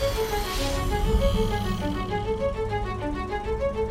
なに?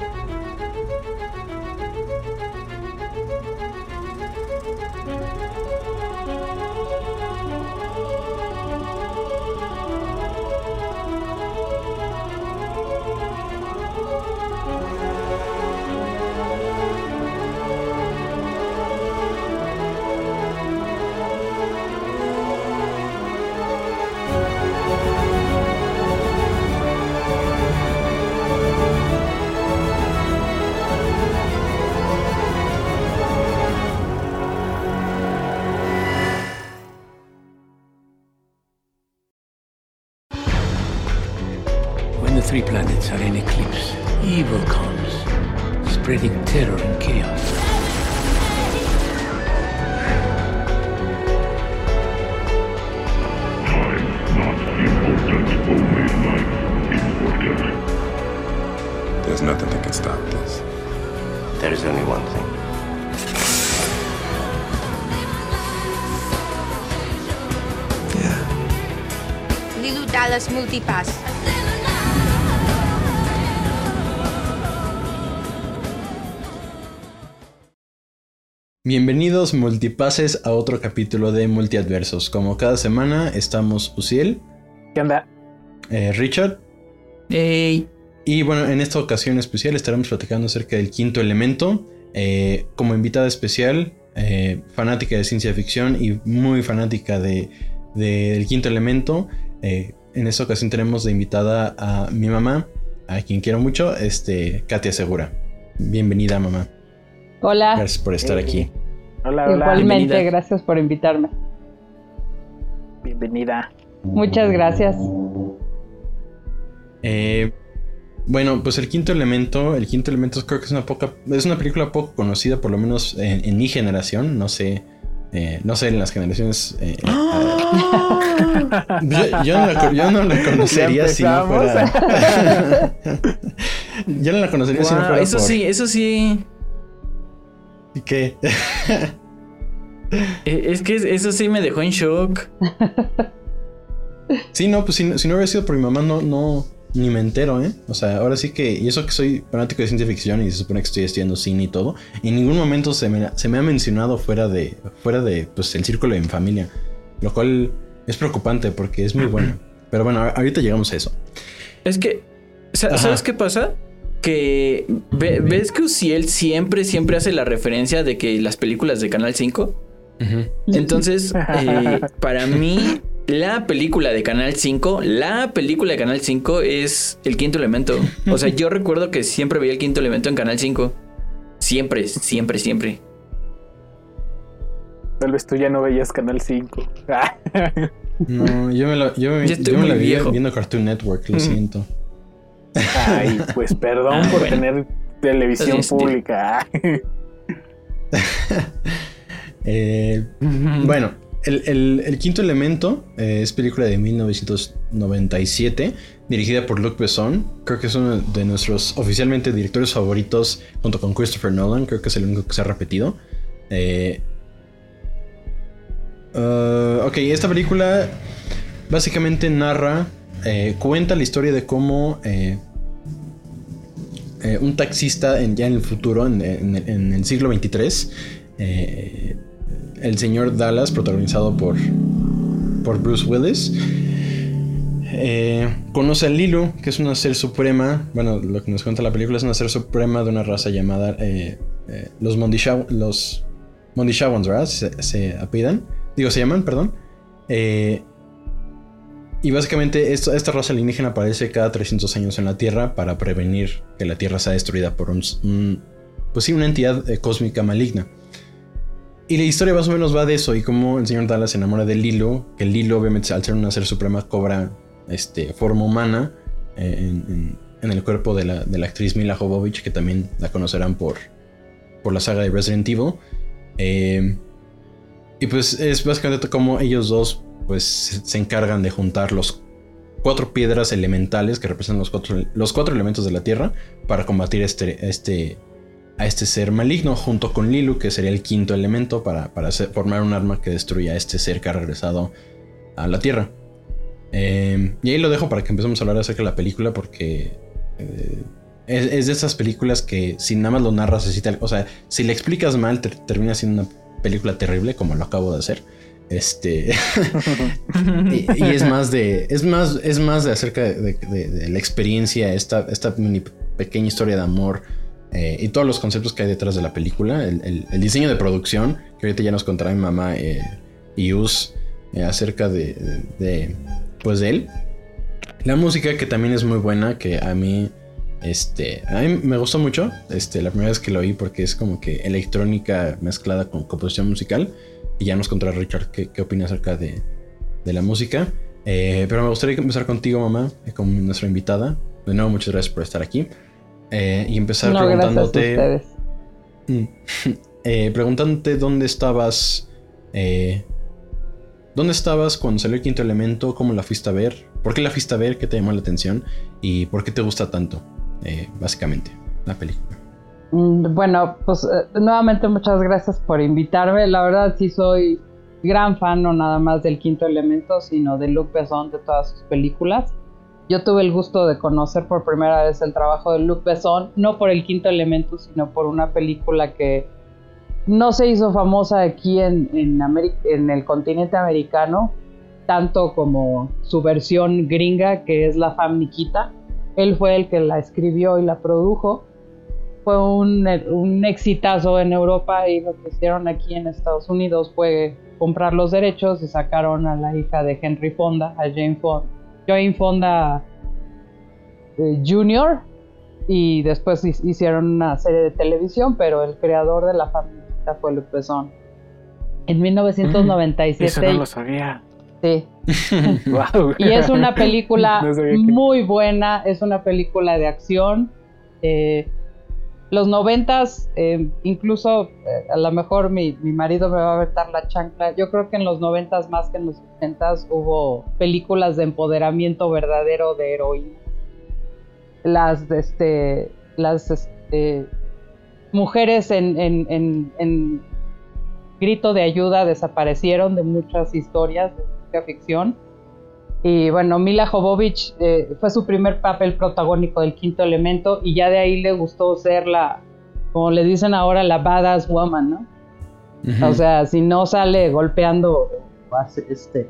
Bienvenidos multipases a otro capítulo de Multiadversos. Como cada semana estamos Uciel, ¿Qué onda? eh, Richard y bueno, en esta ocasión especial estaremos platicando acerca del quinto elemento. Eh, como invitada especial, eh, fanática de ciencia ficción y muy fanática de, de- del quinto elemento. eh, en esta ocasión tenemos de invitada a mi mamá, a quien quiero mucho, este, Katia Segura. Bienvenida mamá. Hola, Gracias por estar aquí. Hola, hola. igualmente, bienvenida. gracias por invitarme. Bienvenida. Muchas gracias. Eh, bueno, pues el quinto elemento, el quinto elemento creo que es una poca, es una película poco conocida, por lo menos en, en mi generación, no sé, eh, no sé en las generaciones. eh, yo, yo no la, yo no la conocería si no fuera. yo no la conocería si no fuera eso por- sí, eso sí. ¿Qué? Eh, Es que eso sí me dejó en shock. Sí, no, pues si, si no hubiera sido por mi mamá, no, no, ni me entero, ¿eh? O sea, ahora sí que, y eso que soy fanático de ciencia ficción y se supone que estoy estudiando cine y todo, en ningún momento se me, se me ha mencionado fuera de, fuera de, pues, el círculo de mi familia, lo cual es preocupante porque es muy bueno. Pero bueno, ahorita llegamos a eso. Es que, Ajá. ¿sabes qué pasa? Que ve- ves que Uciel siempre, siempre hace la referencia de que las películas de Canal 5. Entonces, eh, para mí, la película de Canal 5, la película de Canal 5 es el quinto elemento. O sea, yo recuerdo que siempre veía el quinto elemento en Canal 5. Siempre, siempre, siempre. Tal vez tú ya no veías Canal 5. No, yo me, la- yo me- yo la vi viejo. viendo Cartoon Network, lo Mm. siento. Ay, pues perdón Ah, por bueno. tener televisión pública. Eh, Bueno, el, quinto elemento eh, es película de 1997, dirigida por Luc Besson. Creo que es uno de nuestros oficialmente directores favoritos, junto con Christopher Nolan. Creo que es el único que se ha repetido. Eh, uh, ok, esta película básicamente narra, eh, cuenta la historia de cómo eh, un taxista ya en el futuro, en, el siglo 23, eh, el señor Dallas, protagonizado por, por Bruce Willis, eh, conoce a Lilu, que es una ser suprema. Bueno, lo que nos cuenta la película es una ser suprema de una raza llamada eh, eh, los Mondishaw- los Mondishawans, ¿verdad? Se, se apellidan. Digo, se llaman, perdón. Y básicamente esta raza alienígena aparece cada 300 años en la Tierra para prevenir que la Tierra sea destruida por un, un- pues sí, una entidad cósmica maligna. Y la historia más o menos va de eso y cómo el señor Dallas se enamora de Lilo, que Lilo obviamente al ser una ser suprema cobra este, forma humana eh, en, el cuerpo de la, de la actriz Mila Jovovich, que también la conocerán por, por la saga de Resident Evil. Eh, y pues es básicamente como ellos dos pues se encargan de juntar los cuatro piedras elementales que representan los cuatro, los cuatro elementos de la Tierra para combatir este, este, a este ser maligno junto con Lilu, que sería el quinto elemento para, para formar un arma que destruya a este ser que ha regresado a la Tierra. Eh, y ahí lo dejo para que empecemos a hablar acerca de la película porque eh, es, de esas películas que si nada más lo narras así tal, o sea, si le explicas mal te- termina siendo una película terrible como lo acabo de hacer. Este y, es más de es más es más de acerca de la experiencia esta esta mini pequeña historia de amor eh, y todos los conceptos que hay detrás de la película el, el- el diseño de producción que ahorita ya nos contará mi mamá eh, y Us eh, acerca de, de- de, pues de él la música que también es muy buena que a mí este a mí me gustó mucho este la primera vez que lo oí porque es como que electrónica mezclada con composición musical y ya nos contará Richard qué, qué opina acerca de, de la música. Eh, pero me gustaría empezar contigo, mamá, eh, como nuestra invitada. De nuevo, muchas gracias por estar aquí. Eh, y empezar No, preguntándote. Mm. Eh, preguntándote dónde estabas. eh, ¿Dónde estabas cuando salió el quinto elemento? ¿Cómo la fuiste a ver? ¿Por qué la fuiste a ver? ¿Qué te llamó la atención? ¿Y por qué te gusta tanto? eh, básicamente, la película. Mm, Bueno, pues nuevamente muchas gracias por invitarme. La verdad sí soy gran fan no nada más del Quinto Elemento, sino de Luc Besson, de todas sus películas. Yo tuve el gusto de conocer por primera vez el trabajo de Luc Besson, no por el Quinto Elemento, sino por una película que no se hizo famosa aquí en, el continente americano, tanto como su versión gringa, que es La Fam Nikita. Él fue el que la escribió y la produjo fue un, un exitazo en Europa y lo que hicieron aquí en Estados Unidos fue comprar los derechos y sacaron a la hija de Henry Fonda, a Jane Fonda, Jane Fonda eh, Jr. y después hi- hicieron una serie de televisión, pero el creador de la familia fue Besson. En 1997, Eso no lo sabía. sí, Wow. y es una película No muy buena, es una película de acción. eh, los noventas, eh, incluso eh, a lo mejor mi, mi marido me va a aventar la chancla. Yo creo que en los noventas más que en los ochentas hubo películas de empoderamiento verdadero de heroína. Las, este, las este, mujeres en, en- en- en grito de ayuda desaparecieron de muchas historias de ficción. Y bueno, Mila Jovovich eh, fue su primer papel protagónico del quinto elemento y ya de ahí le gustó ser la, como le dicen ahora, la badass woman, ¿no? O sea, si no sale golpeando, este,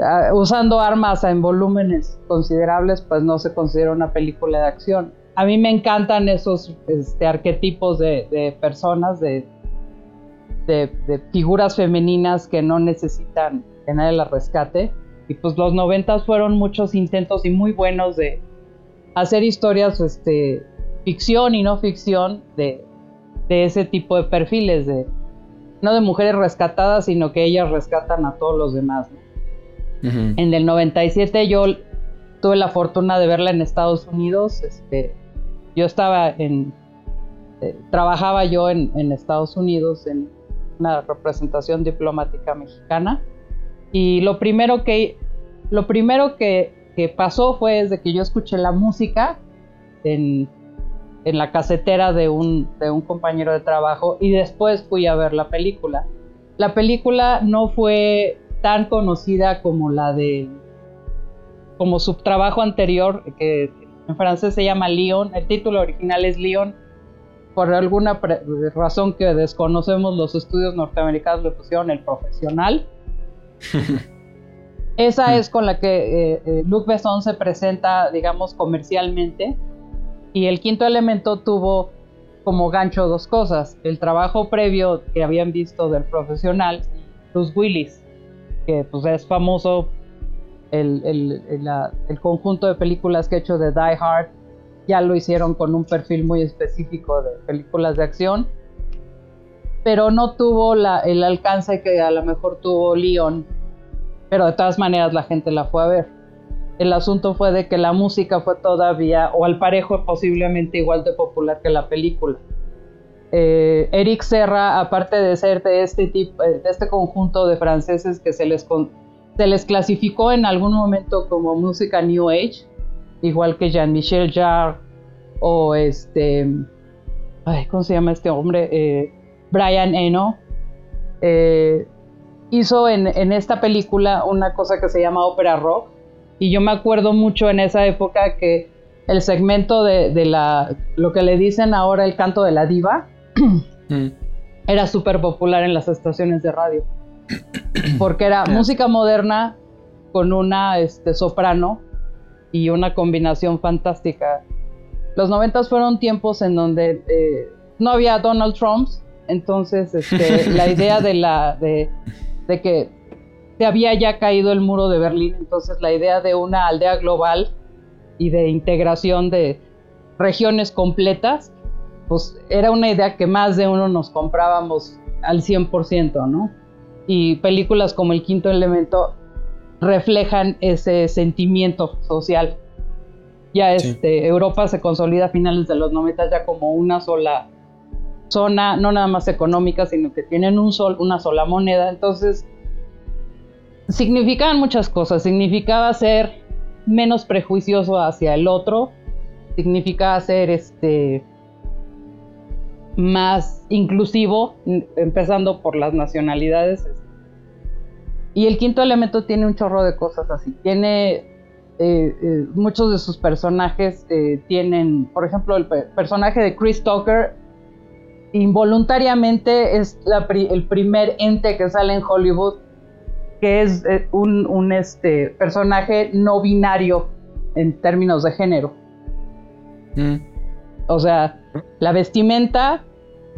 ah, usando armas en volúmenes considerables, pues no se considera una película de acción. A mí me encantan esos este, arquetipos de, de personas, de, de, de figuras femeninas que no necesitan que nadie las rescate. Y pues los noventas fueron muchos intentos y muy buenos de hacer historias, este, ficción y no ficción de, de ese tipo de perfiles, de no de mujeres rescatadas, sino que ellas rescatan a todos los demás. ¿no? Ujú. En el 97 yo tuve la fortuna de verla en Estados Unidos. Este, yo estaba en, eh, trabajaba yo en, en Estados Unidos en una representación diplomática mexicana y lo primero que lo primero que, que pasó fue desde que yo escuché la música en, en la casetera de un, de un compañero de trabajo y después fui a ver la película. La película no fue tan conocida como la de como su trabajo anterior que en francés se llama Leon, el título original es Leon por alguna razón que desconocemos los estudios norteamericanos le pusieron el profesional. Esa es con la que eh, eh, Luc Besson se presenta, digamos, comercialmente. Y el quinto elemento tuvo como gancho dos cosas. El trabajo previo que habían visto del profesional, Bruce Willis, que pues es famoso el, el- el- la- el conjunto de películas que ha hecho de Die Hard. Ya lo hicieron con un perfil muy específico de películas de acción. Pero no tuvo el alcance que a lo mejor tuvo Leon pero de todas maneras la gente la fue a ver. El asunto fue de que la música fue todavía, o al parejo posiblemente igual de popular que la película. Eh, Eric Serra, aparte de ser de este tipo, eh, de este conjunto de franceses que se les, se les clasificó en algún momento como música New Age, igual que Jean-Michel Jarre o este, ay, ¿cómo se llama este hombre? Eh, Brian Eno. Eh, hizo en, en esta película una cosa que se llama ópera rock, Y yo me acuerdo mucho en esa época que el segmento de, de la, lo que le dicen ahora el canto de la diva, Mm. era súper popular en las estaciones de radio. Porque era música moderna con una este, soprano y una combinación fantástica. Los noventas fueron tiempos en donde eh, no había Donald Trump, entonces este, la idea de, la, de, de que se había ya caído el muro de Berlín, entonces la idea de una aldea global y de integración de regiones completas pues era una idea que más de uno nos comprábamos al 100%, ¿no? Y películas como El Quinto Elemento reflejan ese sentimiento social. Ya Sí. este, Europa se consolida a finales de los 90 ya como una sola no nada más económica, sino que tienen un sol, una sola moneda. Entonces, significaban muchas cosas. Significaba ser menos prejuicioso hacia el otro, significaba ser este más inclusivo, empezando por las nacionalidades. Y el quinto elemento tiene un chorro de cosas así. Tiene eh, eh, muchos de sus personajes eh, tienen, por ejemplo, el pe- personaje de Chris Tucker involuntariamente es la pri- el primer ente que sale en Hollywood que es eh, un, un, este personaje no binario en términos de género. Mm. O sea, la vestimenta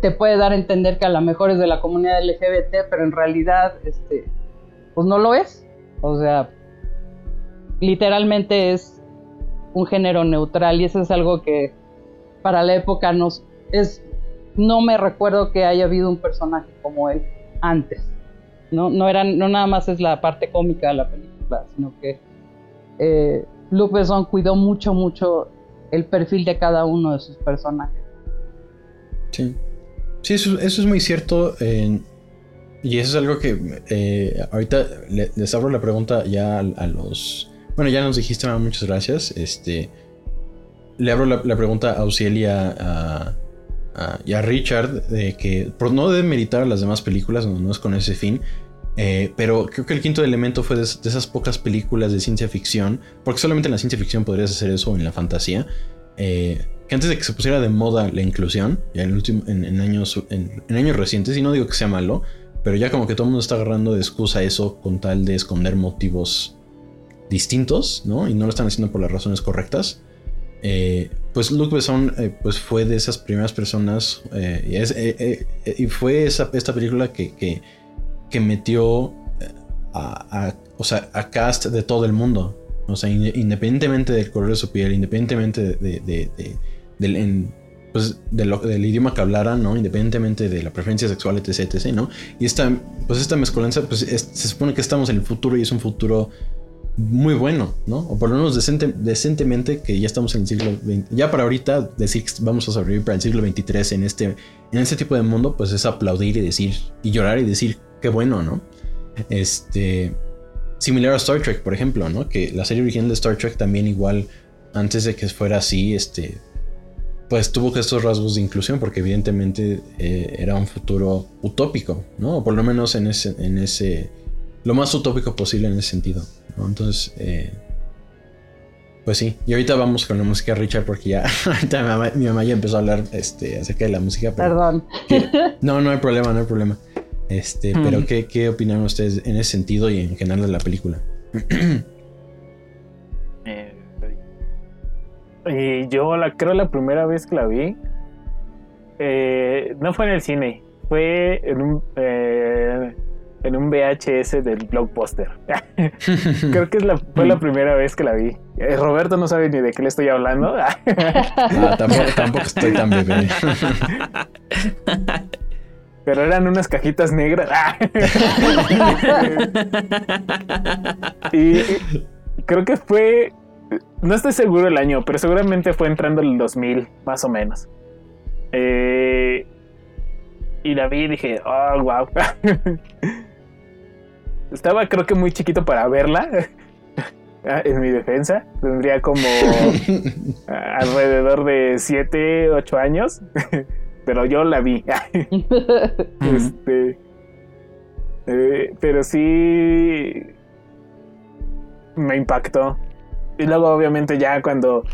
te puede dar a entender que a lo mejor es de la comunidad LGBT, pero en realidad, este, pues no lo es. O sea, literalmente es un género neutral y eso es algo que para la época nos es no me recuerdo que haya habido un personaje como él antes. No, no eran, no nada más es la parte cómica de la película, sino que eh, Luc cuidó mucho, mucho el perfil de cada uno de sus personajes. Sí. Sí, eso, eso es muy cierto. y eso es algo que eh, ahorita le- les abro la pregunta ya a, los. Bueno, ya nos dijiste, muchas gracias. Este. Le abro la, pregunta a y a, y a Richard de que por no demeritar a las demás películas, no, es con ese fin. eh, pero creo que el quinto elemento fue de, es- de esas pocas películas de ciencia ficción, porque solamente en la ciencia ficción podrías hacer eso o en la fantasía, eh, que antes de que se pusiera de moda la inclusión, en, años, en, en años recientes, y no digo que sea malo, pero ya como que todo el mundo está agarrando de excusa eso con tal de esconder motivos distintos, ¿no? Y no lo están haciendo por las razones correctas. Eh, pues Luc Besson eh, pues fue de esas primeras personas eh, y, es- eh, y fue esa, esta película que, que, metió a, o sea, a cast de todo el mundo. O sea, inde- independientemente del color de su piel, independientemente de, de- de- de- del, pues, del idioma que hablara, ¿no? Independientemente de la preferencia sexual, etc, etc, ¿no? Y esta, pues esta mezcolanza, pues es- se supone que estamos en el futuro y es un futuro muy bueno, ¿no? O por lo menos decente- decentemente que ya estamos en el siglo XX. Ya para ahorita decir que vamos a sobrevivir para el siglo XXIII en este, en este tipo de mundo, pues es aplaudir y decir, y llorar y decir, qué bueno, ¿no? Este, similar a Star Trek, por ejemplo, ¿no? Que la serie original de Star Trek también igual, antes de que fuera así, este, pues tuvo estos rasgos de inclusión, porque evidentemente eh, era un futuro utópico, ¿no? O por lo menos en ese, en ese, lo más utópico posible en ese sentido, ¿no? Entonces, eh, pues sí. Y ahorita vamos con la música Richard, porque ya, ahorita mi mamá, mi mamá ya empezó a hablar este, acerca de la música. pero- Perdón. que- no, no hay problema, no hay problema. Este, Hmm. pero ¿qué, ¿qué opinan ustedes en ese sentido y en general de la película? Eh, y yo la creo la primera vez que la vi eh, no fue en el cine fue en un eh, en un VHS del blockbuster creo que es la, fue la primera vez que la vi Eh, Roberto no sabe ni de qué le estoy hablando Ah, tampoco, tampoco estoy tan bebé. pero eran unas cajitas negras y creo que fue no estoy seguro el año, pero seguramente fue entrando el 2000, más o menos. Eh, y la vi y dije, oh, wow. Estaba creo que muy chiquito para verla. ah, En mi defensa, tendría como alrededor de 7, 8 años, pero yo la vi. este, eh, pero sí me impactó. y luego obviamente ya cuando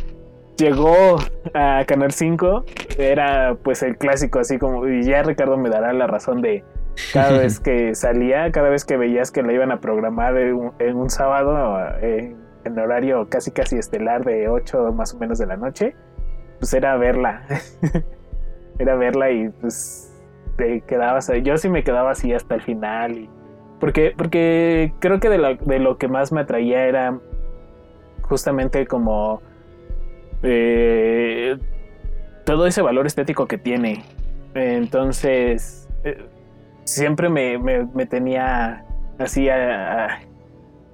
llegó a Canal 5 era pues el clásico así como y ya Ricardo me dará la razón de cada vez que salía, cada vez que veías que la iban a programar en un, en un sábado eh, en horario casi casi estelar de 8 más o menos de la noche, pues era verla. era verla y pues te quedabas ahí. Yo sí me quedaba así hasta el final y porque porque creo que de lo, de lo que más me atraía era justamente como eh, todo ese valor estético que tiene. Entonces, eh, siempre me, me, tenía así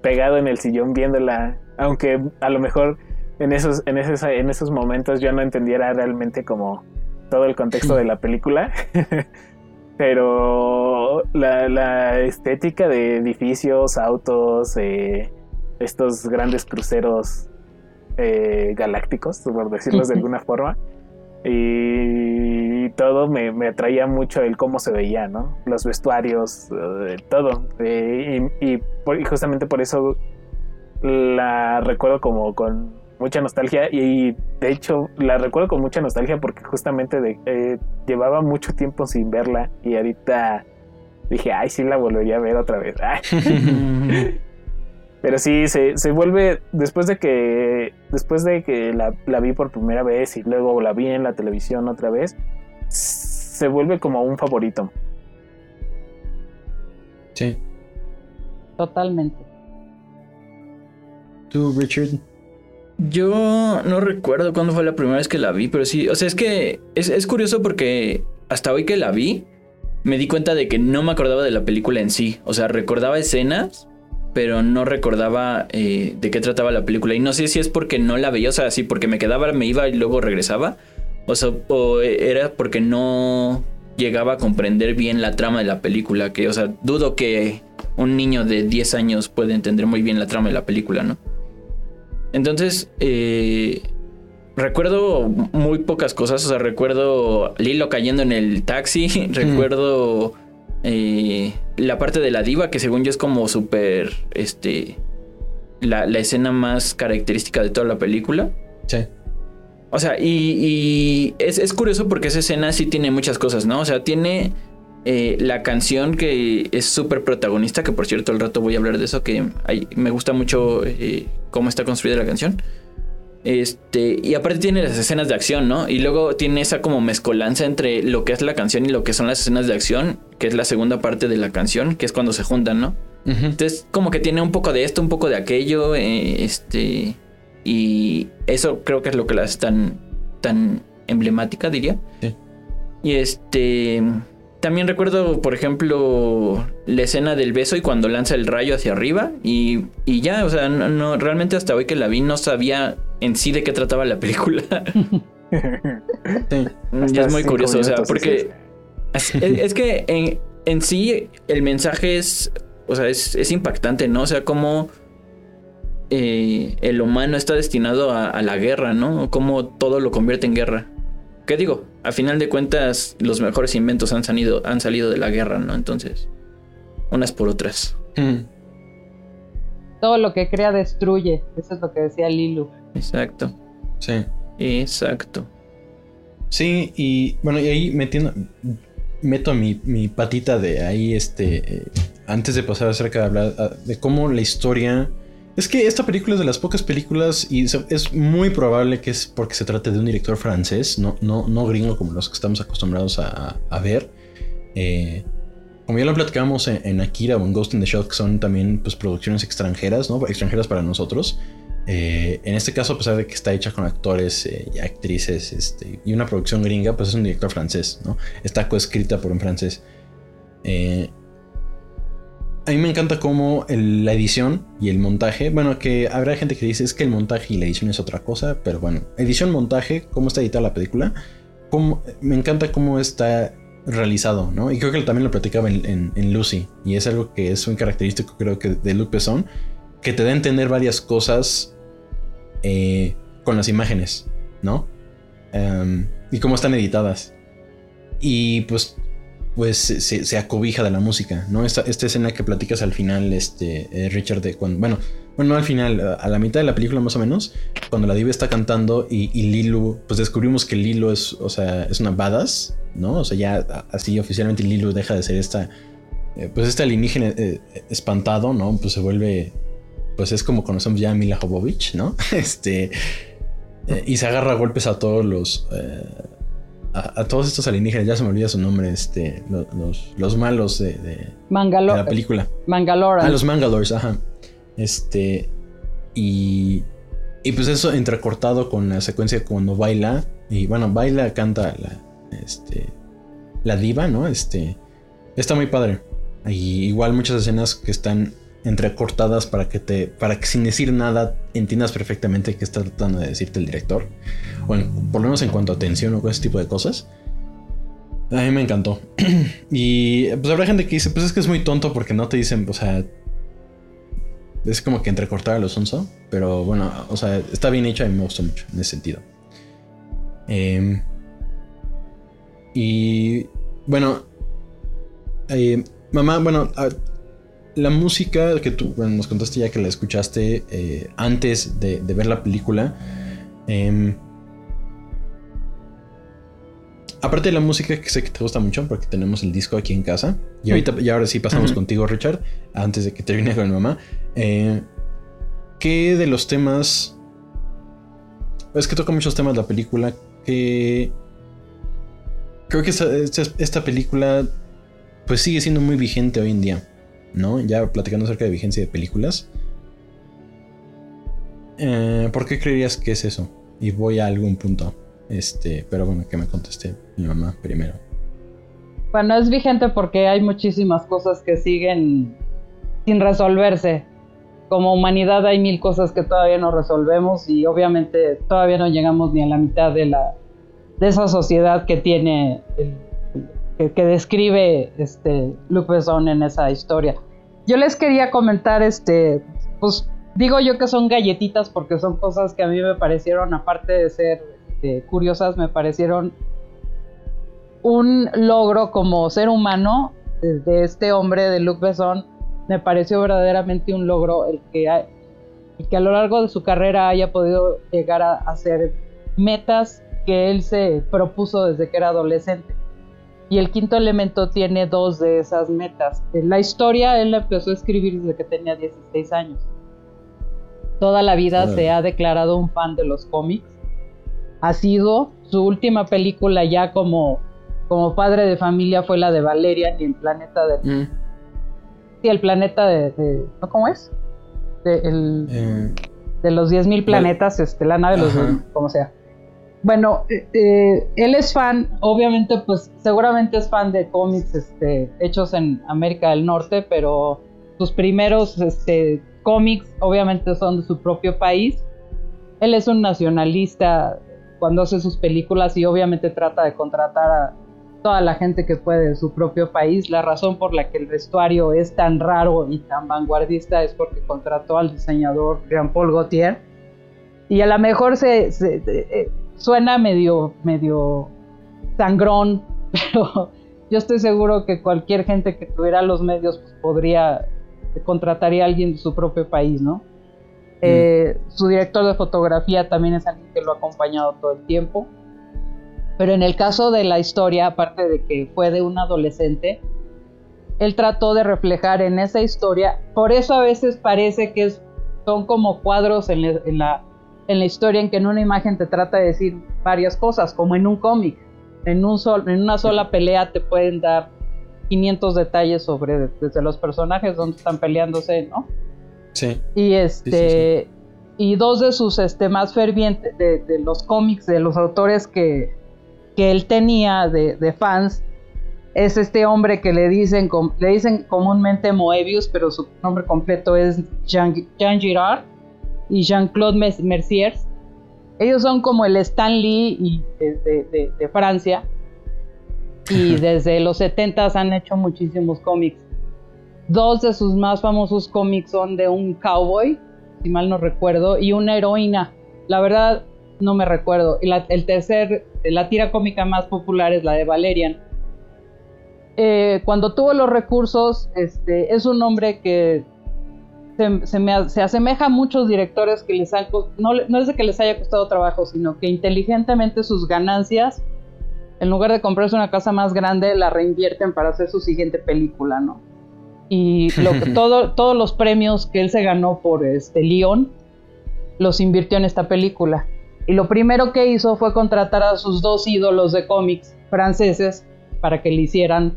pegado en el sillón viéndola, aunque a lo mejor en esos, en esos, en esos momentos yo no entendiera realmente como todo el contexto de la película. Pero la, la, estética de edificios, autos, eh, estos grandes cruceros eh, galácticos, por decirlo de alguna forma. Y todo me, me, atraía mucho el cómo se veía, ¿no? Los vestuarios, eh, todo. Eh, y, justamente por eso la recuerdo como con mucha nostalgia y de hecho la recuerdo con mucha nostalgia porque justamente de, llevaba mucho tiempo sin verla y ahorita dije, ay, sí la volvería a ver otra vez. Pero sí, se, se, vuelve, después de que, después de que la, la, vi por primera vez y luego la vi en la televisión otra vez, se vuelve como un favorito. Sí. Totalmente. ¿Tú, Richard? Yo no recuerdo cuándo fue la primera vez que la vi, pero sí, o sea, es que es, es curioso porque hasta hoy que la vi, me di cuenta de que no me acordaba de la película en sí. O sea, recordaba escenas, pero no recordaba eh, de qué trataba la película. Y no sé si es porque no la veía, o sea, sí, porque me quedaba, me iba y luego regresaba. O sea, o era porque no llegaba a comprender bien la trama de la película. Que, o sea, dudo que un niño de 10 años pueda entender muy bien la trama de la película, ¿no? Entonces, eh, recuerdo muy pocas cosas. O sea, recuerdo Lilo cayendo en el taxi. recuerdo eh, la parte de la diva, que según yo es como súper, este, la, escena más característica de toda la película. Sí. O sea, y, es, curioso porque esa escena sí tiene muchas cosas, ¿no? O sea, tiene eh, la canción que es súper protagonista, que por cierto al rato voy a hablar de eso, que me gusta mucho eh, cómo está construida la canción. Este, y aparte tiene las escenas de acción, ¿no? Y luego tiene esa como mezcolanza entre lo que es la canción y lo que son las escenas de acción, que es la segunda parte de la canción, que es cuando se juntan, ¿no? Entonces, como que tiene un poco de esto, un poco de aquello, eh, este, y eso creo que es lo que la hace tan, tan emblemática, diría. Sí. Y este, también recuerdo, por ejemplo, la escena del beso y cuando lanza el rayo hacia arriba. Y, y ya, o sea, no, realmente hasta hoy que la vi no sabía en sí de qué trataba la película. sí. Y es muy curioso, o sea, porque es, que en, en, sí el mensaje es, o sea, es, es impactante, ¿no? O sea, cómo eh, el humano está destinado a, a la guerra, ¿no? Cómo todo lo convierte en guerra. ¿Qué digo? A final de cuentas, los mejores inventos han salido, han salido de la guerra, ¿no? Entonces, unas por otras. Hmm. Todo lo que crea destruye. Eso es lo que decía Lilu. Exacto. Sí. Exacto. Sí, y bueno, y ahí metiendo. Meto mi, mi patita de ahí, este. Eh, antes de pasar acerca de hablar ah, de cómo la historia es que esta película es de las pocas películas y es muy probable que es porque se trate de un director francés, no, no, no gringo como los que estamos acostumbrados a, ver. Eh, como ya lo platicamos en, Akira o en Ghost in the Shell, que son también pues, producciones extranjeras, ¿no? Extranjeras para nosotros. Eh, en este caso, a pesar de que está hecha con actores eh, y actrices este, y una producción gringa, pues es un director francés, ¿no? Está coescrita por un francés. Eh, a mí me encanta cómo la edición y el montaje, bueno, que habrá gente que dice es que el montaje y la edición es otra cosa, pero bueno, edición, montaje, cómo está editada la película, me encanta cómo está realizado, ¿no? Y creo que también lo platicaba en, Lucy, y es algo que es muy característico creo que de Luc Besson, que te da a entender varias cosas eh, con las imágenes, ¿no? Em, y cómo están editadas. Y pues pues se, acobija de la música, ¿no? Esta, esta, escena que platicas al final, este, eh, Richard, de cuando, bueno, bueno, no al final, a- la mitad de la película más o menos, cuando la diva está cantando y, y Lilu, pues descubrimos que Lilu es, o sea, es una badass, ¿no? O sea, ya así oficialmente Lilu deja de ser esta, eh, pues este alienígena eh, espantado, ¿no? Pues se vuelve, pues es como conocemos ya a Mila Jovovich, ¿no? Este, eh, y se agarra a golpes a todos los, eh, a, a todos estos alienígenas, ya se me olvida su nombre, este, lo- los, los malos de, de- de la película. Mangaloran. Ah, los Mangalores, ajá. Este. Y. Y pues eso entrecortado con la secuencia cuando baila. Y bueno, baila, canta la. Este. La diva, ¿no? Este. Está muy padre. Y igual muchas escenas que están entrecortadas para que te. Para que sin decir nada entiendas perfectamente qué está tratando de decirte el director. O por lo menos en cuanto a tensión o ese tipo de cosas. A mí me encantó. y pues habrá gente que dice, pues es que es muy tonto porque no te dicen, o sea, es como que entrecortar a los onzo. Pero bueno, o sea, está bien hecha y me gustó mucho en ese sentido. Em, y bueno, eh, mamá, bueno, la música que tú bueno, nos contaste ya que la escuchaste eh, antes de, de ver la película. em, aparte de la música que sé que te gusta mucho porque tenemos el disco aquí en casa. Y ahorita, y ahora sí pasamos contigo, Richard, antes de que termine con mi mamá. Eh, ¿Qué de los temas... Es que toca muchos temas la película que... Creo que esta, esta- esta película pues sigue siendo muy vigente hoy en día, ¿no? Ya platicando acerca de vigencia de películas. Eh, ¿Por qué creerías que es eso? Y voy a algún punto. Este, pero bueno, que me conteste mi mamá primero. Bueno, es vigente porque hay muchísimas cosas que siguen sin resolverse. Como humanidad hay mil cosas que todavía no resolvemos y obviamente todavía no llegamos ni a la mitad de la de esa sociedad que tiene el- que, describe este Luc Besson en esa historia. Yo les quería comentar este pues digo yo que son galletitas porque son cosas que a mí me parecieron aparte de ser este, curiosas me parecieron un logro como ser humano de, este hombre de Luc Besson me pareció verdaderamente un logro el que, el que a lo largo de su carrera haya podido llegar a hacer metas que él se propuso desde que era adolescente. Y el quinto elemento tiene dos de esas metas. La historia él la empezó a escribir desde que tenía 16 años. Toda la vida se ha declarado un fan de los cómics. Ha sido su última película ya como, como padre de familia fue la de Valerian y el planeta de... Sí, el planeta de... de- ¿no? ¿Cómo es? De, el- Eh, de los 10.000 planetas, este, la nave de los... Ajá. como sea. Bueno, eh, eh, él es fan, obviamente, pues seguramente es fan de cómics este, hechos en América del Norte, pero sus primeros este, cómics obviamente son de su propio país. Él es un nacionalista cuando hace sus películas y obviamente trata de contratar a toda la gente que puede de su propio país. La razón por la que el vestuario es tan raro y tan vanguardista es porque contrató al diseñador Jean-Paul Gaultier. Y a lo mejor se, eh, suena medio, medio sangrón, pero yo estoy seguro que cualquier gente que tuviera los medios pues, podría contrataría a alguien de su propio país, ¿no? Eh, su director de fotografía también es alguien que lo ha acompañado todo el tiempo. Pero en el caso de la historia, aparte de que fue de un adolescente, él trató de reflejar en esa historia, por eso a veces parece que es- son como cuadros en la, en la historia en que en una imagen te trata de decir varias cosas, como en un cómic. En, un sol, en una sola pelea te pueden dar 500 detalles sobre desde los personajes donde están peleándose, ¿no? sí. Y este y dos de sus este más fervientes de, de los cómics de los autores que, que él tenía de, de fans es este hombre que le dicen com- le dicen comúnmente Moebius, pero su nombre completo es Jean, Jean Girard y Jean-Claude Mes- Mercier. Ellos son como el Stan Lee y de, de- de- de Francia. Y desde los 70 han hecho muchísimos cómics. Dos de sus más famosos cómics son de un cowboy, si mal no recuerdo, y una heroína. La verdad, no me recuerdo. Y la, el tercer, la tira cómica más popular es la de Valerian. Eh, cuando tuvo los recursos, este, es un hombre que se, se me, se asemeja a muchos directores que les han... No, no es de que les haya costado trabajo, sino que inteligentemente sus ganancias, en lugar de comprarse una casa más grande, la reinvierten para hacer su siguiente película, ¿no? Y lo, todo, todos los premios que él se ganó por este León los invirtió en esta película. Y lo primero que hizo fue contratar a sus dos ídolos de cómics franceses para que le hicieran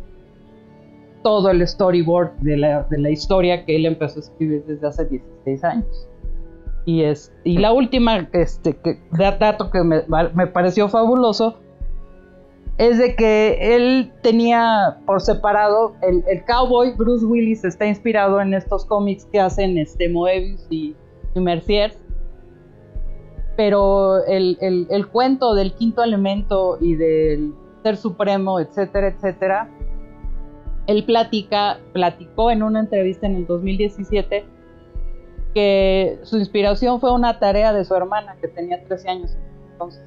todo el storyboard de la, de la historia que él empezó a escribir desde hace 16 años. Y, es, y la última este, que, dato que me, pareció fabuloso es de que él tenía por separado, el, el, cowboy Bruce Willis está inspirado en estos cómics que hacen este Moebius y, y Mercier, pero el, el, el, cuento del quinto elemento y del ser supremo, etcétera, etcétera, él platica, platicó en una entrevista en el 2017 que su inspiración fue una tarea de su hermana que tenía 13 años entonces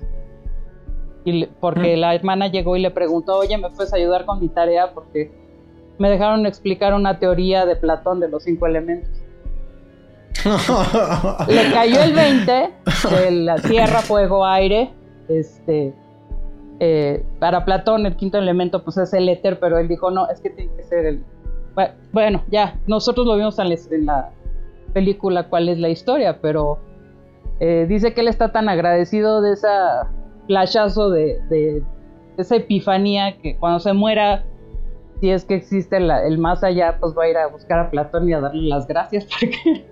y porque la hermana llegó y le preguntó, oye, ¿me puedes ayudar con mi tarea? Porque me dejaron explicar una teoría de Platón de los cinco elementos. le cayó el 20 de la tierra, fuego, aire. Este, eh, para Platón el quinto elemento pues es el éter, pero él dijo, no, es que tiene que ser el... Bueno, ya, nosotros lo vimos en la película cuál es la historia, pero eh, dice que él está tan agradecido de esa flashazo de, esa epifanía que cuando se muera, si es que existe el más allá, pues va a ir a buscar a Platón y a darle las gracias porque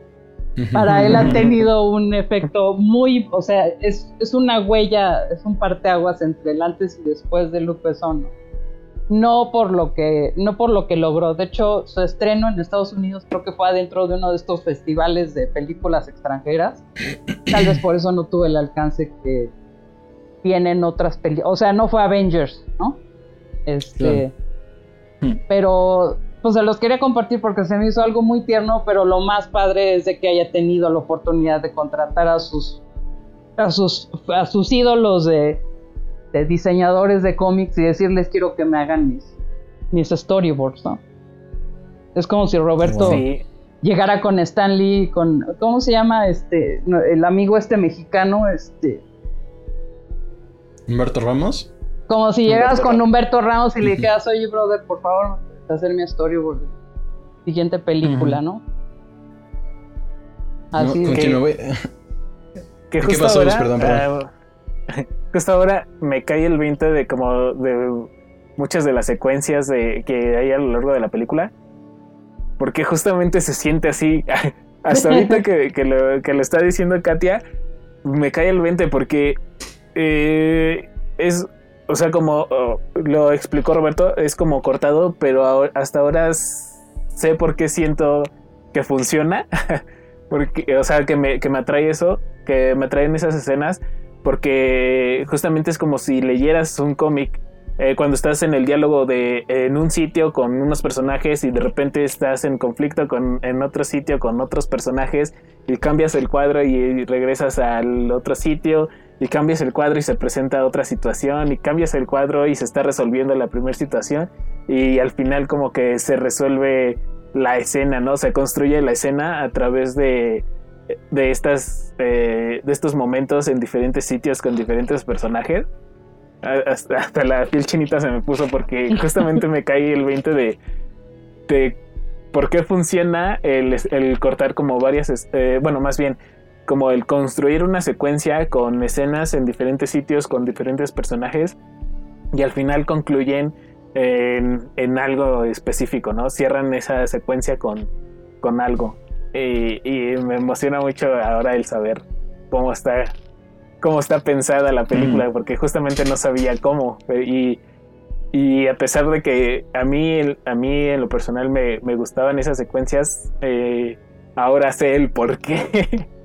para él ha tenido un efecto muy, o sea, es, una huella, es un parteaguas entre el antes y después de Luke Besson. No por lo que, no por lo que logró. De hecho, su estreno en Estados Unidos creo que fue adentro de uno de estos festivales de películas extranjeras. Tal vez por eso no tuvo el alcance que, tienen otras películas. O sea, no fue Avengers, ¿no? Este. Pero, pues se los quería compartir porque se me hizo algo muy tierno, pero lo más padre es de que haya tenido la oportunidad de contratar a sus. a sus. a sus ídolos de. de diseñadores de cómics y decirles quiero que me hagan mis. mis storyboards, ¿no? Es como si Roberto. llegara con Stanley, con ¿cómo se llama? Este, el amigo este mexicano, este, Humberto Ramos. Como si llegas con Humberto Ramos y le dijeras, oye, brother, por favor, hacer mi storyboard. Siguiente película, ¿no? Así que, que justo pasó, ahora, perdón, perdón. Uh, justo ahora me cae el 20 de como de muchas de las secuencias de, que hay a lo largo de la película. Porque justamente se siente así. Hasta ahorita que, que, lo, que lo está diciendo Katia, me cae el 20 porque eh, es, o sea, como lo explicó Roberto, es como cortado, pero hasta ahora sé por qué siento que funciona. porque, o sea, que me, que me atrae eso, que me atraen esas escenas, porque justamente es como si leyeras un cómic eh, cuando estás en el diálogo de en un sitio con unos personajes y de repente estás en conflicto con en otro sitio con otros personajes y cambias el cuadro y regresas al otro sitio y cambias el cuadro y se presenta otra situación y cambias el cuadro y se está resolviendo la primera situación y al final como que se resuelve la escena, ¿no? Se construye la escena a través de, de, estas, eh, de estos momentos en diferentes sitios con diferentes personajes. Hasta, la piel chinita se me puso porque justamente me cae el 20 de, de por qué funciona el, el cortar como varias, eh, bueno, más bien como el construir una secuencia con escenas en diferentes sitios, con diferentes personajes, y al final concluyen en, algo específico, ¿no? Cierran esa secuencia con, con algo. Y, me emociona mucho ahora el saber cómo está, cómo está pensada la película, mm. porque justamente no sabía cómo. Y, y a pesar de que a mí, a mí en lo personal me, me gustaban esas secuencias, eh, ahora sé el por qué.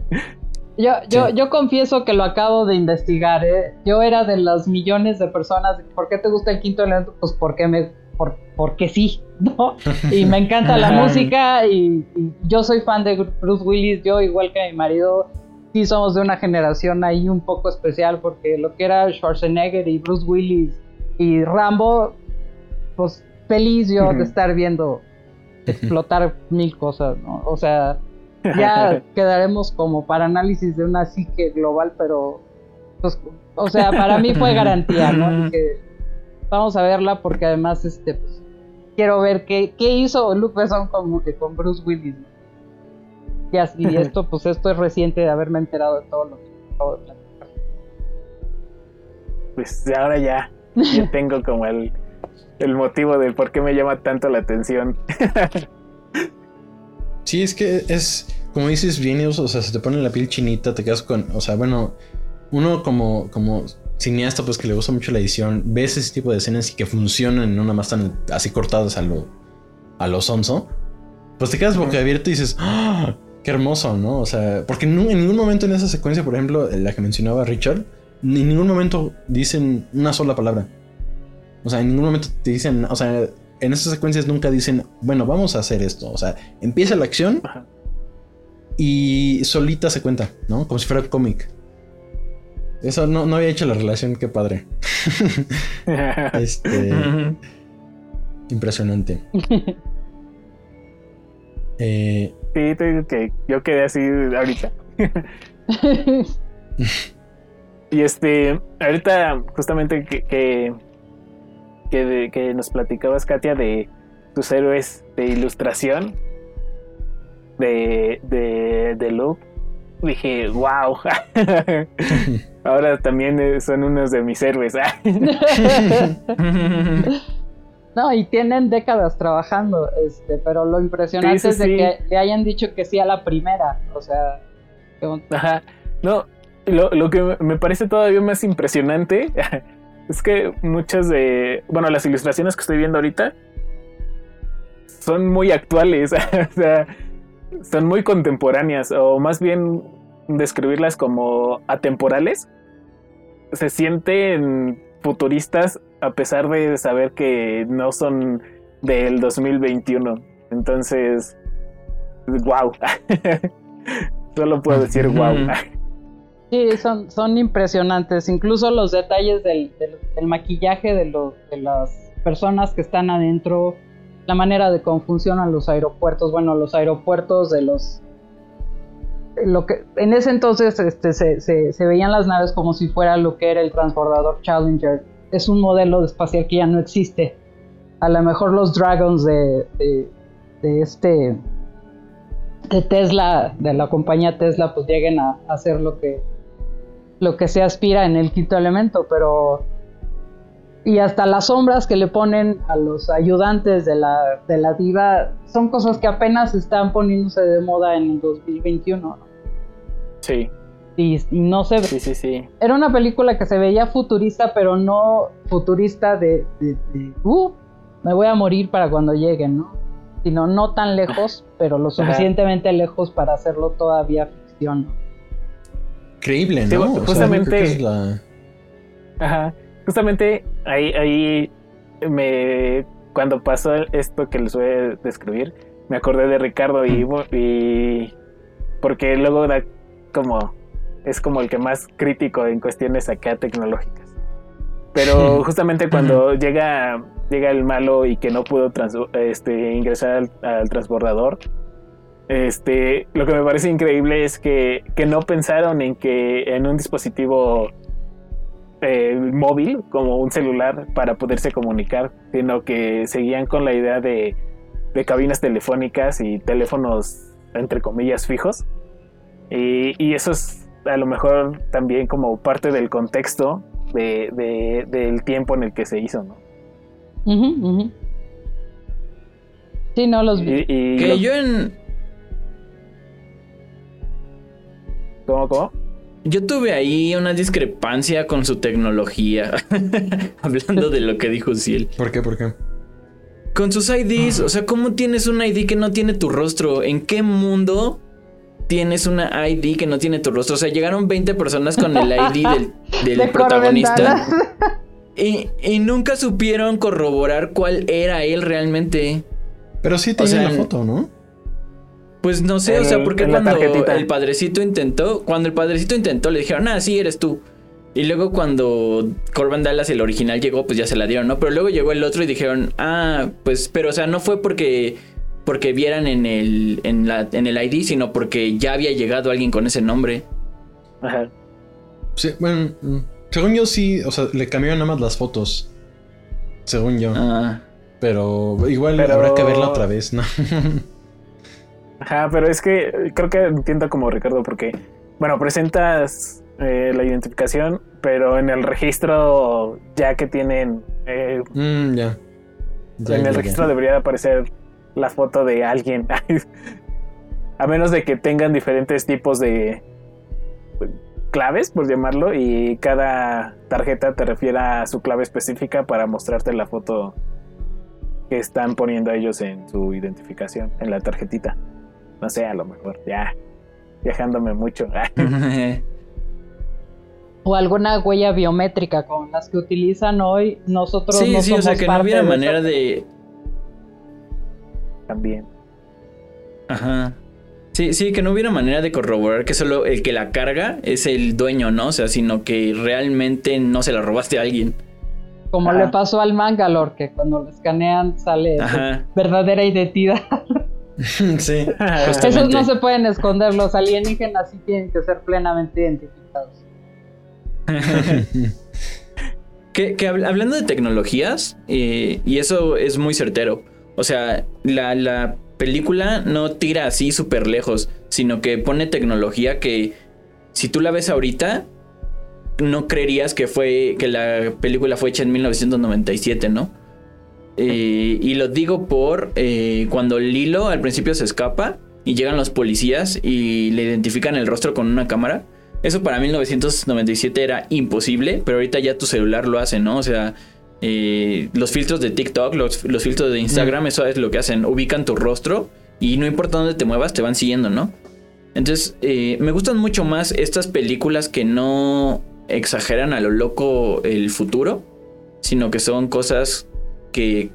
Yo, yo, yo confieso que lo acabo de investigar, ¿eh? Yo era de las millones de personas. ¿Por qué te gusta el quinto elemento? Pues porque me, por, porque sí, ¿no? Y me encanta la música y, yo soy fan de Bruce Willis. Yo, igual que mi marido, sí somos de una generación ahí un poco especial porque lo que era Schwarzenegger y Bruce Willis y Rambo, pues feliz yo de estar viendo explotar mil cosas, ¿no? O sea, ya quedaremos como para análisis de una psique global, pero pues, o sea, para mí fue garantía, ¿no? Que vamos a verla porque además este pues, quiero ver qué, qué hizo Luke Besson con, con Bruce Willis. ¿no? Y, así, y esto, pues esto es reciente de haberme enterado de todo lo que acabo de platicar. Pues ahora ya, ya tengo como el, el motivo del por qué me llama tanto la atención. Sí, es que es, como dices, bien, o sea, se te pone la piel chinita, te quedas con, o sea, bueno, uno como, como cineasta, pues que le gusta mucho la edición, ves ese tipo de escenas y que funcionan, no nada más tan así cortadas a lo, a lo sonso, pues te quedas boca abierto y dices, ¡Ah! qué hermoso, ¿no? O sea, porque en, en ningún momento en esa secuencia, por ejemplo, la que mencionaba Richard, en ningún momento dicen una sola palabra. O sea, en ningún momento te dicen, o sea, en esas secuencias nunca dicen, bueno, vamos a hacer esto. O sea, empieza la acción y solita se cuenta, ¿no? Como si fuera cómic. Eso no, no había hecho la relación, qué padre. este. impresionante. Eh, Sí, te digo que yo quedé así ahorita. y este, ahorita justamente que, que, que, que nos platicabas, Katia, de tus héroes de ilustración de, de, de Luke, dije, wow. Ahora también eh, son unos de mis héroes. No, y tienen décadas trabajando, este, pero lo impresionante Sí, sí, es de sí. que le hayan dicho que sí a la primera. O sea, Ajá. No, lo, lo que me parece todavía más impresionante es que muchas de, bueno, las ilustraciones que estoy viendo ahorita son muy actuales, o sea, son muy contemporáneas, o más bien describirlas como atemporales. Se sienten futuristas a pesar de saber que no son del 2021. Entonces, wow. Solo puedo decir wow. sí, son, son impresionantes. Incluso los detalles del, del- del maquillaje de, los de las personas que están adentro, la manera de cómo funcionan los aeropuertos. Bueno, los aeropuertos de los lo que en ese entonces este, se, se- se veían las naves como si fuera lo que era el transbordador Challenger. Es un modelo espacial que ya no existe. A lo mejor los Dragons de, de, de este de Tesla, de la compañía Tesla, pues lleguen a, a hacer lo que lo que se aspira en el quinto elemento, pero y hasta las sombras que le ponen a los ayudantes de la, de la diva son cosas que apenas están poniéndose de moda en el 2021. ¿no? Sí, Y, y no se sí, sí, sí. era una película que se veía futurista, pero no futurista de, de, de, uh, me voy a morir para cuando lleguen, ¿no? Sino no tan lejos, pero lo suficientemente lejos para hacerlo todavía ficción. ¿no? creíble, Sí, ¿no? O sea, justamente- creo que es la- Ajá. Justamente ahí, ahí me cuando pasó esto que les voy a describir, me acordé de Ricardo y, y porque luego da como es como el que más crítico en cuestiones acá tecnológicas. Pero justamente cuando llega llega el malo y que no pudo trans- este, ingresar al, al transbordador, este, lo que me parece increíble es que, que no pensaron en que en un dispositivo eh, móvil como un celular para poderse comunicar, sino que seguían con la idea de, de cabinas telefónicas y teléfonos entre comillas fijos. Y, y eso es a lo mejor también como parte del contexto de, de- del tiempo en el que se hizo, ¿no? Sí, no los vi. Y, y Que lo- yo en. ¿Cómo, cómo? Yo tuve ahí una discrepancia con su tecnología. Hablando de lo que dijo Ciel. ¿Por qué? ¿Por qué? Con sus IDs, o sea, ¿cómo tienes un ID que no tiene tu rostro? ¿En qué mundo tienes una ID que no tiene tu rostro? O sea, llegaron 20 personas con el ID del, del De protagonista y, y nunca supieron corroborar cuál era él realmente. Pero sí tenía sea, la foto, ¿no? Pues no sé, o sea, el- porque cuando el padrecito intentó, cuando el padrecito intentó, le dijeron, ah, sí, eres tú. Y luego cuando Corban Dallas, el original, llegó, pues ya se la dieron, ¿no? Pero luego llegó el otro y dijeron, ah, pues, pero o sea, no fue porque porque vieran en el, en, la, en el ID, sino porque ya había llegado alguien con ese nombre. Ajá. Sí, bueno, según yo sí, o sea, le cambiaron nada más las fotos. Según yo. Ah, Pero igual Pero- habrá que verla otra vez, ¿no? Ajá, pero es que creo que entiendo como Ricardo, porque, bueno, presentas eh, la identificación, pero en el registro ya que tienen, eh, Mm, ya. Ya, en ya, el ya. registro debería de aparecer la foto de alguien. A menos de que tengan diferentes tipos de claves, por llamarlo, y cada tarjeta te refiera a su clave específica para mostrarte la foto que están poniendo ellos en su identificación, en la tarjetita. No sé, a lo mejor, ya, viajándome mucho. O alguna huella biométrica con las que utilizan hoy. Nosotros sí, no sí, o sea, somos que no hubiera de manera de... También. Ajá. Sí, sí, que no hubiera manera de corroborar que solo el que la carga es el dueño, ¿no? O sea, sino que realmente no se la robaste a alguien. Como Ajá. le pasó al Mangalore, que cuando lo escanean sale su verdadera identidad. sí. Esos no se pueden esconder, los alienígenas sí tienen que ser plenamente identificados. Que, que habl- hablando de tecnologías, eh, y eso es muy certero. O sea, la, la película no tira así súper lejos, sino que pone tecnología que si tú la ves ahorita, no creerías que fue que la película fue hecha en 1997, ¿no? Eh, y lo digo por eh, cuando Lilo al principio se escapa y llegan los policías y le identifican el rostro con una cámara. Eso para 1997 era imposible, pero ahorita ya tu celular lo hace, ¿no? O sea, eh, los filtros de TikTok, los, los filtros de Instagram, eso es lo que hacen. Ubican tu rostro y no importa dónde te muevas, te van siguiendo, ¿no? Entonces, eh, me gustan mucho más estas películas que no exageran a lo loco el futuro, sino que son cosas que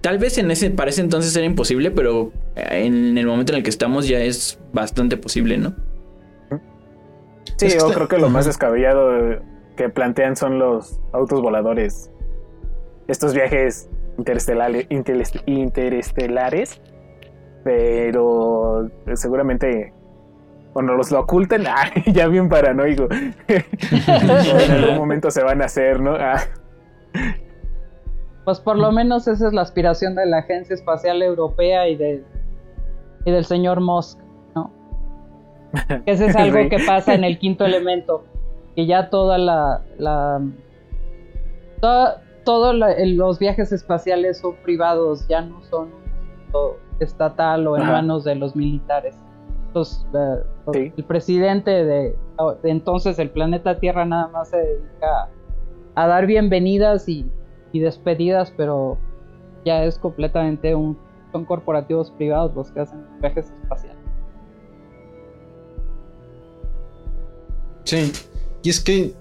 tal vez en ese, para ese entonces era imposible, pero en el momento en el que estamos ya es bastante posible, ¿no? Sí, yo creo que lo más descabellado eh, que plantean son los autos voladores. Estos viajes interestelares, interes- interestelares, pero eh, seguramente cuando los lo oculten, ah, ya bien paranoico. en algún momento se van a hacer, ¿no? Ah, Pues por lo menos esa es la aspiración de la Agencia Espacial Europea y, de, y del señor Musk, ¿no? Ese es algo Sí. que pasa en el quinto elemento, que ya toda la... la toda- todos los viajes espaciales son privados, ya no son estatal o en Ajá. manos de los militares. Entonces, eh, Sí. el presidente de, de entonces el planeta Tierra nada más se dedica a dar bienvenidas y, y despedidas, pero ya es completamente un son corporativos privados los que hacen viajes espaciales. Sí. Y es que.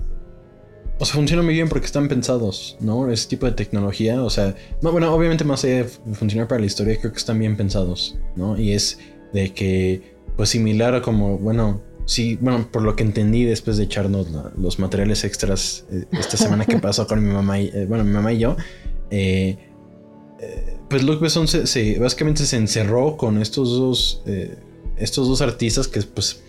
O sea, funciona muy bien porque están pensados, ¿no? Ese tipo de tecnología. O sea, no, bueno, obviamente más allá de fu- funcionar para la historia, creo que están bien pensados, ¿no? Y es de que, pues similar a como, bueno, sí, bueno, por lo que entendí después de echarnos la- los materiales extras eh, esta semana que pasó con mi mamá y, eh, bueno, mi mamá y yo, eh, pues Luc Besson se, se- básicamente se encerró con estos dos, estos dos artistas que, pues,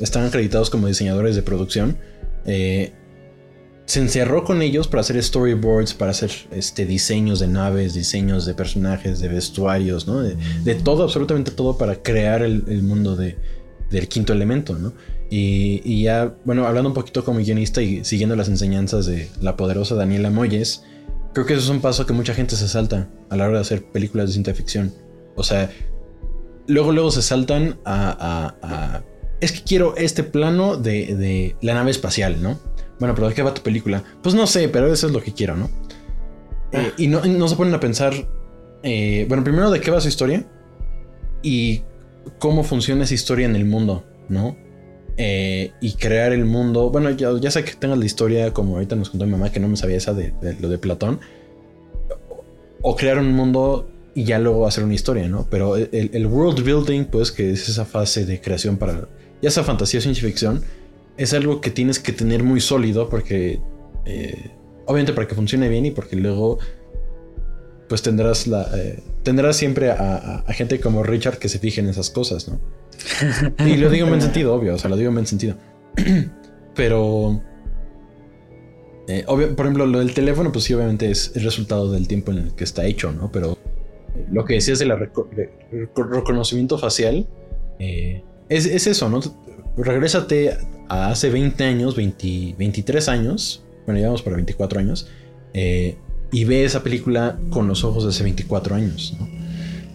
están acreditados como diseñadores de producción. se encerró con ellos para hacer storyboards, para hacer este, diseños de naves, diseños de personajes, de vestuarios, ¿no? De, de todo, absolutamente todo para crear el, el mundo de, del quinto elemento, ¿no? Y, ya, bueno, hablando un poquito como guionista y siguiendo las enseñanzas de la poderosa Daniela Moyes, creo que eso es un paso que mucha gente se salta a la hora de hacer películas de ciencia ficción. O sea, luego, luego se saltan a- es que quiero este plano de, de la nave espacial, ¿no? Bueno, pero ¿de qué va tu película? Pues no sé, pero eso es lo que quiero, ¿no? Eh, y no, no se ponen a pensar. eh, bueno, primero de qué va su historia y cómo funciona esa historia en el mundo, ¿no? Eh, y crear el mundo. Bueno, ya, sé que tengas la historia, como ahorita nos contó mi mamá, que no me sabía esa de, lo de Platón. O crear un mundo y ya luego hacer una historia, ¿no? Pero el, world building, pues, que es esa fase de creación para. Ya sea fantasía ciencia ficción, es algo que tienes que tener muy sólido porque. eh, obviamente para que funcione bien y porque luego. pues tendrás la eh, tendrás siempre a, gente como Richard que se fije en esas cosas, ¿no? Y lo digo en buen sentido, obvio, o sea, lo digo en buen sentido. Pero eh, obvio, por ejemplo, lo del teléfono, pues sí, obviamente es el resultado del tiempo en el que está hecho, ¿no? Pero lo que decías del reconocimiento facial eh, es, es eso, ¿no? Regrésate a hace 20 años, 20 23 años, bueno, llevamos para 24 años, eh, y ve esa película con los ojos de hace 24 años, ¿no?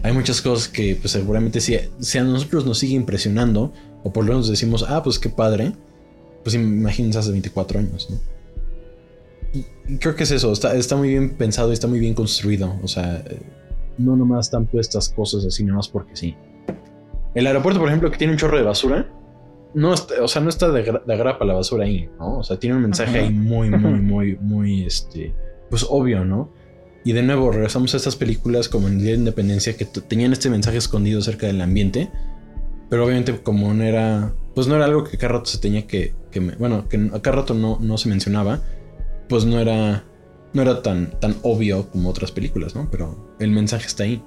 Hay muchas cosas que pues, seguramente si, si a nosotros nos sigue impresionando, o por lo menos decimos, ah, pues qué padre, pues imagínense hace 24 años, ¿no? Y creo que es eso, está, está muy bien pensado y está muy bien construido. O sea, eh, no nomás están puestas cosas así nomás porque sí. El aeropuerto, por ejemplo, que tiene un chorro de basura, no está, o sea, no está de, de agrapa la basura ahí, ¿no? O sea, tiene un mensaje ahí muy, muy, muy, muy, este, pues obvio, ¿no? Y de nuevo, regresamos a estas películas como en el Día de Independencia que tenían este mensaje escondido acerca del ambiente, pero obviamente como no era, pues no era algo que cada rato se tenía que, que bueno, que a cada rato no, no se mencionaba, pues no era, no era tan, tan obvio como otras películas, ¿no? Pero el mensaje está ahí.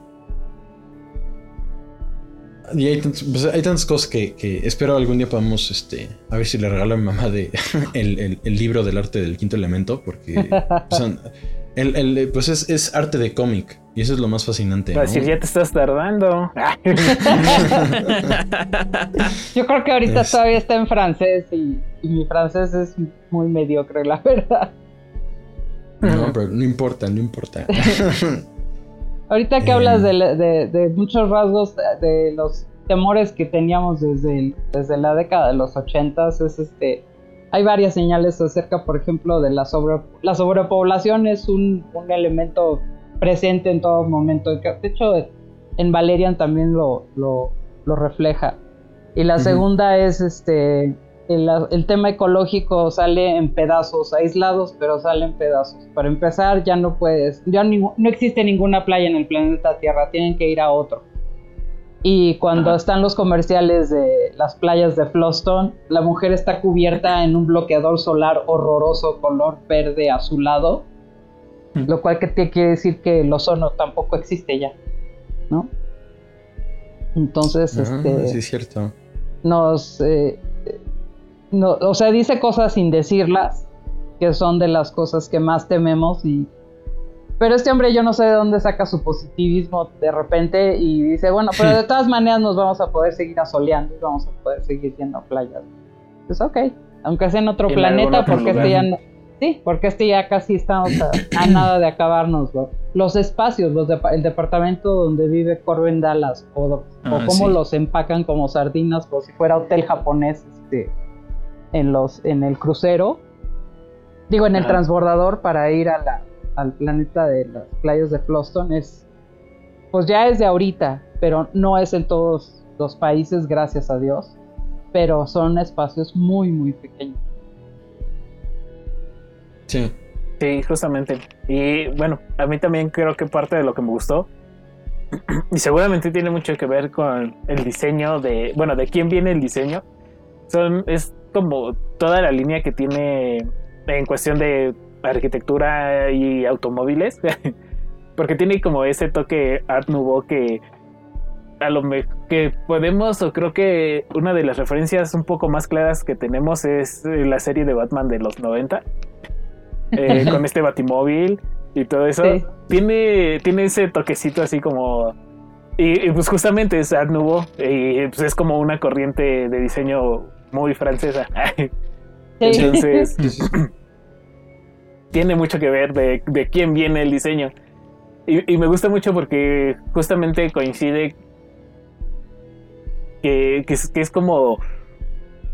Y hay, tantos- pues hay tantas cosas que, que espero algún día podamos, este, a ver si le regalo a mi mamá de el, el- el libro del arte del quinto elemento, porque el- el- pues es, es arte de cómic y eso es lo más fascinante. ¿no? decir, ya te estás tardando. Yo creo que ahorita Es- todavía está en francés y, y mi francés es muy mediocre, la verdad. No, pero no importa, no importa. Ahorita que Eh. hablas de, la- de- de muchos rasgos de, de los temores que teníamos desde, el- desde la década de los ochentas, es este, hay varias señales acerca, por ejemplo, de la sobre, la sobrepoblación es un, un elemento presente en todo momento. De hecho, en Valerian también lo, lo, lo refleja. Y la segunda es este el, el tema ecológico sale en pedazos, aislados, pero sale en pedazos. Para empezar, ya no puedes, ya ningú- no existe ninguna playa en el planeta Tierra, tienen que ir a otro. Y cuando están los comerciales de las playas de Floston, la mujer está cubierta en un bloqueador solar horroroso color verde azulado, lo cual que te quiere decir que el ozono tampoco existe ya, ¿no? Entonces, Ah, este sí, es cierto. nos eh, no, o sea, dice cosas sin decirlas, que son de las cosas que más tememos y pero este hombre yo no sé de dónde saca su positivismo de repente y dice, bueno, pero de todas maneras nos vamos a poder seguir asoleando y vamos a poder seguir yendo a playas. Pues ok, aunque sea en otro En planeta, algún otro porque este ya lugar. no- sí, porque este ya casi estamos a, a nada de acabarnos. ¿no? Los espacios, los depa- el departamento donde vive Corbin Dallas, o, o Ah, cómo sí. los empacan como sardinas, como si fuera hotel japonés, este, en los, en el crucero, digo en el Ajá. transbordador para ir a la, al planeta de las playas de Floston es, pues ya es de ahorita, pero no es en todos los países, gracias a Dios, pero son espacios muy, muy pequeños. Sí. Sí, justamente. Y bueno, a mí también creo que parte de lo que me gustó, y seguramente tiene mucho que ver con el diseño de, bueno, de quién viene el diseño, son, es como toda la línea que tiene en cuestión de arquitectura y automóviles, porque tiene como ese toque Art Nouveau que a lo mejor que podemos, o creo que una de las referencias un poco más claras que tenemos es eh, la serie de Batman de los 90 eh, con este batimóvil y todo eso. Sí. Tiene, tiene ese toquecito así como. Y, y, pues justamente es Art Nouveau. Y pues es como una corriente de diseño muy francesa. Entonces, tiene mucho que ver de, de quién viene el diseño. Y, y me gusta mucho porque justamente coincide que, que, es, que es como.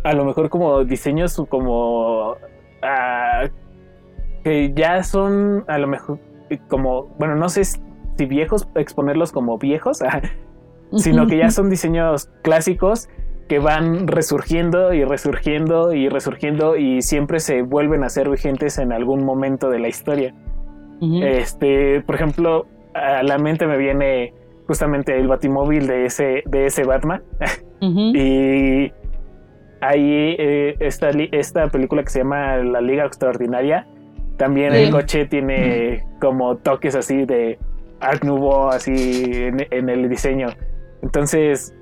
A lo mejor como diseños como. ah, que ya son a lo mejor como, bueno, no sé si viejos, exponerlos como viejos, sino que ya son diseños clásicos que van resurgiendo y resurgiendo y resurgiendo y siempre se vuelven a ser vigentes en algún momento de la historia. Este, por ejemplo, a la mente me viene justamente el batimóvil de ese, de ese Batman. Ujú. Y ahí eh, esta, esta película que se llama La Liga Extraordinaria, también Sí. el coche tiene como toques así de Art Nouveau así en, en el diseño. Entonces,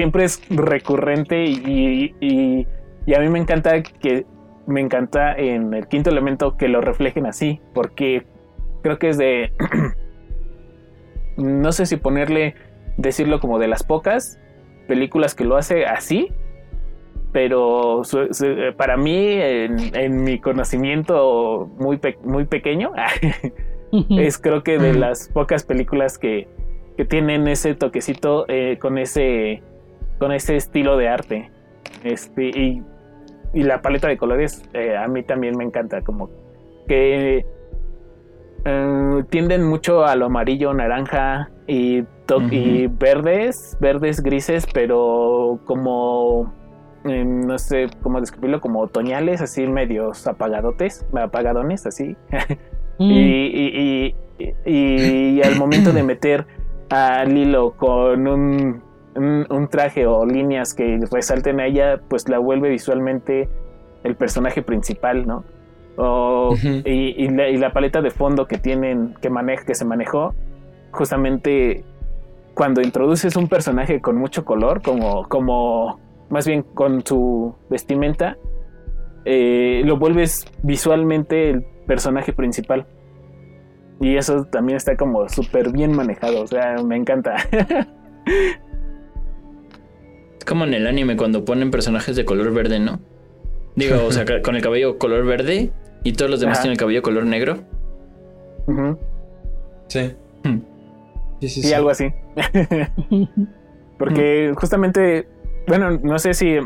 siempre es recurrente y, y, y, a mí me encanta que me encanta en el quinto elemento que lo reflejen así, porque creo que es de no sé si ponerle decirlo como de las pocas películas que lo hace así, pero para mí en, mi conocimiento muy muy pequeño es creo que de las pocas películas que, que tienen ese toquecito eh, con ese con ese estilo de arte. Este, y, y la paleta de colores eh, a mí también me encanta, como que eh, tienden mucho a lo amarillo, naranja y, y verdes, verdes, grises, pero como eh, no sé cómo describirlo, como otoñales, así medios apagadotes, apagadones, así. y, y, y, y, al momento de meter a Lilo con un un, traje o líneas que resalten a ella, pues la vuelve visualmente el personaje principal, ¿no? y, la, paleta de fondo que tienen, que, que se manejó, justamente cuando introduces un personaje con mucho color, como, como más bien con su vestimenta, eh, lo vuelves visualmente el personaje principal. Y eso también está como súper bien manejado, o sea, me encanta. Como en el anime cuando ponen personajes de color verde, ¿no? Digo, o sea, con el cabello color verde y todos los demás tienen el cabello color negro. Hmm. Sí. sí. Sí, algo así. Porque justamente, bueno, no sé si,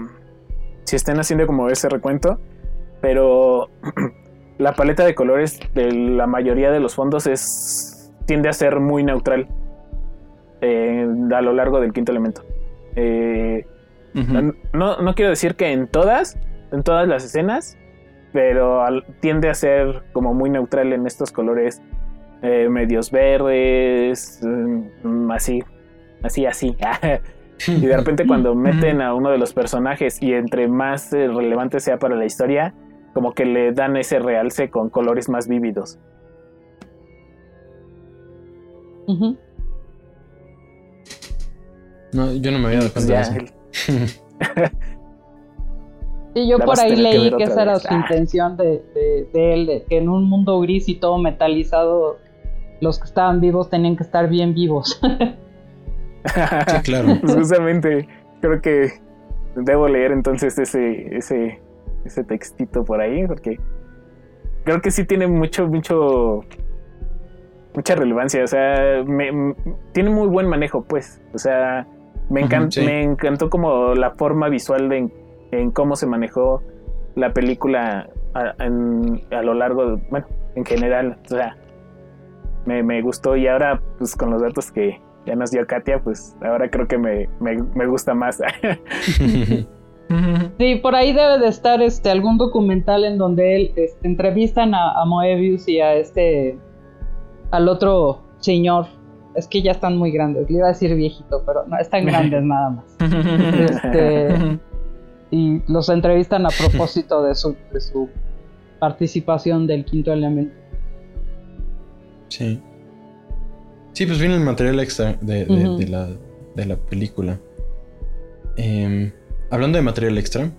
si estén haciendo como ese recuento, pero la paleta de colores de la mayoría de los fondos es tiende a ser muy neutral eh, a lo largo del quinto elemento. Eh, no, no quiero decir que en todas, en todas las escenas, pero tiende a ser como muy neutral en estos colores eh, medios verdes, mm, así, así, así. y de repente cuando meten a uno de los personajes y entre más eh, relevante sea para la historia, como que le dan ese realce con colores más vívidos. No, yo no me había dado cuenta de eso. Sí, yo por ahí leí que, esa era su ah. intención de, él, que en un mundo gris y todo metalizado, los que estaban vivos tenían que estar bien vivos. sí, claro. Justamente, creo que debo leer entonces ese, ese, ese textito por ahí, porque creo que sí tiene mucho, mucho, mucha relevancia, o sea, tiene muy buen manejo, pues, o sea, me, me encantó como la forma visual de en cómo se manejó la película a, lo largo, de, bueno, en general, o sea, me, me, gustó y ahora pues con los datos que ya nos dio Katia, pues ahora creo que me, me, gusta más. Sí, por ahí debe de estar este algún documental en donde él este, entrevistan a, a, Moebius y a este al otro señor es que ya están muy grandes. Le iba a decir viejito, pero no, están grandes nada más. Este, y los entrevistan a propósito de su, de su participación del quinto elemento. Sí. Sí, pues viene el material extra de, la, de la, película. Em, hablando de material extra,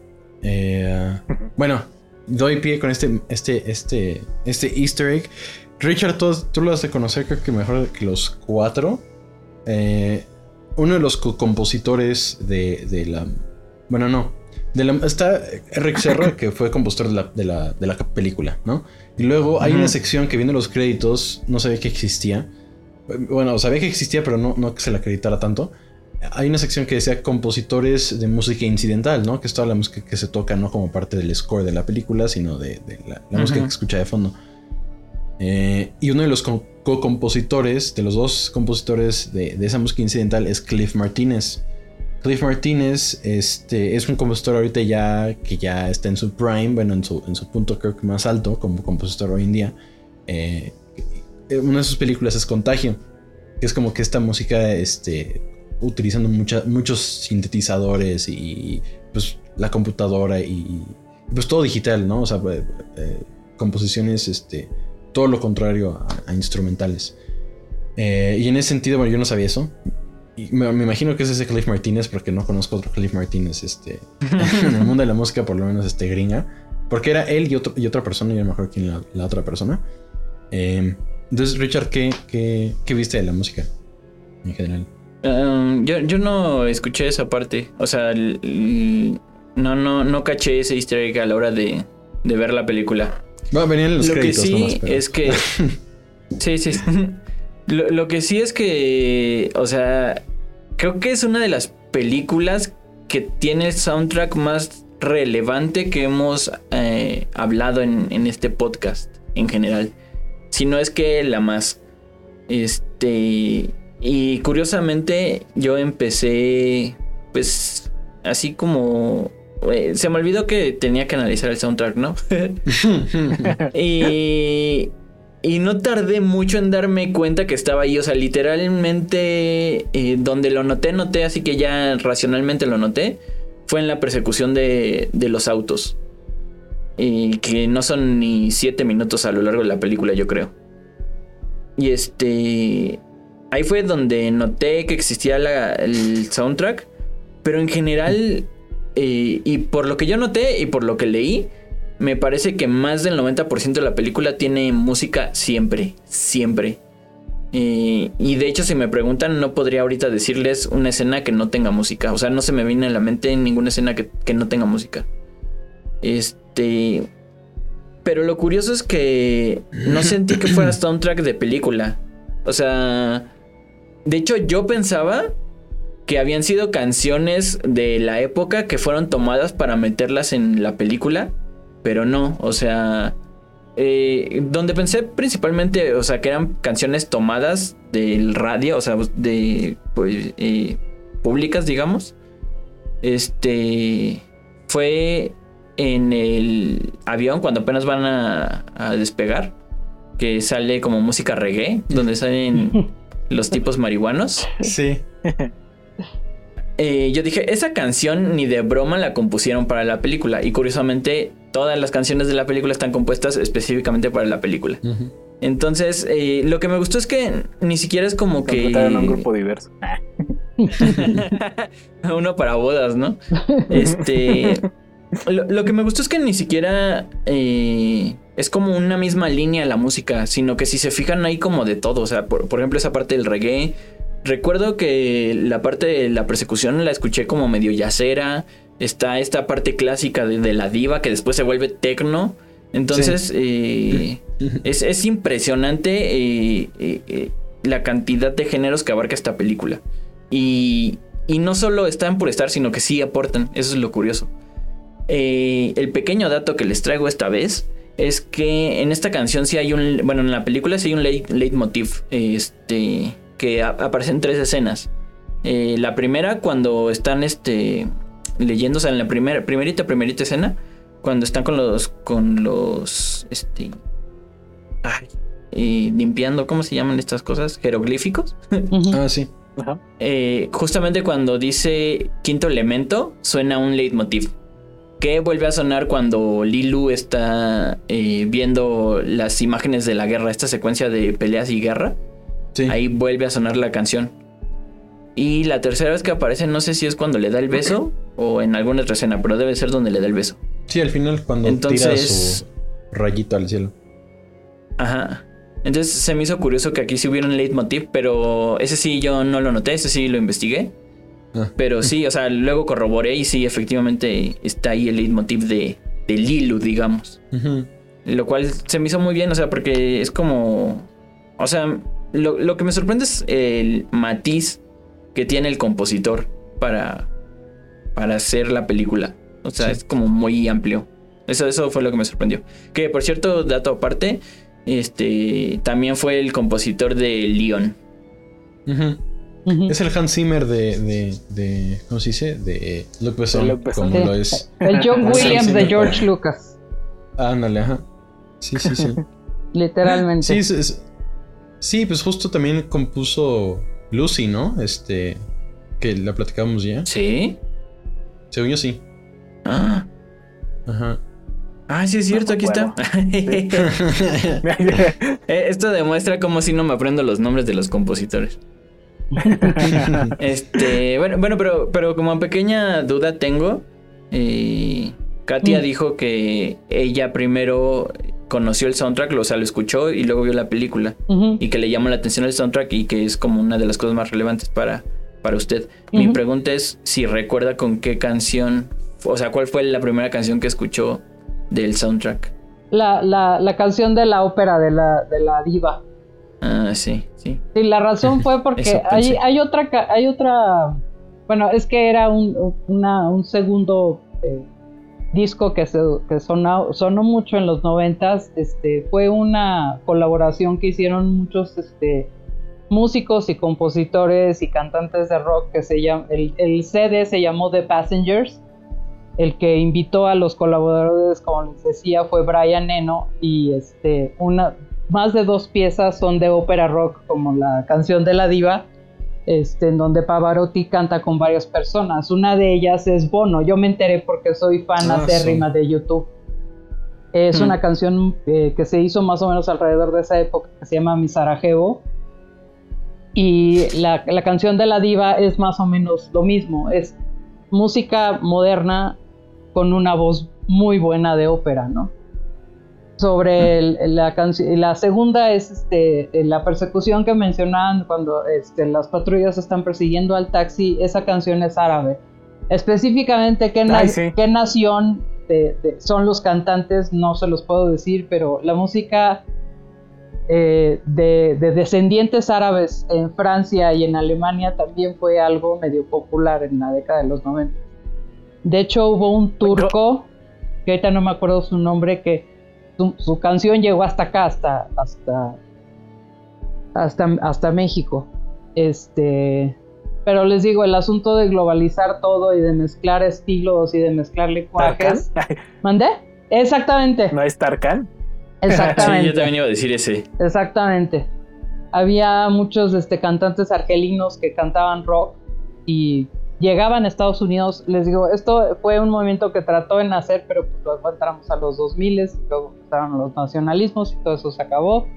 eh, bueno, doy pie con este, este, este, este easter egg Richard, tú, lo has de conocer creo que mejor que los cuatro. Eh, uno de los compositores de, la... Bueno, no. De la, está Eric Serra, que fue compositor de la, de la, película, ¿no? Y luego hay una sección que viene los créditos, no sabía que existía. Bueno, sabía que existía, pero no, no que se la acreditara tanto. Hay una sección que decía compositores de música incidental, ¿no? Que es toda la música que se toca, no como parte del score de la película, sino de, la, música que escucha de fondo. Eh, y uno de los co-compositores, de los dos compositores de, esa música incidental, es Cliff Martínez. Cliff Martínez este, es un compositor ahorita ya que ya está en su prime, bueno, en su, en su punto creo que más alto como compositor hoy en día. Eh, una de sus películas es Contagio, que es como que esta música este, utilizando muchos sintetizadores y pues la computadora y pues todo digital, ¿no? O sea, eh, composiciones este, todo lo contrario a, instrumentales. Eh, y en ese sentido, bueno, yo no sabía eso. Y me, me imagino que es ese Cliff Martínez, porque no conozco otro Cliff Martínez este, en el mundo de la música, por lo menos este gringa. Porque era él y, otro, y otra persona, y a lo mejor quién la, la otra persona. Eh, entonces, Richard, ¿qué, qué, qué viste de la música en general? Um, yo, yo no escuché esa parte. O sea, no, no, no caché ese easter egg a la hora de, de ver la película. Bueno, venían los lo que sí nomás, pero- es que. sí, sí. Lo, lo que sí es que. O sea. Creo que es una de las películas que tiene el soundtrack más relevante que hemos eh, hablado en, en este podcast en general. Si no es que la más. Este. Y curiosamente, yo empecé. Pues. Así como. Se me olvidó que tenía que analizar el soundtrack, ¿no? y, y no tardé mucho en darme cuenta que estaba ahí. O sea, literalmente eh, donde lo noté, noté, así que ya racionalmente lo noté. Fue en la persecución de, de los autos. Y que no son ni siete minutos a lo largo de la película, yo creo. Y este. Ahí fue donde noté que existía la- el soundtrack. Pero en general. Y por lo que yo noté y por lo que leí. Me parece que más del 90% de la película tiene música siempre, siempre. Y de hecho, si me preguntan, no podría ahorita decirles una escena que no tenga música. O sea, no se me viene a la mente ninguna escena que, que no tenga música. Este. Pero lo curioso es que no sentí que fuera soundtrack de película. O sea. De hecho, yo pensaba que habían sido canciones de la época que fueron tomadas para meterlas en la película. Pero no, o sea. eh, donde pensé principalmente, o sea, que eran canciones tomadas del radio, o sea, de pues, eh, públicas, digamos. Este fue en el avión cuando apenas van a, a despegar, que sale como música reggae, donde salen los tipos marihuanos. Sí. Eh, yo dije, esa canción ni de broma la compusieron para la película. Y curiosamente, todas las canciones de la película están compuestas específicamente para la película. Entonces, eh, lo que me gustó es que ni siquiera es como que... Un grupo diverso. Uno para bodas, ¿no? Este. Lo, lo que me gustó es que ni siquiera eh, es como una misma línea la música, sino que si se fijan hay como de todo. O sea, por, por ejemplo, esa parte del reggae. Recuerdo que la parte de la persecución la escuché como medio yacera. Está esta parte clásica de, de la diva que después se vuelve tecno. Entonces, eh, es, es impresionante eh, eh, la cantidad de géneros que abarca esta película. Y, y no solo están por estar, sino que sí aportan. Eso es lo curioso. El pequeño dato que les traigo esta vez es que en esta canción sí hay un. Bueno, en la película sí hay un leit- leitmotiv. Este. Que a- aparece en tres escenas. Eh, la primera, cuando están este. Leyendo, o sea, en la primera, primerita, primerita escena. Cuando están con los. Con los. Este. Ay. eh, limpiando, ¿cómo se llaman estas cosas? Jeroglíficos. Ah, sí. Eh, justamente cuando dice quinto elemento, suena un leitmotiv. Que vuelve a sonar cuando Lilu está eh, viendo las imágenes de la guerra, esta secuencia de peleas y guerra. Sí. Ahí vuelve a sonar la canción. Y la tercera vez que aparece, no sé si es cuando le da el beso o en alguna otra escena, pero debe ser donde le da el beso. Sí, al final cuando tira Entonces- su rayito al cielo. Ajá. Entonces se me hizo curioso que aquí sí hubiera un leitmotiv, pero ese sí yo no lo noté, ese sí lo investigué. Ah. Pero sí, o sea, luego corroboré y sí, efectivamente está ahí el leitmotiv de, de Lilu, digamos. Lo cual se me hizo muy bien, o sea, porque es como. O sea, lo, lo que me sorprende es el matiz que tiene el compositor para, para hacer la película. O sea, Sí. es como muy amplio. Eso, eso fue lo que me sorprendió. Que por cierto, dato aparte, este también fue el compositor de Leon. Es el Hans Zimmer de, de, de ¿cómo se dice? De Luc Besson, De Luc Besson. como Sí. lo es. El John Williams de George. Lucas. Ándale, ajá. Sí, sí, sí. Literalmente. Sí, es- es- sí, pues justo también compuso Lucy, ¿no? Este, que la platicábamos ya. ¿Sí? Según yo sí. Ah, Ajá. Ah, sí es cierto, aquí está. Eh, Esto demuestra cómo si no me aprendo los nombres de los compositores. este, bueno, bueno, pero, pero como pequeña duda tengo, eh, Katia Mm. dijo que ella primero conoció el soundtrack, o sea, lo escuchó y luego vio la película y que le llamó la atención el soundtrack y que es como una de las cosas más relevantes para, para usted. Mi pregunta es si recuerda con qué canción, o sea, cuál fue la primera canción que escuchó del soundtrack. La, la, la canción de la ópera de la, de la diva. Ah, sí, sí. Sí, la razón fue porque hay, hay otra, hay otra, bueno, es que era un, una- un segundo eh, disco que, sonó, mucho en los noventas, este, fue una colaboración que hicieron muchos este, músicos y compositores y cantantes de rock que se llama, el, el CD se llamó The Passengers, el que invitó a los colaboradores, como les decía, fue Brian Eno y este, más de dos piezas son de ópera rock, como la canción de la diva, este, en donde Pavarotti canta con varias personas. Una de ellas es Bono. Yo me enteré porque soy fan Ah, acérrima de YouTube. Es Hmm. una canción eh, que se hizo más o menos alrededor de esa época, que se llama Mi Sarajevo. Y la, la canción de la diva es más o menos lo mismo. Es música moderna con una voz muy buena de ópera, ¿no? Sobre el- la canción. La segunda es este, la persecución que mencionaban cuando este, las patrullas están persiguiendo al taxi. Esa canción es árabe. Específicamente, ¿qué, na- Ay, sí. qué nación de- de- son los cantantes? No se los puedo decir, pero la música eh, de, de descendientes árabes en Francia y en Alemania también fue algo medio popular en la década de los 90. De hecho, hubo un turco, que ahorita no me acuerdo su nombre, que su, su canción llegó hasta acá, hasta, hasta, hasta, hasta México. Este, pero les digo, el asunto de globalizar todo y de mezclar estilos y de mezclar lenguajes. ¿Tarkan? ¿Mandé? Exactamente, ¿No es Tarkan? Sí, exactamente. yo también iba a decir ese. Exactamente. Había muchos este, cantantes argelinos que cantaban rock y llegaban a Estados Unidos. Les digo, esto fue un movimiento que trató de nacer, pero pues luego entramos a los 2000 y luego empezaron los nacionalismos y todo eso se acabó.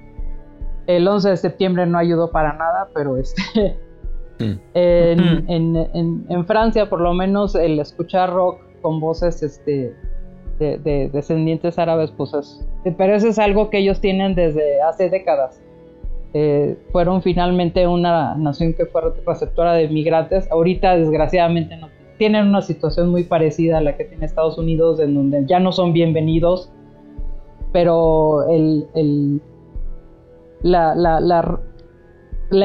El 11 de septiembre no ayudó para nada, pero este, Mm. en- en- en Francia por lo menos el escuchar rock con voces este, de, de descendientes árabes, pues es, pero eso es algo que ellos tienen desde hace décadas. Eh, fueron finalmente una nación que fue receptora de migrantes. Ahorita, desgraciadamente, tienen una situación muy parecida a la que tiene Estados Unidos, en donde ya no son bienvenidos, pero la,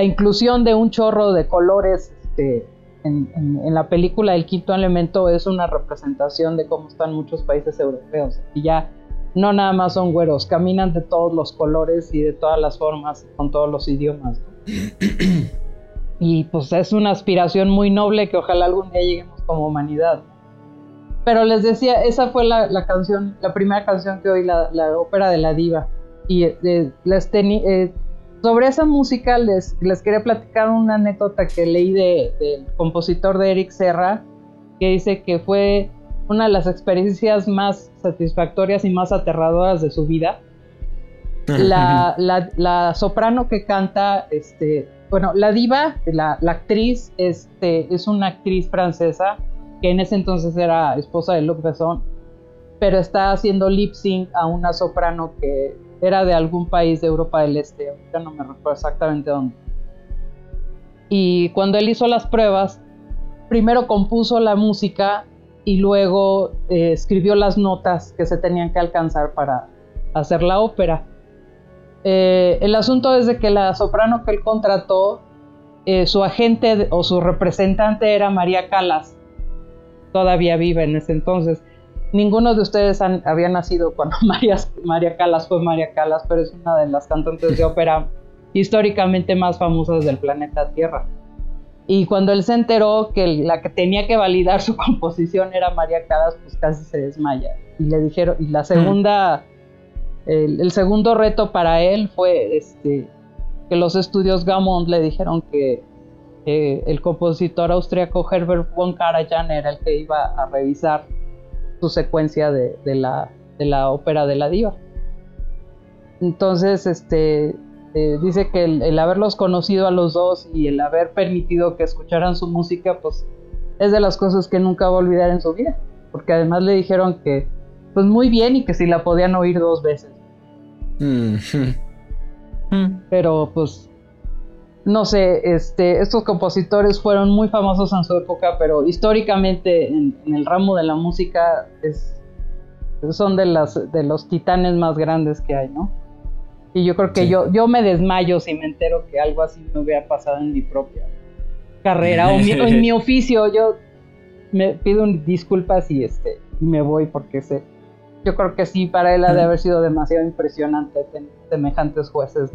inclusión de un chorro de colores este, en- en la película El Quinto Elemento es una representación de cómo están muchos países europeos. Y ya no nada más son güeros, caminan de todos los colores y de todas las formas, con todos los idiomas. ¿no? y pues es una aspiración muy noble que ojalá algún día lleguemos como humanidad. Pero les decía, esa fue la, la canción, la primera canción que oí, la, la ópera de la diva. Y eh, les teni- eh, sobre esa música les, les quería platicar una anécdota que leí de- del compositor de Eric Serra, que dice que fue una de las experiencias más satisfactorias y más aterradoras de su vida. La, la- la soprano que canta, este, bueno, la diva, la, la actriz, este, es una actriz francesa que en ese entonces era esposa de Luc Besson, pero está haciendo lip sync a una soprano que era de algún país de Europa del Este, ahorita no me recuerdo exactamente dónde. Y cuando él hizo las pruebas, primero compuso la música y luego eh, escribió las notas que se tenían que alcanzar para hacer la ópera. Eh, el asunto es de que la soprano que él contrató, eh, su agente o su representante era María Calas, todavía viva en ese entonces. Ninguno de ustedes había nacido cuando María, María Calas fue María Calas, pero es una de las cantantes de ópera históricamente más famosas del planeta Tierra. Y cuando él se enteró que la que tenía que validar su composición era María Calas, pues casi se desmaya. Y le dijeron, y la segunda, el, el segundo reto para él fue este, que los estudios Gaumont le dijeron que eh, el compositor austriaco Herbert von Karajan era el que iba a revisar su secuencia de, de la, de la ópera de la diva. Entonces, este, eh, dice que el, haberlos conocido a los dos y el haber permitido que escucharan su música, pues es de las cosas que nunca va a olvidar en su vida. Porque además le dijeron que, pues muy bien y que si la podían oír dos veces. Mm-hmm. Pero pues, no sé, este, estos compositores fueron muy famosos en su época, pero históricamente en, en el ramo de la música es, son de, las, de los titanes más grandes que hay, ¿no? Y yo creo que yo, yo me desmayo si me entero que algo así me hubiera pasado en mi propia carrera o, en mi oficio. Yo me pido disculpas y este y me voy porque sé. Yo creo que sí, para él ha de haber sido demasiado impresionante tener semejantes jueces.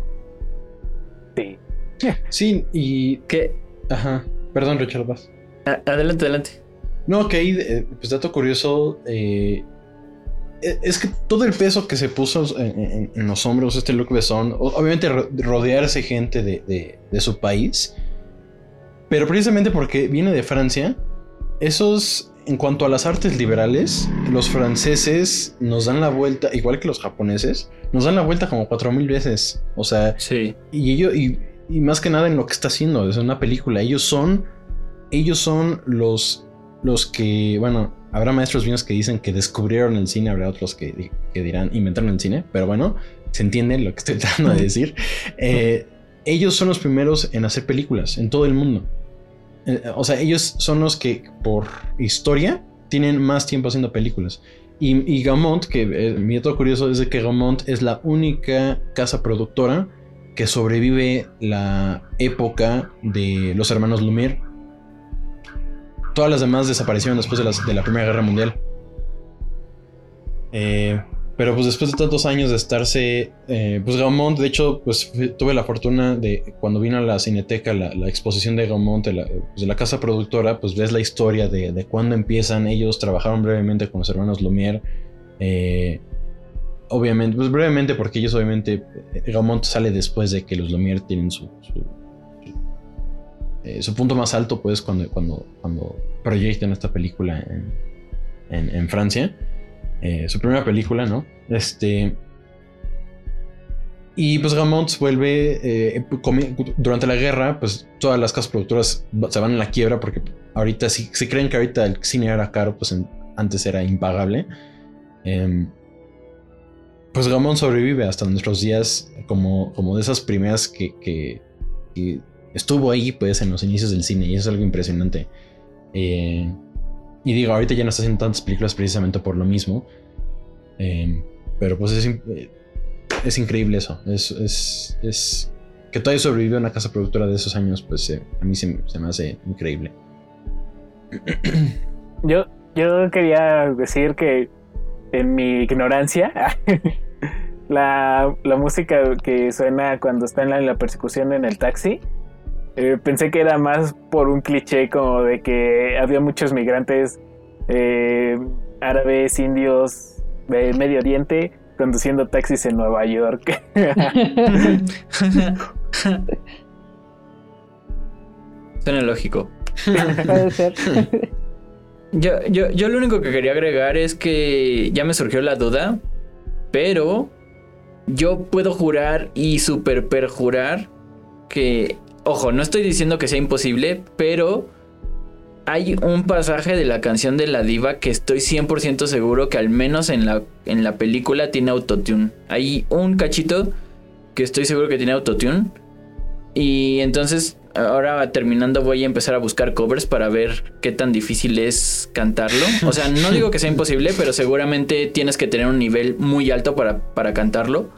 Sí. Sí, y que. Ajá. Perdón, Richard, vas. Adelante, adelante. No, que ahí, eh, pues dato curioso, eh, es que todo el peso que se puso en, los hombros este Luc Besson, obviamente rodearse gente de, su país, pero precisamente porque viene de Francia, esos, en cuanto a las artes liberales, los franceses nos dan la vuelta, igual que los japoneses, nos dan la vuelta como cuatro mil veces. O sea, sí. Y ellos, y, y más que nada en lo que está haciendo, es una película, ellos son, ellos son los, los que, bueno, Habrá maestros míos que dicen que descubrieron el cine, habrá otros que, dirán inventaron el cine, pero bueno, se entiende lo que estoy tratando de decir. Eh, ellos son los primeros en hacer películas en todo el mundo. Eh, o sea, ellos son los que por historia tienen más tiempo haciendo películas. Y, Gaumont, que eh, mi dato curioso es de que Gaumont es la única casa productora que sobrevive la época de los hermanos Lumière Todas las demás desaparecieron después de, la Primera Guerra Mundial. Eh, pero pues después de tantos años de estarse, eh, pues Gaumont, de hecho, pues tuve la fortuna de cuando vino a la Cineteca, la, exposición de Gaumont, de la, pues, de la, casa productora, pues ves la historia de, de cuándo empiezan. Ellos trabajaron brevemente con los hermanos Lumière. Eh, obviamente, pues brevemente porque ellos obviamente, Gaumont sale después de que los Lumière tienen su eh, su punto más alto, pues, cuando, cuando, cuando proyectan esta película en, Francia. Eh, su primera película, ¿no? Este. Y pues Gamont vuelve. Eh, durante la guerra, pues todas las casas productoras se van en la quiebra porque ahorita, si, si creen que ahorita el cine era caro, pues antes era impagable. Em, pues Gamont sobrevive hasta nuestros días como, como de esas primeras que, que estuvo ahí pues en los inicios del cine y eso es algo impresionante. Eh, y digo, ahorita ya no está haciendo tantas películas precisamente por lo mismo. Eh, pero pues es, eh, es increíble eso. Es, es, es, que todavía sobrevivió una casa productora de esos años, pues a mí se, me hace increíble. Yo, yo quería decir que en mi ignorancia, la, la música que suena cuando está en la persecución en el taxi eh, pensé que era más por un cliché como de que había muchos migrantes eh, árabes, indios de Medio Oriente conduciendo taxis en Nueva York. Suena lógico. Puede ser. Yo, yo, yo lo único que quería agregar es que ya me surgió la duda, pero yo puedo jurar y super perjurar que Ojo, no estoy diciendo que sea imposible, pero hay un pasaje de la canción de la diva que estoy 100% seguro que al menos en la, en la película tiene autotune. Hay un cachito que estoy seguro que tiene autotune. Y entonces ahora terminando voy a empezar a buscar covers para ver qué tan difícil es cantarlo. O sea, no digo que sea imposible, pero seguramente tienes que tener un nivel muy alto para, para cantarlo.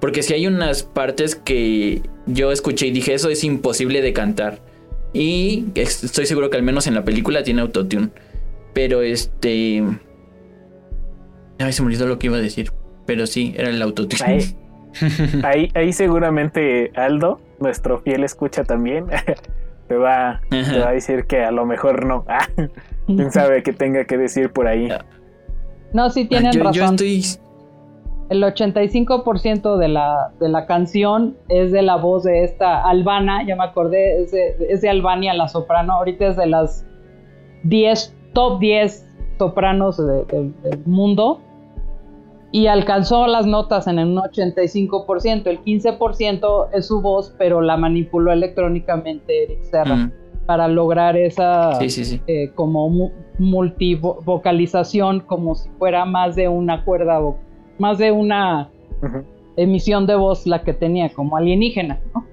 Porque si hay unas partes que yo escuché y dije, eso es imposible de cantar. Y estoy seguro que al menos en la película tiene autotune. Pero este... Ay, se me olvidó lo que iba a decir. Pero sí, era el autotune. Ahí, ahí, seguramente Aldo, nuestro fiel escucha también, te va, te va a decir que a lo mejor no. Quién sabe qué tenga que decir por ahí. No, sí tienen razón. Yo estoy el 85% de la, de la canción es de la voz de esta Albana, ya me acordé, es de, Albania la soprano, ahorita es de las 10, top 10 sopranos del mundo. y alcanzó las notas en un 85%. El 15% es su voz, pero la manipuló electrónicamente Eric Serra Mm. para lograr esa Sí, sí, sí. eh, como mu- multivocalización, como si fuera más de una cuerda, vo- más de una emisión de voz la que tenía, como alienígena, ¿no?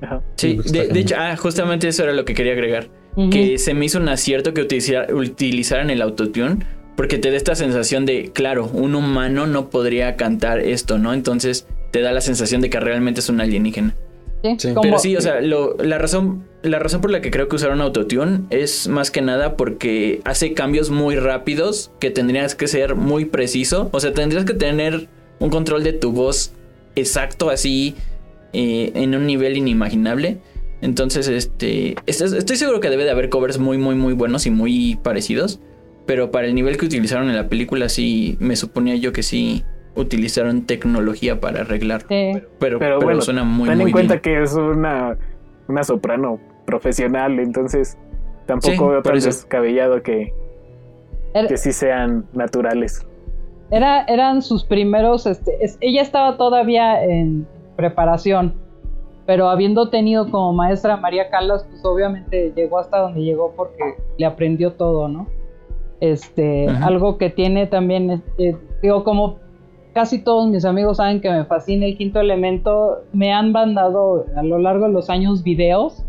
Ajá. Sí, de, hecho, ah, justamente eso era lo que quería agregar. Que se me hizo un acierto que utiliza- utilizaran el autotune. Porque te da esta sensación de, claro, un humano no podría cantar esto, ¿no? Entonces te da la sensación de que realmente es un alienígena. Sí, Sí. como- Pero sí, o sea, lo- la, razón, la razón por la que creo que usaron autotune es más que nada porque hace cambios muy rápidos que tendrías que ser muy preciso. O sea, tendrías que tener un control de tu voz exacto así eh, en un nivel inimaginable. Entonces, este, estás- estoy seguro que debe de haber covers muy, muy, muy buenos y muy parecidos. Pero para el nivel que utilizaron en la película, sí, me suponía yo que sí utilizaron tecnología para arreglar. Sí. Pero, Pero, pero bueno, suena muy, ten muy en cuenta bien. que es una, una soprano profesional, entonces tampoco Sí, veo tan descabellado que, Era- que sí sean naturales. Era, eran sus primeros, este, es- ella estaba todavía en preparación, pero habiendo tenido como maestra a María Callas, pues obviamente llegó hasta donde llegó porque le aprendió todo, ¿no? Este, Ajá. algo que tiene también, eh, digo, como casi todos mis amigos saben que me fascina el quinto elemento, me han mandado a lo largo de los años videos.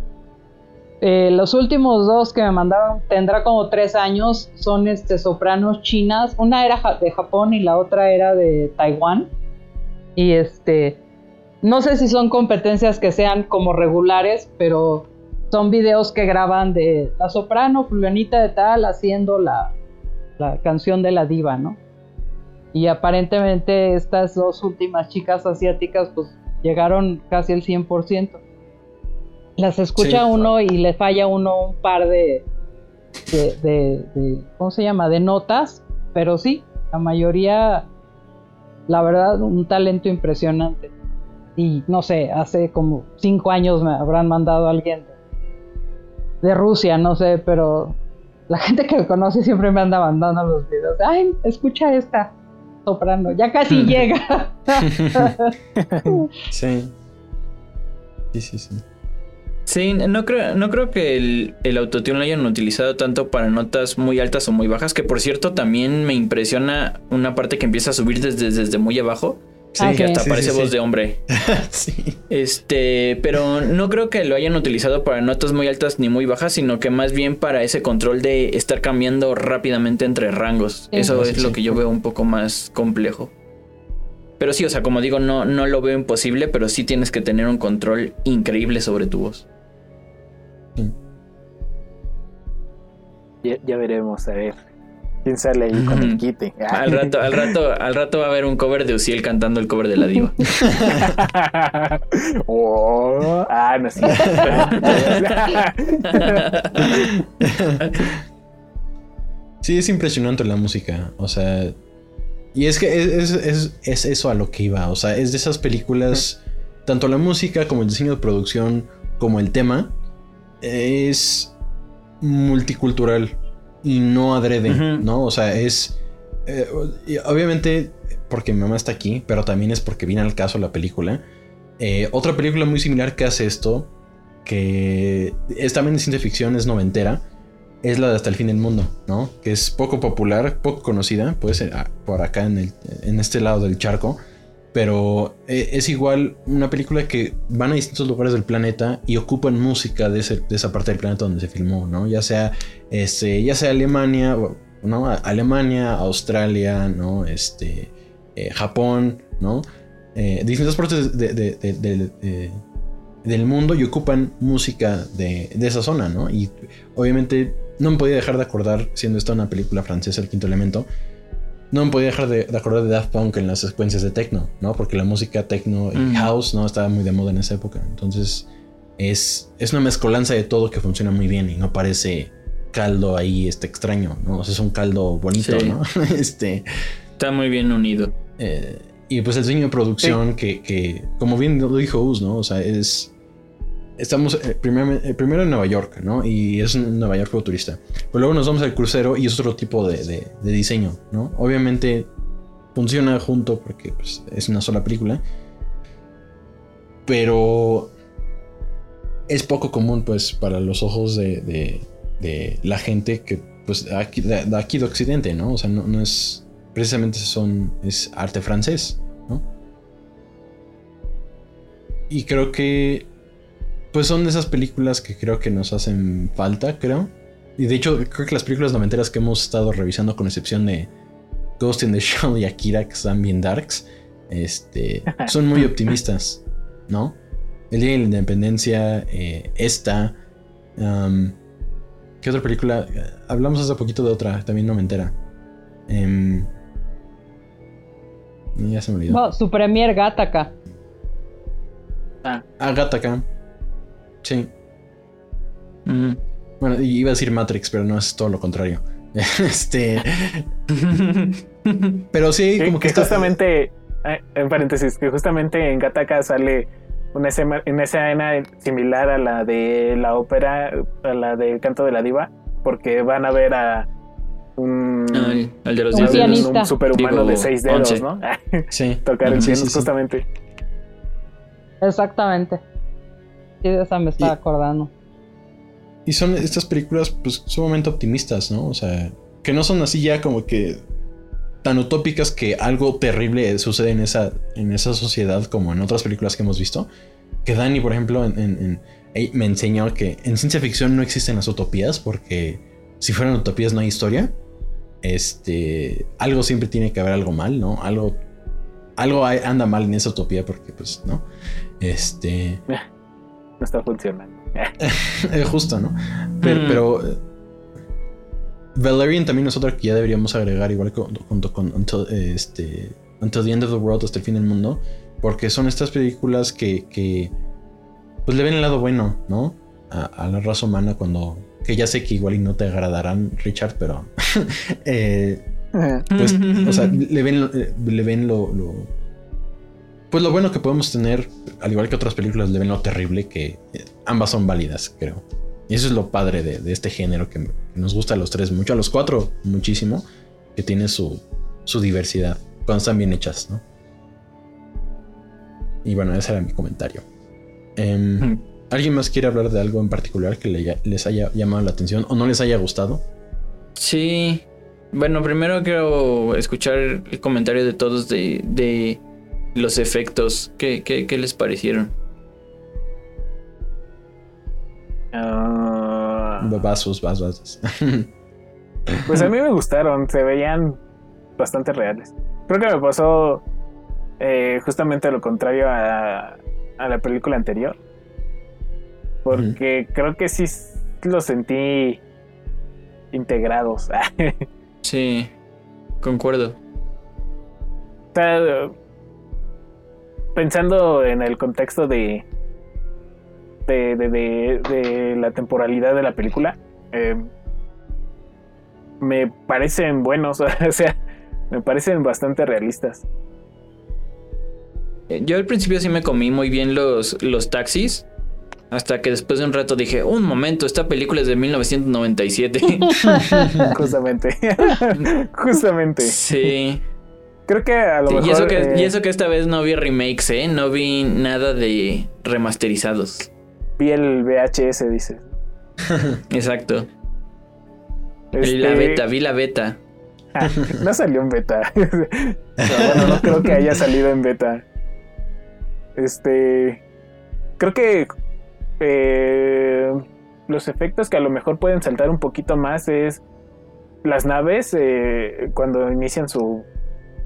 Eh, los últimos dos que me mandaron tendrá como tres años son este sopranos chinas. Una era de Japón y la otra era de Taiwán. Y este no sé si son competencias que sean como regulares pero son videos que graban de la soprano fulanita de tal haciendo la canción de la diva no y aparentemente estas dos últimas chicas asiáticas pues llegaron casi al 100% las escucha Sí. uno y le falla uno un par de, de, de- de- ¿cómo se llama? De notas, pero sí, la mayoría, la verdad, un talento impresionante. Y no sé, hace como cinco años me habrán mandado a alguien de, de Rusia, no sé, pero la gente que me conoce siempre me anda mandando los videos. Ay, escucha esta soprano, ya casi llega. Sí. Sí, sí, sí. Sí, no creo, no creo que el, el autotune lo hayan utilizado tanto para notas muy altas o muy bajas, que por cierto también me impresiona una parte que empieza a subir desde, desde muy abajo, Sí, Ah, que hasta sí, parece sí, voz sí. de hombre. sí. Este, pero no creo que lo hayan utilizado para notas muy altas ni muy bajas, sino que más bien para ese control de estar cambiando rápidamente entre rangos. Sí. Eso Sí, es sí. lo que yo veo un poco más complejo. Pero sí, o sea, como digo, no, no lo veo imposible, pero sí tienes que tener un control increíble sobre tu voz. Ya, ya veremos, a ver. ¿Quién sale ahí con el quite? Al rato, al rato, al rato va a haber un cover de Uciel cantando el cover de la diva. oh, ah, no sé. Sí, es impresionante la música. O sea. Y es que es, es- es- es eso a lo que iba. O sea, es de esas películas. Tanto la música como el diseño de producción, como el tema. Es multicultural. Y no adrede. ¿no? O sea, es. eh, obviamente, porque mi mamá está aquí, pero también es porque viene al caso la película. Eh, otra película muy similar que hace esto, que es también de ciencia ficción, es noventera, es la de Hasta el fin del mundo, ¿no? Que es poco popular, poco conocida, pues eh, por acá en, el- en este lado del charco. Pero eh, es igual una película que van a distintos lugares del planeta y ocupan música de, ese- de esa parte del planeta donde se filmó, ¿no? Ya sea, este, ya sea Alemania, ¿no? Alemania, Australia, ¿no? Este, eh, Japón, ¿no? Eh, distintas partes de- de- de- de- de- del mundo y ocupan música de esa zona, ¿no? Y obviamente no me podía dejar de acordar, siendo esta una película francesa, El Quinto Elemento, no me podía dejar de, de acordar de Daft Punk en las secuencias de techno, ¿no? Porque la música techno y Mm. house, ¿no? Estaba muy de moda en esa época. Entonces, es, es una mezcolanza de todo que funciona muy bien y no parece caldo ahí este extraño, ¿no? O sea, es un caldo bonito, Sí. ¿no? este... Está muy bien unido. Eh, y pues el diseño de producción que, que, como bien lo dijo Us, ¿no? O sea, es... Estamos eh, primero, eh, primero en Nueva York, ¿no? Y es Nueva York futurista. Pero luego nos vamos al crucero y es otro tipo de, de- de diseño, ¿no? Obviamente funciona junto porque pues, es una sola película. Pero es poco común, pues, para los ojos de, de, la gente que, pues, aquí, de, aquí de Occidente, ¿no? O sea, no, no es. Precisamente son. Es arte francés, ¿no? Y creo que. Pues son de esas películas que creo que nos hacen falta, creo. Y de hecho, creo que las películas noventeras que hemos estado revisando, con excepción de Ghost in the Shell y Akira, que están bien darks, este, son muy optimistas, ¿no? El Día de la Independencia, eh, esta. ¿Qué otra película? Hablamos hace poquito de otra, también noventera. Eh, ya se me olvidó. No, su premier Gattaca. Ah, ah Sí. Bueno, iba a decir Matrix, pero no es todo lo contrario. este. pero sí, como que, justamente. Eh, en paréntesis, que justamente en Gattaca sale una escena, una escena similar a la de la ópera, a la del canto de la diva, porque van a ver a un, el de los un, un superhumano de seis dedos, ¿no? sí. Tocar el piano, justamente. Exactamente. Sí, de esa me estaba acordando. Y son estas películas, pues, sumamente optimistas, ¿no? O sea, que no son así ya como que tan utópicas que algo terrible sucede en esa, en esa sociedad como en otras películas que hemos visto. Que Dani, por ejemplo, en, me enseñó que en ciencia ficción no existen las utopías porque si fueran utopías no hay historia. Este, algo siempre tiene que haber algo mal, ¿no? Algo, algo anda mal en esa utopía porque, pues, ¿no? Este... No está funcionando. Justo, ¿no? Pero, mm. pero Valerian también es otra que ya deberíamos agregar, igual que junto con Until, este, Until the End of the World, hasta el fin del mundo. Porque son estas películas que, que pues le ven el lado bueno, ¿no? A, la raza humana cuando... Que ya sé que igual y no te agradarán, Richard, pero... eh, pues, o sea, le ven, le ven lo, lo, Pues lo bueno que podemos tener, al igual que otras películas, le ven lo terrible, que ambas son válidas, creo. Y eso es lo padre de, este género que nos gusta a los tres mucho, a los cuatro muchísimo, que tiene su, su diversidad, cuando están bien hechas, ¿no? Y bueno, ese era mi comentario. Em, ¿Alguien más quiere hablar de algo en particular que les haya llamado la atención o no les haya gustado? Sí. Bueno, primero quiero escuchar el comentario de todos de, de los efectos. ¿Qué, qué, qué les parecieron? Uh, vasos, vasos. pues a mí me gustaron, se veían bastante reales. Creo que me pasó eh, justamente lo contrario a, a, la película anterior. Porque creo que sí los sentí integrados. sí, concuerdo. Pensando en el contexto de, de, la temporalidad de la película, eh, me parecen buenos, o sea, me parecen bastante realistas. Eh, yo al principio sí me comí muy bien los, los taxis. Hasta que después de un rato dije, un momento, esta película es de 1997. Justamente. Justamente. Sí. Creo que a lo mejor. Y eso que, y eh, eso que esta vez no vi remakes, ¿eh? No vi nada de remasterizados vi el VHS, dice. Exacto. Vi la este, beta, vi la beta. Ah, no salió en beta. bueno, no creo que haya salido en beta. Este. Creo que. Eh, los efectos que a lo mejor pueden saltar un poquito más es. Las naves, eh, cuando inician su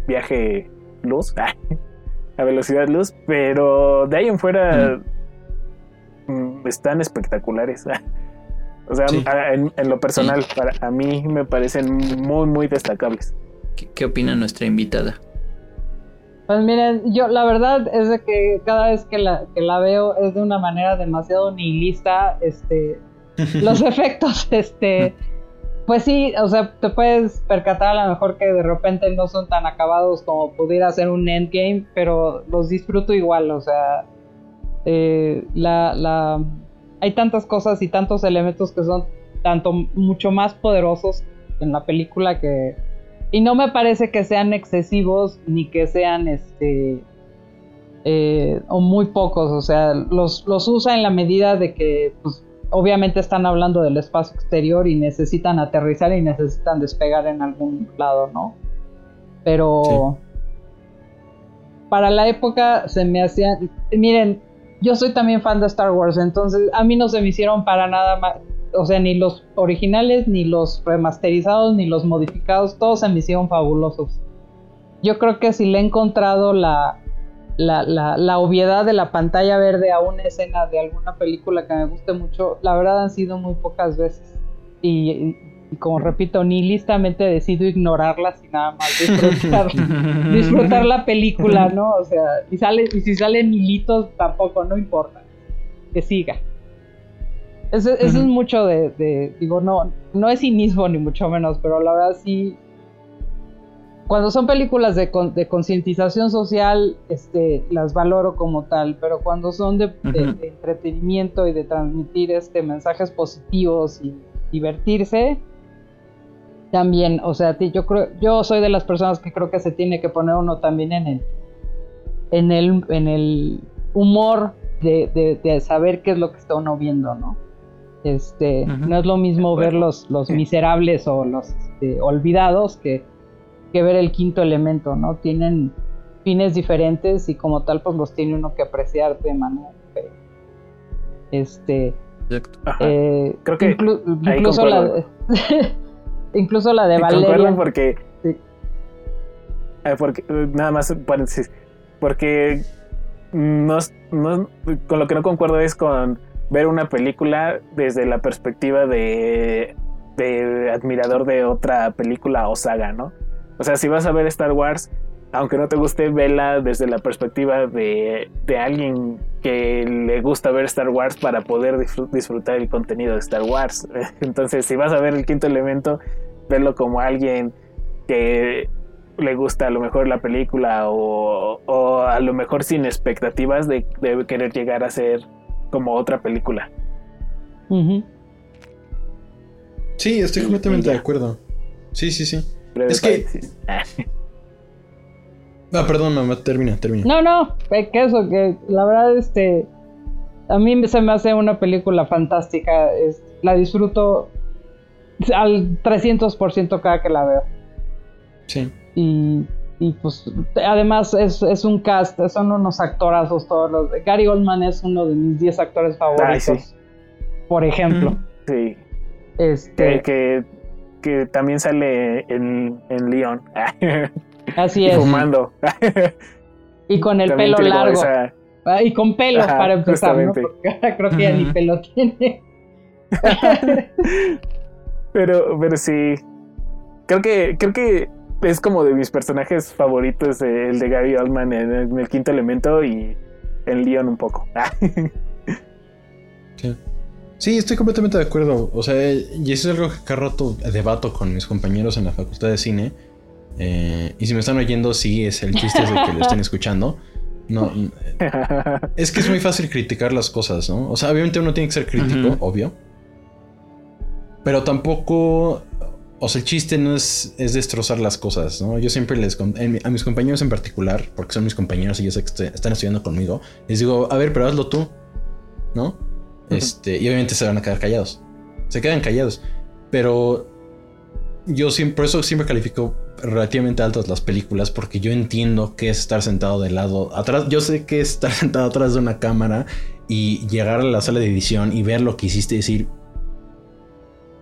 viaje luz, a velocidad luz, pero de ahí en fuera. Mm, están espectaculares. o sea, en, lo personal, para a mí me parecen muy, muy destacables. ¿Qué, opina nuestra invitada? Pues miren, yo la verdad es de que cada vez que la, que la veo es de una manera demasiado nihilista, este, los efectos, este, pues sí, o sea, te puedes percatar a lo mejor que de repente no son tan acabados como pudiera ser un endgame, pero los disfruto igual, o sea, eh, la, la, hay tantas cosas y tantos elementos que son tanto mucho más poderosos en la película que, y no me parece que sean excesivos ni que sean este eh, o muy pocos, o sea, los, los usa en la medida de que pues, obviamente están hablando del espacio exterior y necesitan aterrizar y necesitan despegar en algún lado, ¿no? Pero para la época se me hacían, miren, yo soy también fan de Star Wars, entonces a mí no se me hicieron para nada más, o sea, ni los originales, ni los remasterizados, ni los modificados, todos se me hicieron fabulosos. Yo creo que si le he encontrado la, la, la, la, obviedad de la pantalla verde a una escena de alguna película que me guste mucho, la verdad han sido muy pocas veces. Y, como repito, ni listamente decido ignorarlas y nada más disfrutar, disfrutar la película, ¿no? O sea, y, sale, y si salen hilitos tampoco, no importa. Que siga. Eso, eso es mucho de, de, digo, no, no es cinismo ni mucho menos, pero la verdad sí, cuando son películas de, de concientización social, este, las valoro como tal, pero cuando son de, entretenimiento y de transmitir este, mensajes positivos y divertirse, también, o sea, yo creo, yo soy de las personas que creo que se tiene que poner uno también en el, en el, en el humor de, de saber qué es lo que está uno viendo, ¿no? Este, no es lo mismo ver los, los miserables o los este, olvidados que que ver el quinto elemento, ¿no? Tienen fines diferentes y como tal pues los tiene uno que apreciar de manera este eh, creo que incluso la de, incluso la de Valeria. porque porque nada más porque no, no, con lo que no concuerdo es con ver una película desde la perspectiva de, de admirador de otra película o saga, ¿no? O sea, si vas a ver Star Wars, aunque no te guste, vela desde la perspectiva de, alguien que le gusta ver Star Wars para poder disfrutar el contenido de Star Wars. Entonces, si vas a ver el quinto elemento, verlo como alguien que le gusta a lo mejor la película o, a lo mejor sin expectativas de, querer llegar a ser como otra película. Sí, estoy completamente de acuerdo. Sí, sí, sí es que. Ah, perdón, mamá, termina, termina. No, no, que eso, que la verdad, este. A mí se me hace una película fantástica. la disfruto al 300% cada que la veo. Sí. Y, y pues, además es, es, un cast, son unos actorazos todos los. Gary Oldman es uno de mis 10 actores favoritos. Por ejemplo. Sí. Este. que que también sale en, en León. Así es. Fumando. y con el pelo largo. Ah, y con pelo para empezar, ¿no? Porque ahora creo que ya ni pelo tiene. pero, pero sí. Creo que, creo que es como de mis personajes favoritos, eh, el de Gary Oldman en el, quinto elemento y en Leon un poco. sí. Sí, estoy completamente de acuerdo. O sea, y eso es algo que cada rato debato con mis compañeros en la facultad de cine. Eh, y si me están oyendo, sí, es el chiste de que lo estén escuchando. No, es que es muy fácil criticar las cosas, ¿no? O sea, obviamente uno tiene que ser crítico, obvio. Pero tampoco. O sea, el chiste no es, es destrozar las cosas, ¿no? Yo siempre les. A mis compañeros en particular, porque son mis compañeros y yo sé que están estudiando conmigo, les digo, a ver, pero hazlo tú, ¿no? Este, y obviamente se van a quedar callados. Se quedan callados. Pero yo siempre, por eso siempre califico relativamente altas las películas porque yo entiendo que es estar sentado de lado atrás. Yo sé que es estar sentado atrás de una cámara y llegar a la sala de edición y ver lo que hiciste y decir,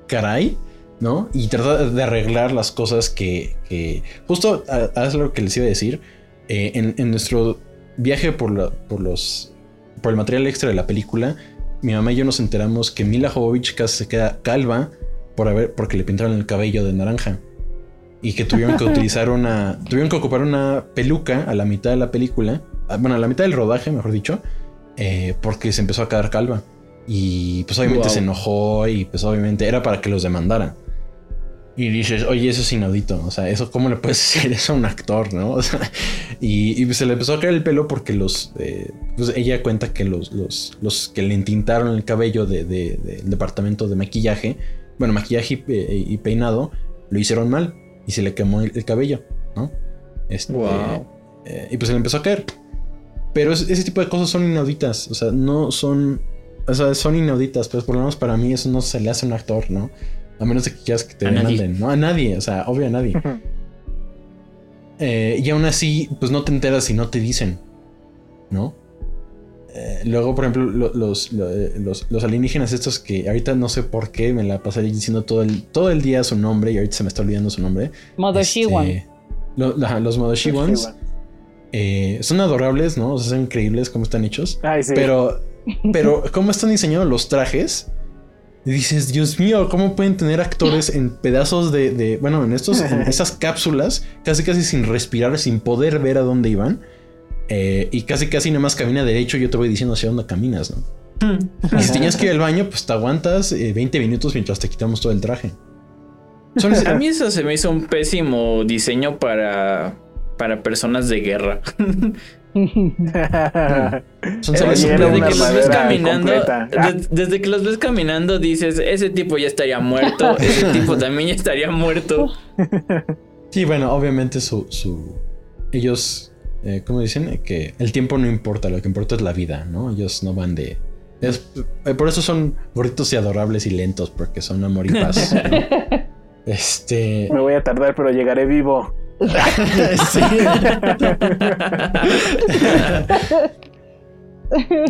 caray, ¿no? Y tratar de arreglar las cosas que, que justo haz lo que les iba a decir. Eh, en, nuestro viaje por, por los por el material extra de la película, mi mamá y yo nos enteramos que Mila Jovovich casi se queda calva por haber, porque le pintaron el cabello de naranja. Y que tuvieron que utilizar una. Tuvieron que ocupar una peluca a la mitad de la película. Bueno, a la mitad del rodaje, mejor dicho. Eh, porque se empezó a quedar calva. Y pues obviamente se enojó y pues obviamente era para que los demandaran. Y dices, oye, eso es inaudito. O sea, eso, ¿cómo le puedes decir eso a un actor, no? O sea, y, y, se le empezó a caer el pelo porque los. Eh, pues ella cuenta que los, los, los, que le entintaron el cabello del de, departamento de maquillaje, bueno, maquillaje y, peinado, lo hicieron mal. y se le quemó el, el cabello, ¿no? Este, Wow. eh, y pues se le empezó a caer. Pero es- ese tipo de cosas son inauditas, o sea, no son, o sea, son inauditas, pues por lo menos para mí eso no se le hace a un actor, ¿no? A menos de que quieras que te A nadie. demanden, ¿no? A nadie, o sea, obvio a nadie. Eh, y aún así, pues no te enteras si no te dicen, ¿no? Eh, luego, por ejemplo, lo- los, lo- eh, los, los alienígenas estos que ahorita no sé por qué me la pasé diciendo todo el, todo el día su nombre y ahorita se me está olvidando su nombre. Modoshiwan. Este, lo- los Modoshiwans eh, son adorables, ¿no? O sea, son increíbles cómo están hechos. Ay, sí. Pero, pero cómo están diseñados los trajes. Y dices, Dios mío, ¿cómo pueden tener actores en pedazos de, de- bueno, en estos, en esas cápsulas, casi casi sin respirar, sin poder ver a dónde iban? Eh, y casi casi nada más camina derecho, yo te voy diciendo hacia dónde caminas, ¿no? Y si tenías que ir al baño, pues te aguantas eh, 20 minutos mientras te quitamos todo el traje. A mí eso se me hizo un pésimo diseño para, para personas de guerra. Son Desde que los ves caminando, desde que los ves caminando dices, ese tipo ya estaría muerto, ese tipo también ya estaría muerto. Sí, bueno, obviamente su. su ellos, eh, ¿cómo dicen? Eh, Que el tiempo no importa, lo que importa es la vida, ¿no? Ellos no van de. es- eh, por eso son gorditos y adorables y lentos, porque son amor y paz. ¿no? Este. Me voy a tardar, pero llegaré vivo. Sí.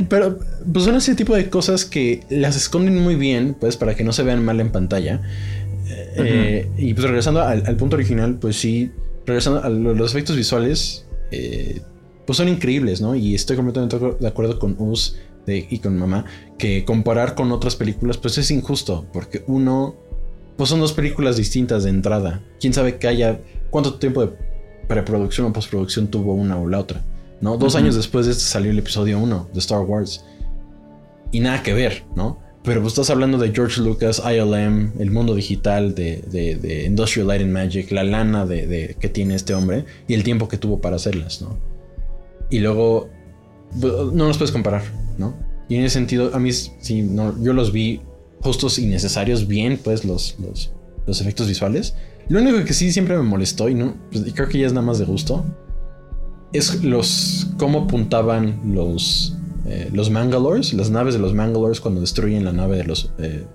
Pero pues son ese tipo de cosas que las esconden muy bien, pues para que no se vean mal en pantalla. Eh, y pues regresando al, al punto original, pues sí, regresando a lo- los efectos visuales, eh, pues son increíbles, ¿no? Y estoy completamente de acuerdo con Us de- y con Mamá, que comparar con otras películas, pues es injusto, porque uno, pues son dos películas distintas de entrada. ¿Quién sabe que haya, cuánto tiempo de preproducción o postproducción tuvo una o la otra? ¿No? Dos años después de este salió el episodio 1 de Star Wars. Y nada que ver, ¿no? Pero pues estás hablando de George Lucas, ILM, el mundo digital de, de- de Industrial Light and Magic, la lana de, de- que tiene este hombre y el tiempo que tuvo para hacerlas, ¿no? Y luego bu- no los puedes comparar, ¿no? Y en ese sentido, a mí sí, no, yo los vi justos y necesarios, bien, pues los, los, los efectos visuales. Lo único que sí siempre me molestó, y no, pues, y creo que ya es nada más de gusto, es los cómo apuntaban los eh, los Mangalores, las naves de los Mangalores cuando destruyen la nave de los eh,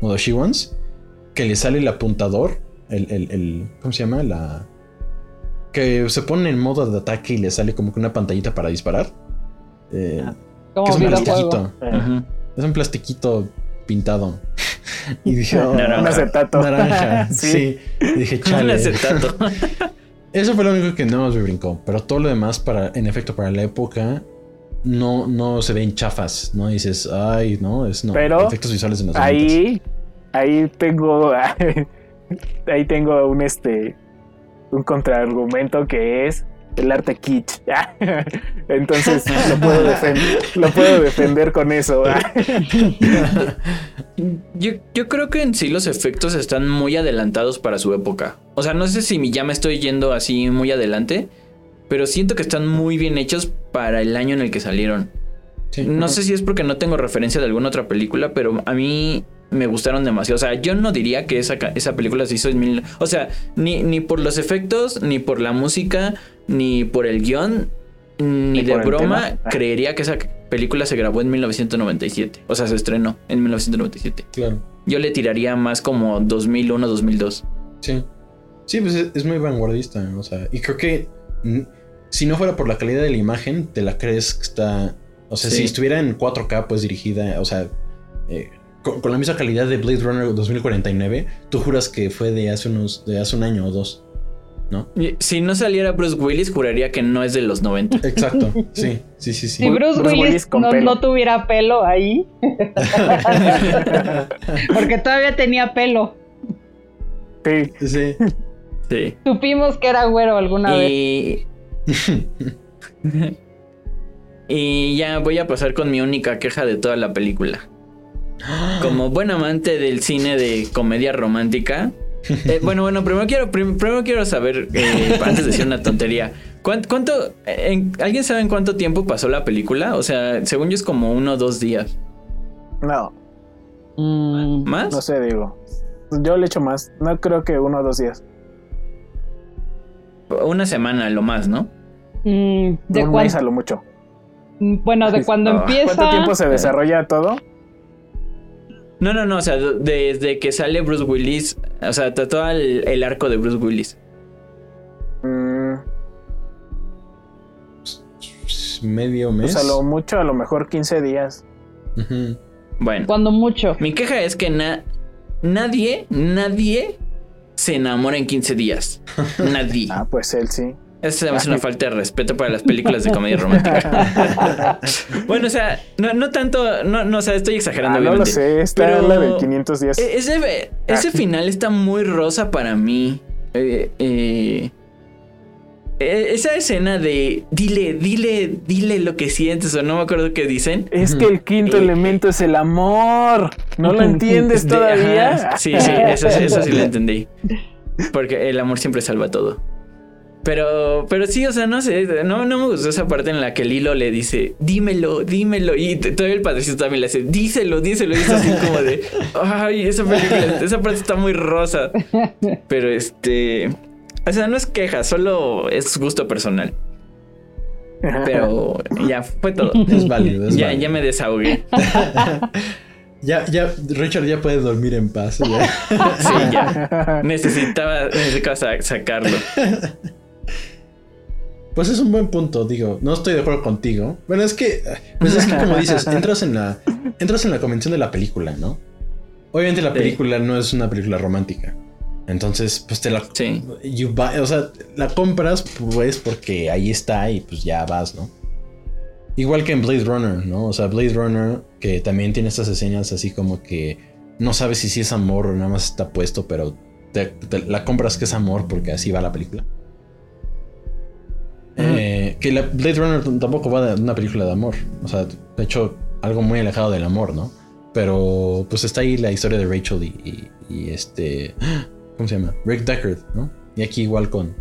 Modoshiwans, que le sale el apuntador, el, el- el- ¿cómo se llama? La que se pone en modo de ataque y le sale como que una pantallita para disparar. Eh, Como que es un plastiquito. Es un plastiquito pintado. Y dije, oh, Un acetato. naranja. sí. Sí. Y dije, Un chale. acetato. Eso fue lo único que no me brincó. Pero todo lo demás, para, en efecto, para la época, no, no se ven chafas. No dices, ay, no, es no. Pero efectos visuales en los 90s. Ahí, ahí tengo, ahí tengo un este, un contraargumento que es el arte kitsch. Entonces lo puedo defender, lo puedo defender con eso. Yo, yo creo que en sí los efectos están muy adelantados para su época. O sea, no sé si ya me estoy yendo así muy adelante, pero siento que están muy bien hechos para el año en el que salieron. Sí. No sé si es porque no tengo referencia de alguna otra película, pero a mí me gustaron demasiado. O sea, yo no diría que esa, ca- esa película se hizo en mil... O sea, ni, ni por los efectos, ni por la música, ni por el guion, ni, Ni de broma. Ah. creería que esa película se grabó en 1997. O sea, se estrenó en 1997. Claro. Yo le tiraría más como 2001, 2002. Sí. Sí, pues es, es muy vanguardista. O sea, y creo que si no fuera por la calidad de la imagen, te la crees que está. O sea, Sí. si estuviera en 4K, pues dirigida, o sea, eh, con, con la misma calidad de Blade Runner 2049, tú juras que fue de hace unos, de hace un año o dos. ¿No? Si no saliera Bruce Willis, juraría que no es de los 90. Exacto. Sí, sí, sí, sí. Si Bruce, Bruce Willis, Willis con no, tuviera pelo ahí. Porque todavía tenía pelo. Sí. Sí. Sí. Supimos que era güero alguna vez. Y ya voy a pasar con mi única queja de toda la película. Como buen amante del cine de comedia romántica. eh, bueno, bueno, primero quiero, prim- primero quiero saber, eh, antes de decir una tontería, ¿cuán- ¿cuánto, en- ¿alguien sabe en cuánto tiempo pasó la película? O sea, según yo es como uno o dos días. No, Mm, ¿Más? no sé, digo. Yo le echo más. No creo que uno o dos días. una semana lo más, ¿no? Mm, de un mes a lo mucho. mm, Bueno, de cuando Ah, empieza. ¿Cuánto tiempo se desarrolla todo? No, no, no, o sea, desde que sale Bruce Willis, o sea, todo el, el arco de Bruce Willis. Mm, Medio mes. pues a lo mucho, a lo mejor 15 días. Bueno, Cuando mucho. mi queja es que na- nadie, nadie se enamora en 15 días. Nadie. Ah, pues él sí. Esa es una falta de respeto para las películas de comedia romántica. bueno, o sea, no, no tanto, no, no, o sea, estoy exagerando. Ah, no lo sé, está Pero- la de 500 días. E- Ese, ese final está muy rosa para mí. Eh, eh, eh, esa escena de dile, dile, dile lo que sientes o no me acuerdo qué dicen. Es que el quinto Eh, elemento es el amor. ¿No lo entiendes De- todavía? ajá, sí, sí, eso, eso sí lo entendí. Porque el amor siempre salva todo. Pero, pero sí, o sea, no sé, no, no me gustó esa parte en la que Lilo le dice, dímelo, dímelo. Y todavía el padrecito también le hace, díselo, díselo. Y es así como de, ay, esa película, esa parte está muy rosa. Pero este, o sea, no es queja, solo es gusto personal. Pero ya fue todo. Es válido, es Ya, válido. ya me desahogué. Ya, ya, Richard ya puede dormir en paz. ya. Sí, ya. Necesitaba, necesitaba sa- sacarlo. Pues es un buen punto, digo. No estoy de acuerdo contigo. Bueno, es que, pues es que como dices, entras en la, entras en la convención de la película, ¿no? Obviamente la Sí. película no es una película romántica. Entonces, pues te la, Sí. you buy- o sea, la compras pues porque ahí está y pues ya vas, ¿no? Igual que en Blade Runner, ¿no? O sea, Blade Runner que también tiene estas escenas así como que no sabes si sí es amor o nada más está puesto, pero te- te- la compras que es amor porque así va la película. Eh, que la Blade Runner tampoco va de una película de amor. O sea, de hecho, algo muy alejado del amor, ¿no? Pero pues está ahí la historia de Rachel y, y- y este. ¿Cómo se llama? Rick Deckard, ¿no? Y aquí igual con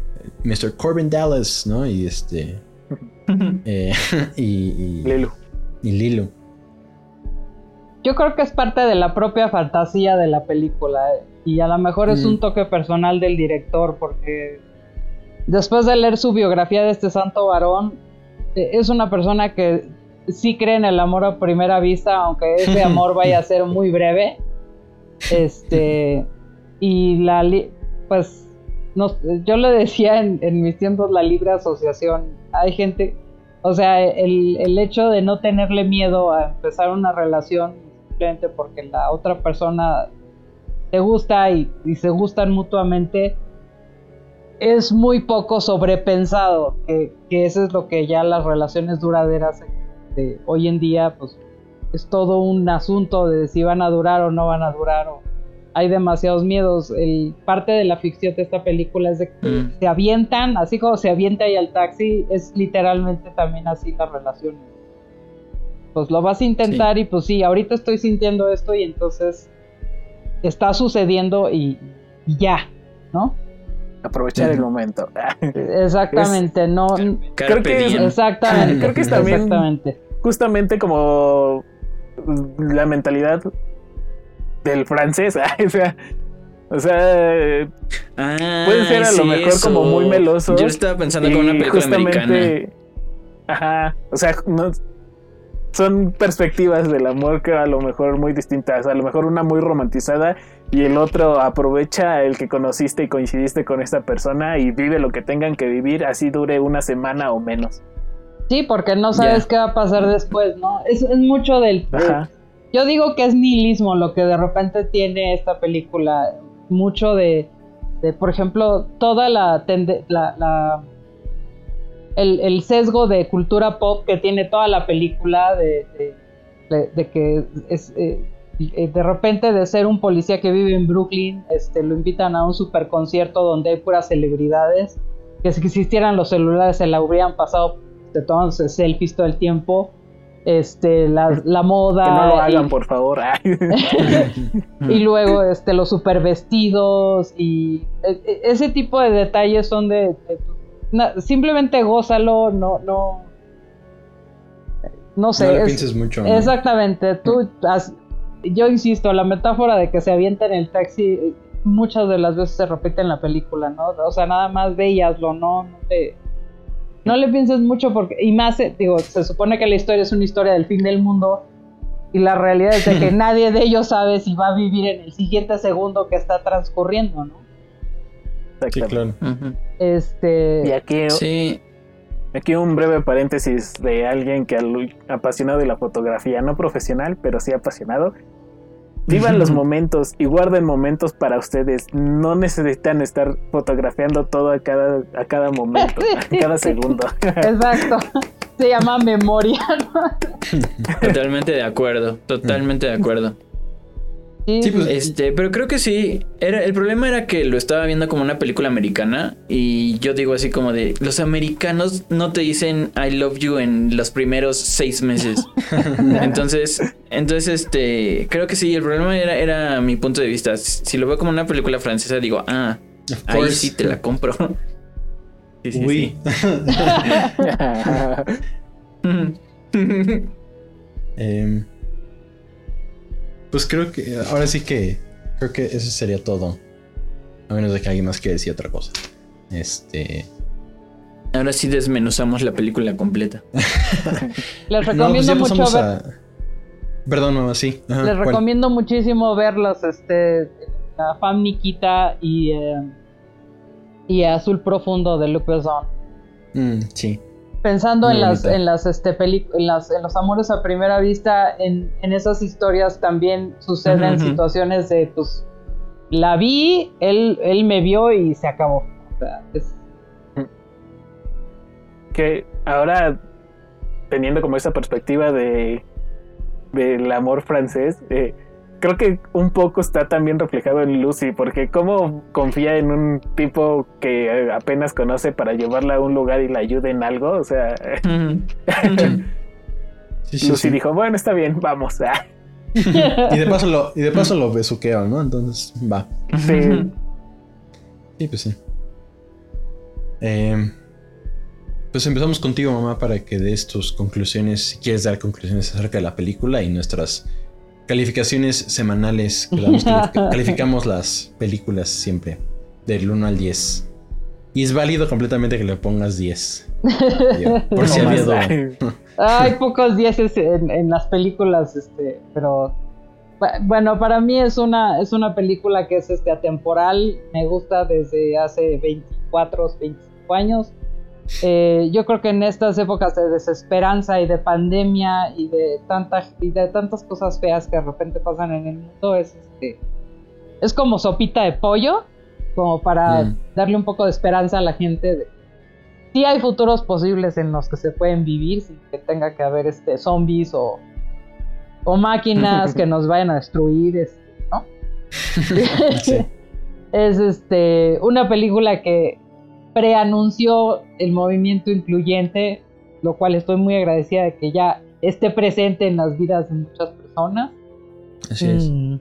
Mr. Corbin Dallas, ¿no? Y este. eh, y, y, Lelu. y Lilo. Yo creo que es parte de la propia fantasía de la película. eh, Y a lo mejor es Mm. un toque personal del director, porque después de leer su biografía de este santo varón, eh, es una persona que sí cree en el amor a primera vista, aunque ese amor vaya a ser muy breve. Este. Y la. Pues. Yo le decía en, en mis tiempos la libre asociación. Hay gente. O sea, el, el hecho de no tenerle miedo a empezar una relación simplemente porque la otra persona te gusta y, y se gustan mutuamente es muy poco sobrepensado. Que, que eso es lo que ya las relaciones duraderas de hoy en día, pues es todo un asunto de si van a durar o no van a durar. O hay demasiados miedos. El, parte de la ficción de esta película es de que Mm. se avientan, así como se avienta ahí al taxi, es literalmente también así la relación. Pues lo vas a intentar y pues sí, ahorita estoy sintiendo esto y entonces está sucediendo y, y ya, ¿no? Aprovechar el momento. Exactamente, no. Carpe que es-. Exactamente. Creo que es también- Exactamente. Justamente como la mentalidad del francés. o sea, o sea, Ah, pueden ser a lo mejor eso. como muy melosos. Yo estaba pensando con y una película justamente- americana. Ajá, o sea, no- son perspectivas del amor que a lo mejor muy distintas. A lo mejor una muy romantizada y el otro aprovecha el que conociste y coincidiste con esta persona y vive lo que tengan que vivir, así dure una semana o menos. Sí, porque no sabes qué va a pasar después, ¿no? Es, es mucho del... Ajá. Yo digo que es nihilismo lo que de repente tiene esta película. Mucho de, de, por ejemplo, toda la, tende- la, la- el, el sesgo de cultura pop que tiene toda la película, de, de- de- de que es, eh, eh, de repente de ser un policía que vive en Brooklyn, este, lo invitan a un super concierto donde hay puras celebridades, que si existieran los celulares se la habrían pasado de tomándose selfies todo el tiempo. Este, la, la moda. Que no lo hagan, y- por favor. y luego este los super vestidos y e- e- ese tipo de detalles son de, de- na- simplemente gózalo no no no sé no le es- pienses mucho. ¿no? exactamente tú has- yo insisto la metáfora de que se avienta en el taxi eh, muchas de las veces se repite en la película, ¿no? O sea, nada más veíaslo, no, no te, no le pienses mucho porque, y más, eh, digo, se supone que la historia es una historia del fin del mundo y la realidad es de que nadie de ellos sabe si va a vivir en el siguiente segundo que está transcurriendo, ¿no? Sí, claro. Este, Y aquí, Sí, aquí un breve paréntesis de alguien que al- apasionado de la fotografía, no profesional, pero sí apasionado. Vivan los momentos y guarden momentos para ustedes. No necesitan estar fotografiando todo a cada, a cada momento, a cada segundo. exacto. Se llama memoria. totalmente de acuerdo, totalmente de acuerdo. Sí, Sí, pues, Este, pero creo que sí. Era, el problema era que lo estaba viendo como una película americana. Y yo digo así como de los americanos no te dicen I love you en los primeros seis meses. entonces, entonces, este, creo que sí, el problema era, era mi punto de vista. Si lo veo como una película francesa, digo, ah, ahí sí te la compro. Sí, sí, Uy. sí. Em, pues creo que ahora sí que creo que eso sería todo. A menos de que alguien más quiera decir otra cosa. Este. Ahora sí desmenuzamos la película completa. les No, pues recomiendo ya mucho ver, a. Perdón, mamá, sí. Ajá, les ¿cuál? recomiendo muchísimo ver los, este, la Fam Nikita y, eh, y Azul Profundo de Luc Besson. Mm, sí. Pensando Muy en las, en las, este, peli- en las, en los amores a primera vista, en, en esas historias también suceden situaciones de, pues, la vi, él, él me vio y se acabó. O sea, es- que ahora teniendo como esa perspectiva de del amor francés eh, creo que un poco está también reflejado en Lucy porque cómo confía en un tipo que apenas conoce para llevarla a un lugar y la ayude en algo o sea Sí, sí, Lucy sí. dijo bueno está bien vamos ah, Y de paso lo, y de paso lo besuqueo, ¿no? Entonces, va. sí. Sí, pues sí. Em, pues empezamos contigo, mamá, para que des tus conclusiones, si quieres dar conclusiones acerca de la película y nuestras calificaciones semanales. que damos, califica- calificamos las películas siempre, del 1 al 10. Y es válido completamente que le pongas 10. Yo, Por si había. Hay pocos dieces en, en las películas, este, pero bu- bueno, para mí es una, es una película que es este, atemporal, me gusta desde hace 24, 25 años. Eh, yo creo que en estas épocas de desesperanza y de pandemia y de, tanta, y de tantas cosas feas que de repente pasan en el mundo, es, este, es como sopita de pollo, como para Mm. darle un poco de esperanza a la gente de, sí hay futuros posibles en los que se pueden vivir sin que tenga que haber este zombies o, o máquinas que nos vayan a destruir, este, ¿no? Sí. Es este una película que preanunció el movimiento incluyente, lo cual estoy muy agradecida de que ya esté presente en las vidas de muchas personas. Así es. Mm.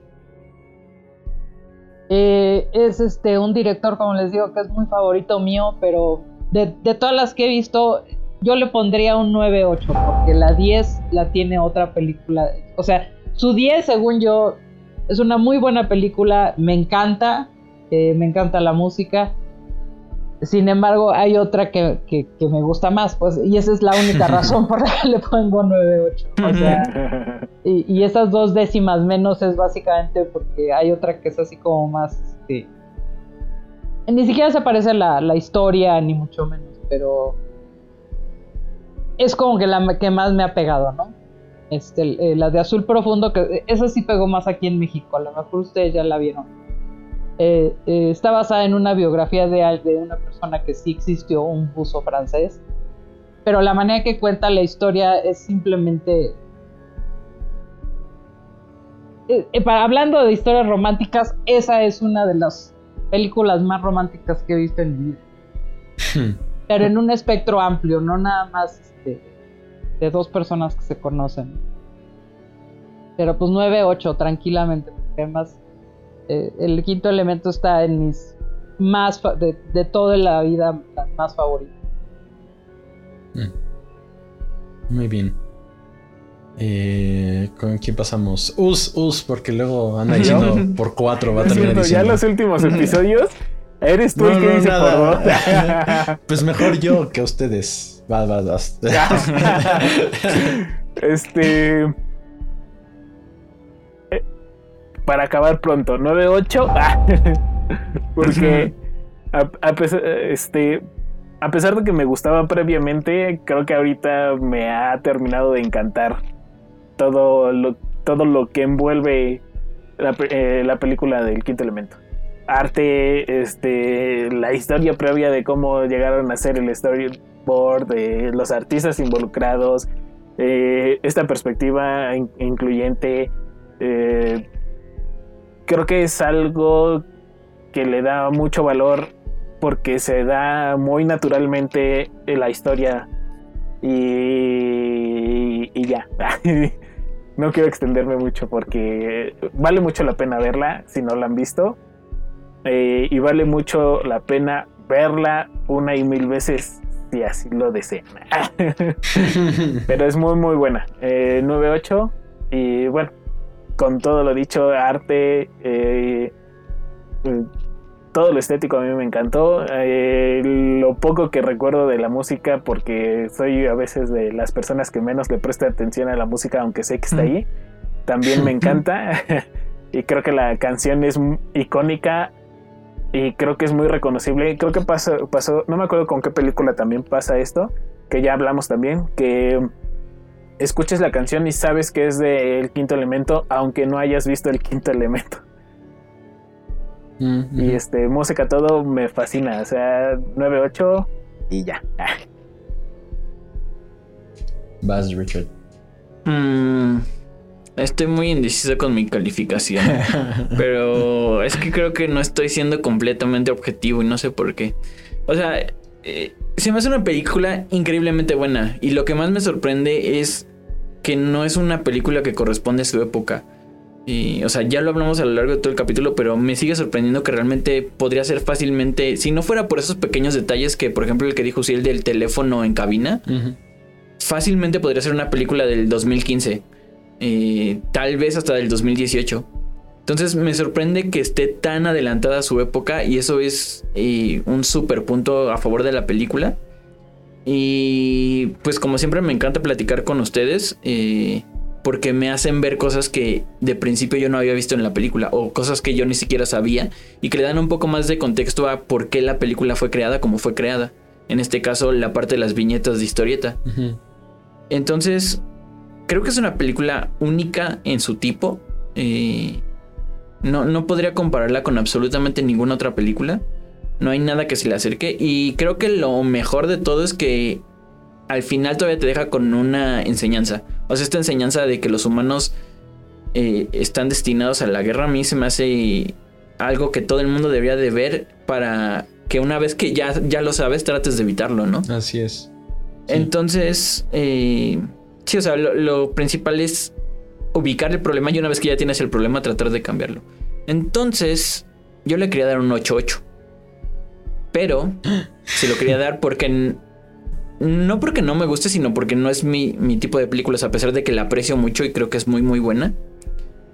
Eh, es este un director, como les digo, que es muy favorito mío, pero de, de todas las que he visto, yo le pondría un 9-8, porque la 10 la tiene otra película. O sea, su 10, según yo, es una muy buena película, me encanta, eh, me encanta la música. Sin embargo, hay otra que, que- que me gusta más, pues, y esa es la única razón por la que le pongo 9-8. O sea, y, y esas dos décimas menos es básicamente porque hay otra que es así como más, este... Ni siquiera se parece la, la historia, ni mucho menos, pero... Es como que la que más me ha pegado, ¿no? Este, eh, la de Azul Profundo, que esa sí pegó más aquí en México, a lo mejor ustedes ya la vieron. Eh, eh, está basada en una biografía de, una persona que sí existió, un buzo francés. Pero la manera que cuenta la historia es simplemente eh, eh, para, hablando de historias románticas, esa es una de las películas más románticas que he visto en mi vida. Pero en un espectro amplio, no nada más este, de dos personas que se conocen. Pero pues 9-8, tranquilamente, porque además eh, el quinto elemento está en mis más, de, de toda la vida, las más favoritas. Muy bien. Eh, ¿Con quién pasamos? Us, Us, porque luego anda diciendo por cuatro va a terminar cierto, ya diciendo. los últimos episodios eres tú el que no, dice nada. por dos. Pues mejor yo que ustedes. Va, va, va. este. Para acabar pronto, 9-8. Ah, Porque a, a pesar, este, a pesar de que me gustaba previamente, creo que ahorita me ha terminado de encantar todo lo, todo lo que envuelve la, eh, la película del quinto elemento. Arte, este, la historia previa de cómo llegaron a ser el storyboard, de los artistas involucrados, eh, esta perspectiva in- incluyente, eh, creo que es algo que le da mucho valor porque se da muy naturalmente en la historia y, y ya. no quiero extenderme mucho porque vale mucho la pena verla si no la han visto Eh, y vale mucho la pena verla una y mil veces si así lo desean. Pero es muy muy buena. Eh, 9-8 y bueno, con todo lo dicho, arte, eh, todo lo estético a mí me encantó. Eh, lo poco que recuerdo de la música, porque soy a veces de las personas que menos le presta atención a la música, aunque sé que está ahí, también me encanta. y creo que la canción es icónica y creo que es muy reconocible. Creo que pasó, pasó, no me acuerdo con qué película también pasa esto, que ya hablamos también, que escuches la canción y sabes que es del quinto elemento, aunque no hayas visto el quinto elemento. Mm, Y este, música todo me fascina. O sea, 9-8 y ya. Vas, Richard. Mm, estoy muy indeciso con mi calificación. pero es que creo que no estoy siendo completamente objetivo y no sé por qué. O sea, eh, se me hace una película increíblemente buena. Y lo que más me sorprende es que no es una película que corresponde a su época. Y, o sea, ya lo hablamos a lo largo de todo el capítulo, pero me sigue sorprendiendo que realmente podría ser fácilmente, si no fuera por esos pequeños detalles que, por ejemplo, el que dijo el del teléfono en cabina, fácilmente podría ser una película del 2015. eh, tal vez hasta del 2018. Entonces me sorprende que esté tan adelantada a su época y eso es eh, un super punto a favor de la película. Y pues como siempre me encanta platicar con ustedes eh, porque me hacen ver cosas que de principio yo no había visto en la película o cosas que yo ni siquiera sabía y que le dan un poco más de contexto a por qué la película fue creada como fue creada. En este caso la parte de las viñetas de historieta. Entonces, creo que es una película única en su tipo. Eh, no, no podría compararla con absolutamente ninguna otra película. No hay nada que se le acerque. Y creo que lo mejor de todo es que al final todavía te deja con una enseñanza. O sea, esta enseñanza de que los humanos eh, están destinados a la guerra a mí se me hace algo que todo el mundo debería de ver para que una vez que ya, ya lo sabes trates de evitarlo, ¿no? Así es. Sí. Entonces, eh, sí, o sea, lo, lo principal es ubicar el problema y una vez que ya tienes el problema, tratar de cambiarlo. Entonces, yo le quería dar un 8-8. Pero se lo quería dar porque. No porque no me guste, sino porque no es mi, mi tipo de películas, a pesar de que la aprecio mucho y creo que es muy, muy buena.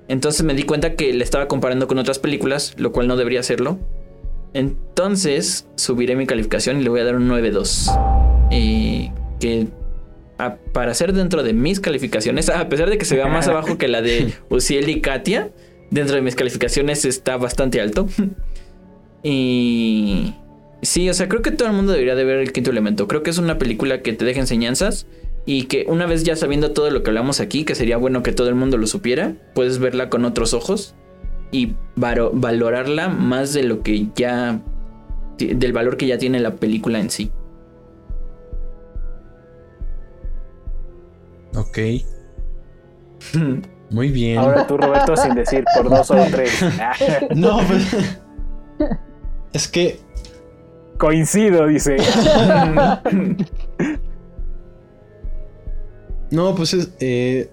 Entonces me di cuenta que le estaba comparando con otras películas, lo cual no debería hacerlo. Entonces subiré mi calificación y le voy a dar un 9-2. Eh, que a- para ser dentro de mis calificaciones, a pesar de que se vea más abajo que la de Uciel y Katia, dentro de mis calificaciones está bastante alto. y sí, o sea, creo que todo el mundo debería de ver el quinto elemento. Creo que es una película que te deja enseñanzas y que una vez ya sabiendo todo lo que hablamos aquí, que sería bueno que todo el mundo lo supiera, puedes verla con otros ojos y valorarla más de lo que ya del valor que ya tiene la película en sí. Ok. Muy bien. Ahora tú, Roberto, sin decir por dos o tres. No, pues. Es que. Coincido, dice. No, pues es. eh,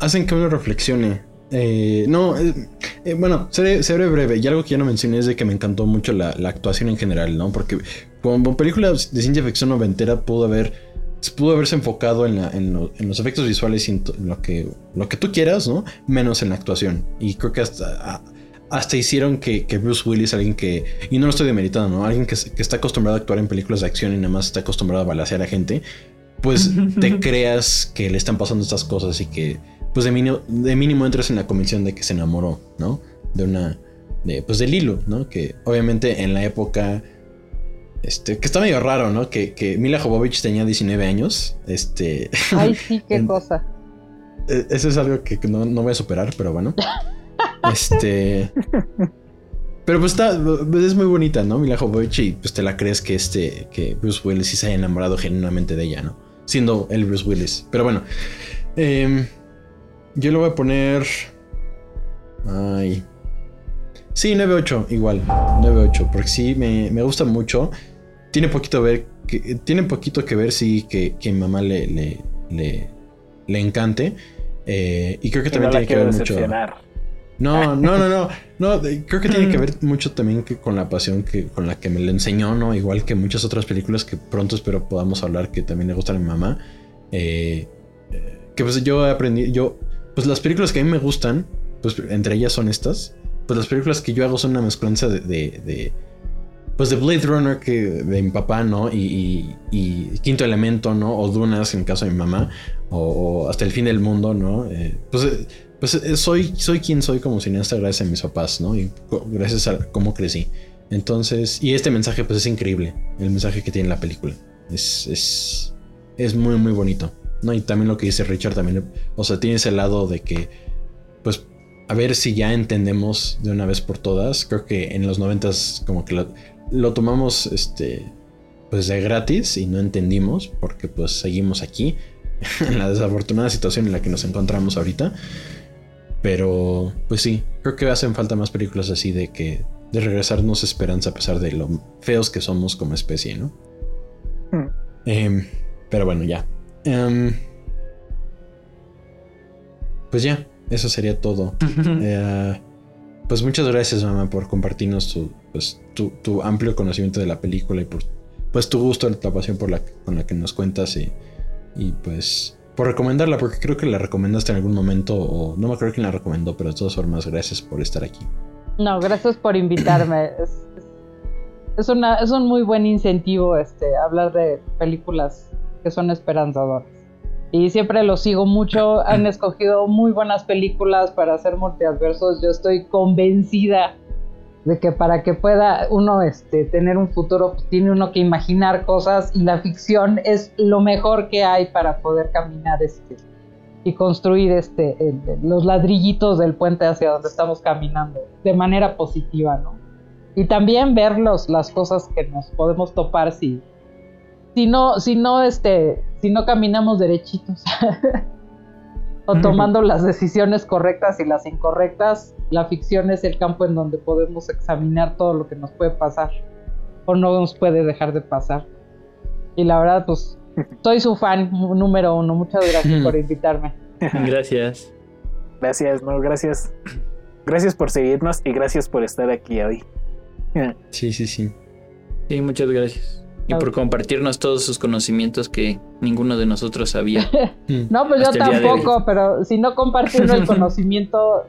hacen que uno reflexione. Eh, no, eh, bueno, seré, breve. Y algo que ya no mencioné es de que me encantó mucho la, actuación en general, ¿no? Porque como película de ciencia ficción noventera pudo haber pudo haberse enfocado en, los efectos visuales y en, lo, que, lo que tú quieras, ¿no? Menos en la actuación. Y creo que hasta, hasta hicieron que, que Bruce Willis, alguien que, y no lo estoy demeritando, ¿no? Alguien que, que está acostumbrado a actuar en películas de acción y nada más está acostumbrado a balasear a gente, pues te creas que le están pasando estas cosas y que, pues de mínimo, de mínimo entres en la convicción de que se enamoró, ¿no? De una, de, pues de Lilo, ¿no? Que obviamente en la época... Este, que está medio raro, ¿no? Que, que Mila Jovovich tenía 19 años. Este. Ay, sí, qué En- cosa. Eh, Eso es algo que que no, no voy a superar, pero bueno. Este. Pero pues está. pues es muy bonita, ¿no? Mila Jovovich y pues te la crees que este. Que Bruce Willis sí se haya enamorado genuinamente de ella, ¿no? Siendo el Bruce Willis. Pero bueno. em, yo le voy a poner. Ay. Sí, 9-8, igual. 9-8. Porque sí, me, me gusta mucho. Tiene poquito ver. Que, tiene poquito que ver, sí, que, que mi mamá le, le, le, le encante. Eh, y creo que también tiene que ver mucho. No, no, no, no. No, de- creo que tiene que ver mucho también que con la pasión que, con la que me le enseñó, ¿no? Igual que muchas otras películas que pronto espero podamos hablar que también le gustan a mi mamá. Eh, eh, que pues yo aprendí, yo, pues las películas que a mí me gustan, pues entre ellas son estas. Pues las películas que yo hago son una mezclanza de, de, de, pues de Blade Runner que de mi papá, ¿no? Y, y- y Quinto Elemento, ¿no? O Dunas en el caso de mi mamá. O, o Hasta el fin del mundo, ¿no? Eh, pues, eh, pues eh, soy, soy quien soy como cineasta gracias a mis papás, ¿no? Y gracias a cómo crecí. Entonces, y este mensaje pues es increíble. El mensaje que tiene la película. Es, es, es muy, muy bonito. ¿no? Y también lo que dice Richard también, o sea, tiene ese lado de que, pues, a ver si ya entendemos de una vez por todas. Creo que en los noventas como que lo, lo tomamos, este, pues de gratis y no entendimos porque pues seguimos aquí en la desafortunada situación en la que nos encontramos ahorita. Pero, pues sí, creo que hacen falta más películas así de que de regresarnos esperanza a pesar de lo feos que somos como especie, ¿no? Hmm. Em, pero bueno, ya. Em, pues ya, eso sería todo. Eh, pues muchas gracias, mamá, por compartirnos tu, pues, tu, tu amplio conocimiento de la película y por pues tu gusto, la pasión por la, con la que nos cuentas y, y pues por recomendarla, porque creo que la recomendaste en algún momento o no me acuerdo quién la recomendó, pero de todas formas, gracias por estar aquí. No, gracias por invitarme. Es, es- una, es un muy buen incentivo este, hablar de películas que son esperanzadoras. Y siempre los sigo mucho. Han escogido muy buenas películas para hacer multiadversos. Yo estoy convencida de que para que pueda uno este, tener un futuro, pues, tiene uno que imaginar cosas y la ficción es lo mejor que hay para poder caminar este, y construir este, el- los ladrillitos del puente hacia donde estamos caminando de manera positiva, ¿no? Y también ver los- las cosas que nos podemos topar si, si no, si no, este, si no caminamos derechitos. o tomando las decisiones correctas y las incorrectas, la ficción es el campo en donde podemos examinar todo lo que nos puede pasar o no nos puede dejar de pasar. Y la verdad, pues, soy su fan número uno. Muchas gracias por invitarme. Gracias. Gracias, no, gracias. Gracias por seguirnos y gracias por estar aquí hoy. Sí, sí, sí. Sí, muchas gracias. Y por compartirnos todos sus conocimientos que ninguno de nosotros sabía. No, pues yo tampoco, pero si no compartimos el conocimiento,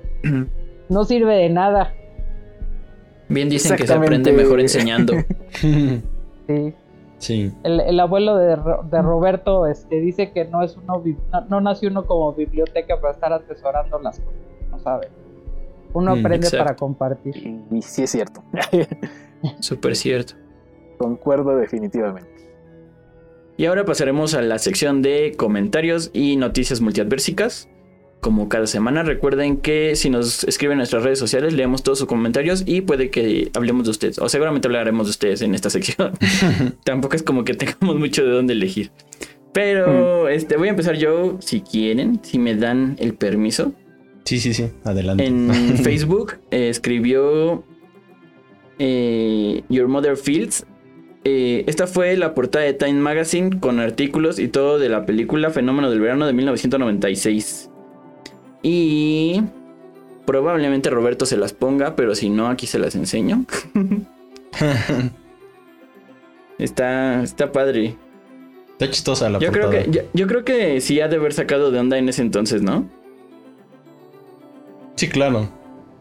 no sirve de nada. Bien dicen que se aprende mejor enseñando. Sí. sí. El, el abuelo de, Ro- de Roberto este, dice que no es uno no, no nació uno como biblioteca para estar atesorando las cosas, no sabe. Uno Mm, aprende exacto. para compartir. Y, y sí es cierto. Súper cierto. Concuerdo definitivamente. Y ahora pasaremos a la sección de comentarios y noticias multiadversicas. Como cada semana, recuerden que si nos escriben en nuestras redes sociales, leemos todos sus comentarios y puede que hablemos de ustedes. O seguramente hablaremos de ustedes en esta sección. Tampoco es como que tengamos mucho de dónde elegir. Pero este, voy a empezar yo, si quieren, si me dan el permiso. Sí, sí, sí. Adelante. En Facebook eh, escribió eh, Your Mother Fields. Eh, esta fue la portada de Time Magazine con artículos y todo de la película Fenómeno del Verano de 1996. Y probablemente Roberto se las ponga, pero si no, aquí se las enseño. está, está padre. Está chistosa la Yo creo, que, yo, yo creo que sí ha de haber sacado de onda en ese entonces, ¿no? Sí, claro.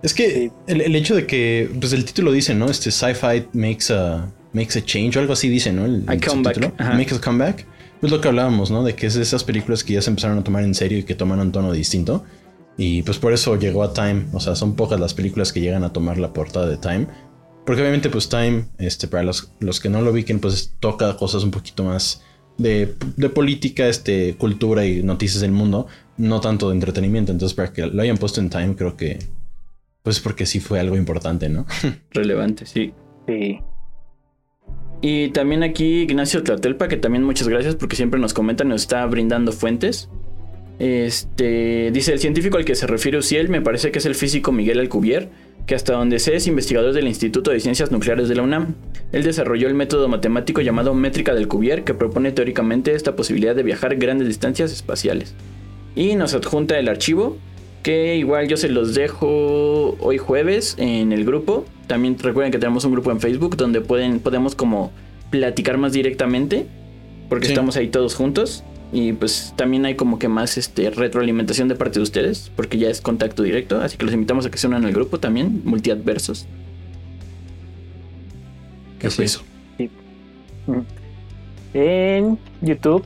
Es que el, el hecho de que, pues el título dice, ¿no? Este sci-fi makes a, makes a change o algo así dice, ¿no? El, ajá. Makes a comeback. Pues lo que hablábamos, ¿no? De que es de esas películas que ya se empezaron a tomar en serio y que toman un tono distinto. Y pues por eso llegó a Time. O sea, son pocas las películas que llegan a tomar la portada de Time. Porque obviamente, pues Time, este, para los, los que no lo ubiquen, pues toca cosas un poquito más de, de política, este, cultura y noticias del mundo. No tanto de entretenimiento. Entonces, para que lo hayan puesto en Time, creo que. Pues porque sí fue algo importante, ¿no? Relevante, sí. Sí. Y también aquí Ignacio Tlatelpa, que también muchas gracias porque siempre nos comenta, nos está brindando fuentes. Este dice el científico al que se refiere Uciel, me parece que es el físico Miguel Alcubierre, que hasta donde sé es investigador del Instituto de Ciencias Nucleares de la UNAM. Él desarrolló el método matemático llamado métrica del Cuvier, que propone teóricamente esta posibilidad de viajar grandes distancias espaciales. Y nos adjunta el archivo, que igual yo se los dejo hoy jueves en el grupo. También recuerden que tenemos un grupo en Facebook donde pueden, podemos como platicar más directamente, porque Sí. estamos ahí todos juntos. Y pues también hay como que más este, retroalimentación de parte de ustedes, porque ya es contacto directo. Así que los invitamos a que se unan al grupo también, multiadversos. ¿Qué es. eso? Mm. En YouTube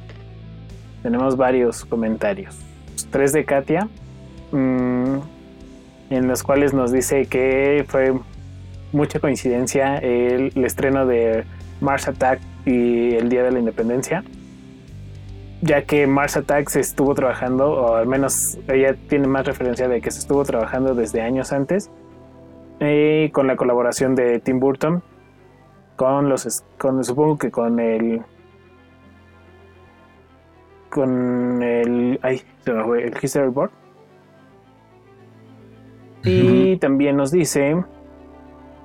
tenemos varios comentarios. Tres de Katia, mm, en los cuales nos dice que fue mucha coincidencia el, el estreno de Mars Attack y el Día de la Independencia, ya que Mars Attack se estuvo trabajando, o al menos ella tiene más referencia de que se estuvo trabajando desde años antes, eh, con la colaboración de Tim Burton con los con supongo que con el con el ay se me fue el history board. Y también nos dice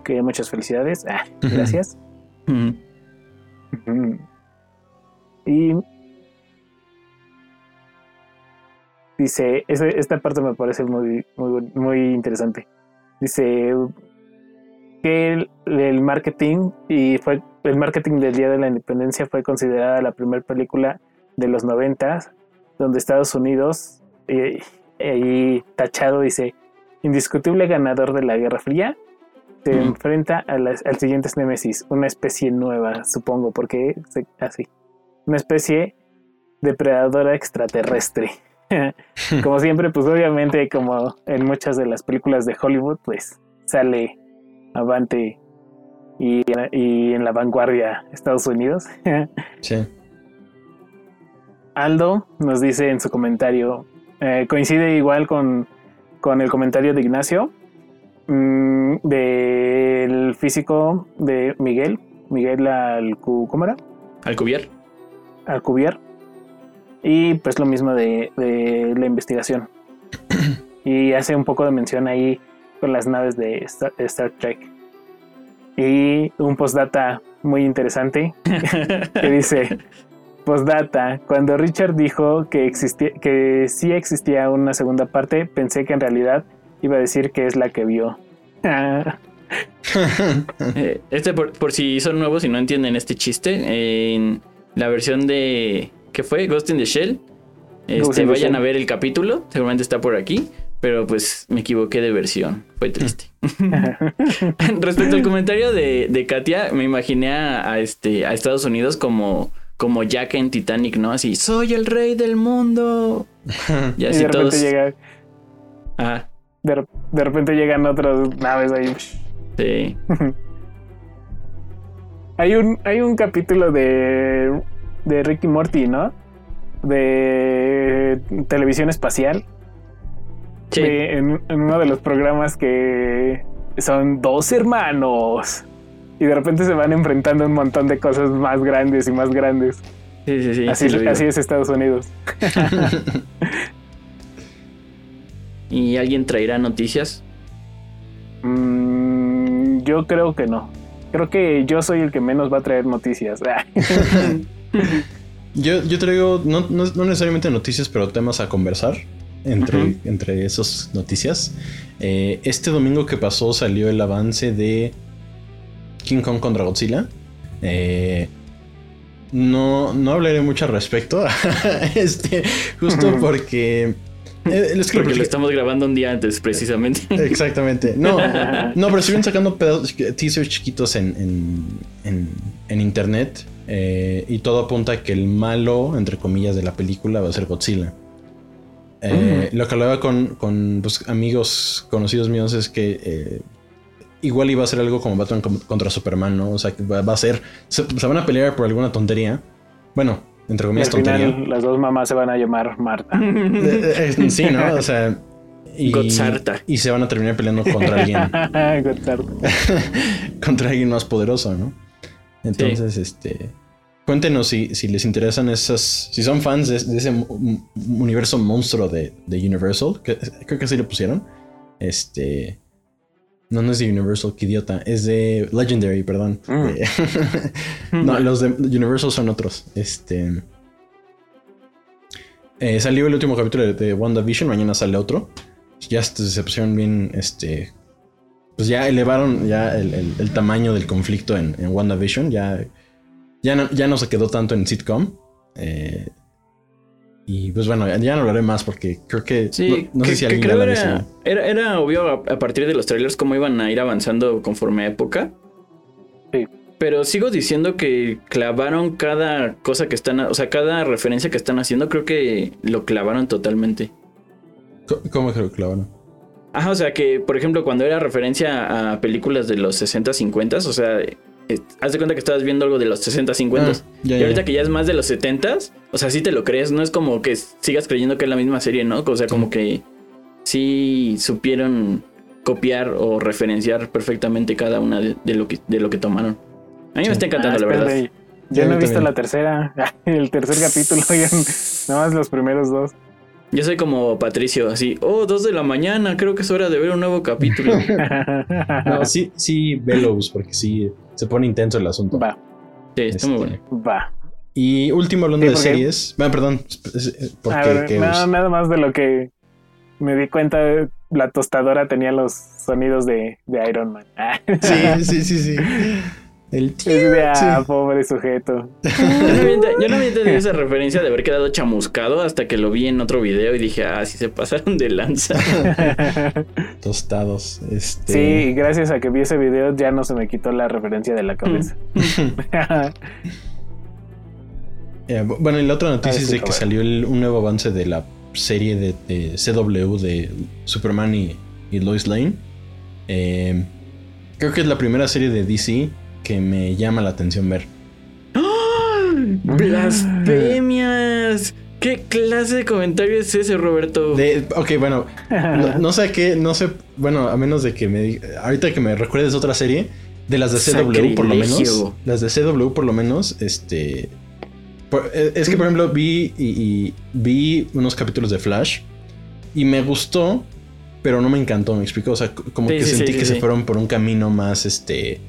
que muchas felicidades. Ah, gracias. Y dice esta parte me parece muy muy muy interesante. Dice que el, el marketing y fue el marketing del Día de la Independencia fue considerada la primera película de los noventas donde Estados Unidos eh, ahí tachado dice indiscutible ganador de la Guerra Fría se enfrenta a las- al siguiente Némesis una especie nueva supongo porque así una especie depredadora extraterrestre como siempre pues obviamente como en muchas de las películas de Hollywood pues sale avante y, y en la vanguardia Estados Unidos. Sí. Aldo nos dice en su comentario, eh, coincide igual con, con el comentario de Ignacio, mm, del físico de Miguel, Miguel Alcu, ¿cómo era? Alcubierre. Alcubierre. Y pues lo mismo de, de la investigación. y hace un poco de mención ahí con las naves de Star, de Star Trek. Y un postdata muy interesante que dice, postdata, cuando Richard dijo que, existía, que sí existía una segunda parte, pensé que en realidad iba a decir que es la que vio. Eh, este por, por si son nuevos y no entienden este chiste, en la versión de ¿qué fue? Ghost in the Shell. Este, vayan Shell. a ver el capítulo, seguramente está por aquí, pero pues me equivoqué de versión, fue triste. Respecto al comentario de, de Katia, me imaginé a, a este a Estados Unidos como como Jack en Titanic, ¿no? Así, soy el rey del mundo. Y y así de repente todos. llega, Ah, de, re- de repente llegan otras naves ahí. sí. Hay un, hay un capítulo de, de Ricky Morty, ¿no? De televisión espacial. Sí. de- en, en uno de los programas que son dos hermanos. Y de repente se van enfrentando a un montón de cosas más grandes y más grandes. Sí, sí, sí. así es Estados Unidos. ¿Y alguien traerá noticias? Mm, yo creo que no. Creo que yo soy el que menos va a traer noticias. Yo, yo traigo, no, no- no necesariamente noticias, pero temas a conversar entre, entre esas noticias. Eh, este domingo que pasó salió el avance de King Kong contra Godzilla. Eh, no, no hablaré mucho al respecto. este, justo porque. eh, es que Porque lo estamos grabando un día antes, precisamente. Exactamente. No, no, pero siguen sacando teasers chiquitos en, en, en, en internet. Eh, y todo apunta a que el malo, entre comillas, de la película va a ser Godzilla. Eh, Lo que hablaba con, con pues, amigos conocidos míos es que eh, igual iba a ser algo como Batman contra Superman, ¿no? O sea, que va, va a ser. Se, se van a pelear por alguna tontería. Bueno, entre Y al comillas, tontería. final las dos mamás se van a llamar Marta. Eh, eh, sí, ¿no? O sea. Y, Godzarta. y se van a terminar peleando contra alguien. Contra alguien más poderoso, ¿no? Entonces, este. Cuéntenos si, si les interesan esas. Si son fans de, de ese universo monstruo de, de Universal. Que, creo que así le pusieron. Este. No, no es de Universal, qué idiota. Es de Legendary, perdón. Mm. No, los de Universal son otros. Este. eh, salió el último capítulo de, de WandaVision. Mañana sale otro. Ya se pusieron bien. Este pues ya elevaron ya el, el- el tamaño del conflicto en, en WandaVision. Ya, ya, no, ya no se quedó tanto en sitcom. Eh, y pues bueno, ya, ya no hablaré más porque creo que. Sí, no, no que, sé si que creo era, era, era obvio a, a partir de los trailers cómo iban a ir avanzando conforme a época. Sí. Pero sigo diciendo que clavaron cada cosa que están, o sea, cada referencia que están haciendo, creo que lo clavaron totalmente. ¿Cómo creo que clavaron? Ajá, o sea que, por ejemplo, cuando era referencia a películas de los 60, 50, o sea, eh, haz de cuenta que estabas viendo algo de los 60, 50. Ah, ya, y ahorita ya. que ya es más de los 70, o sea, sí te lo crees, no es como que sigas creyendo que es la misma serie, ¿no? O sea, como que sí supieron copiar o referenciar perfectamente cada una de, de lo, que, de lo que tomaron. A mí me está encantando, Ah, la verdad. Yo no he visto también. la tercera, el tercer capítulo, ya nada más los primeros dos. Yo soy como Patricio, así, oh, dos de la mañana, creo que es hora de ver un nuevo capítulo. No, sí, sí, velos, porque sí se pone intenso el asunto. Va, Sí, está muy Este, bueno. va. Y último hablando Sí, de series. Bueno, perdón. Porque ver, que- nada, nada más de lo que me di cuenta, la tostadora tenía los sonidos de, de Iron Man. Sí, sí, sí, sí. El Es de, ah, pobre sujeto. Yo no había entendido esa referencia de haber quedado chamuscado hasta que lo vi en otro video y dije, ah, sí se pasaron de lanza. tostados. Este. Sí, gracias a que vi ese video ya no se me quitó la referencia de la cabeza. Eh, bu- bueno, y la otra noticia Ah, es sí, de que salió el- un nuevo avance de la serie de, de CW de Superman y, y Lois Lane. Eh, creo que es la primera serie de DC que me llama la atención ver. ¡Blasfemias! ¿Qué clase de comentario es ese, Roberto? De, ok, bueno, no, no sé qué, no sé, bueno, a menos de que me ahorita que me recuerdes otra serie, de las de CW por lo menos, las de CW por lo menos, este, por- eh, es que por ejemplo vi y, y vi unos capítulos de Flash y me gustó, pero no me encantó, me explico, o sea, como Sí, que sí, sentí sí, que se fueron por un camino más, este,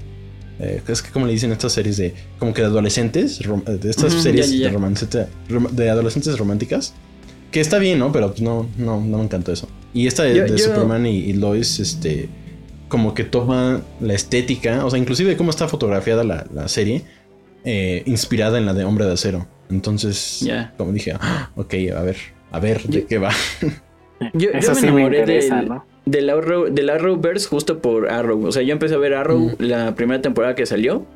eh, es que como le dicen estas series de, como que de adolescentes, rom- de estas series ya, ya, ya. de romanceta- rom- de adolescentes románticas. Que está bien, ¿no? Pero pues no, no, no me encantó eso. Y esta de, Yo- de yo- Superman y, y Lois, este, como que toma la estética, o sea, inclusive de cómo está fotografiada la, la serie, eh, inspirada en la de Hombre de Acero. Entonces, como dije, ah, ok, a ver, a ver de qué va. Yo, yo Eso me sí me enamoré interesa, del, ¿no? Del, Arrow, del Arrowverse justo por Arrow. O sea, yo empecé a ver Arrow la primera temporada que salió.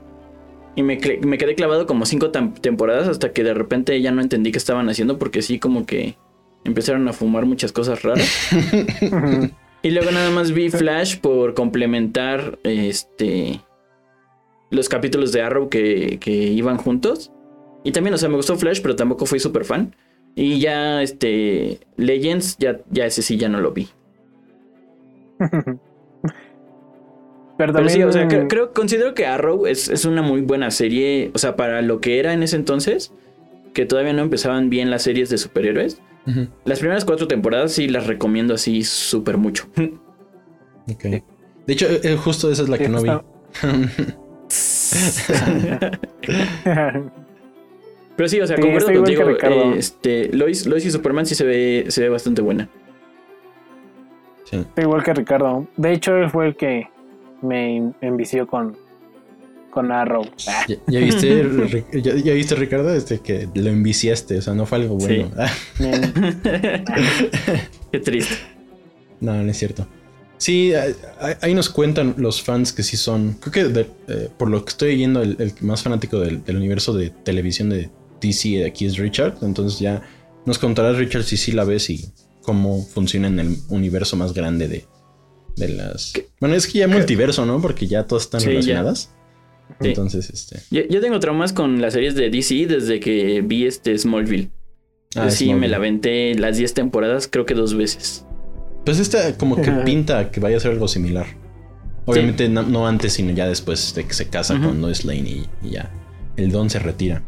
Y me, me quedé clavado como cinco temporadas hasta que de repente ya no entendí qué estaban haciendo porque sí como que empezaron a fumar muchas cosas raras. y luego nada más vi Flash por complementar este los capítulos de Arrow que, que iban juntos. Y también, o sea, me gustó Flash, pero tampoco fui súper fan. Y ya, este, Legends, ya, ya ese sí ya no lo vi. Pero sí, o sea, creo, creo- considero que Arrow es, es una muy buena serie, o sea, para lo que era en ese entonces, que todavía no empezaban bien las series de superhéroes. Las primeras cuatro temporadas sí las recomiendo así súper mucho. ok. De hecho, eh, justo esa es la que Sí, no vi. Pero sí, o sea, Sí, concuerdo contigo. Eh, este, Lois, Lois y Superman sí se ve, se ve bastante buena. Sí. Igual que Ricardo. De hecho, él fue el que me envició con, con Arrow. ¿Ya, ya viste, ya, ya viste, Ricardo? Este que lo enviciaste, o sea, no fue algo bueno. Qué triste. no, no es cierto. Sí, ahí- nos cuentan los fans que sí son. Creo que de- eh, por lo que estoy yendo, el, el más fanático del, del universo de televisión de DC de aquí es Richard. Entonces ya nos contarás, Richard, si sí la ves y cómo funciona en el universo más grande de, de las. Bueno, es que ya multiverso, ¿no? Porque ya todas están Sí, ya. relacionadas. Sí. Entonces, este. Yo, yo tengo traumas con las series de DC desde que vi este Smallville. ah, sí, Smallville. me la aventé las 10 temporadas, creo que dos veces. Pues esta como que pinta que vaya a ser algo similar. Obviamente no, no antes, sino ya después de que se casa Ujú. con Lois Lane y, y ya. El Don se retira.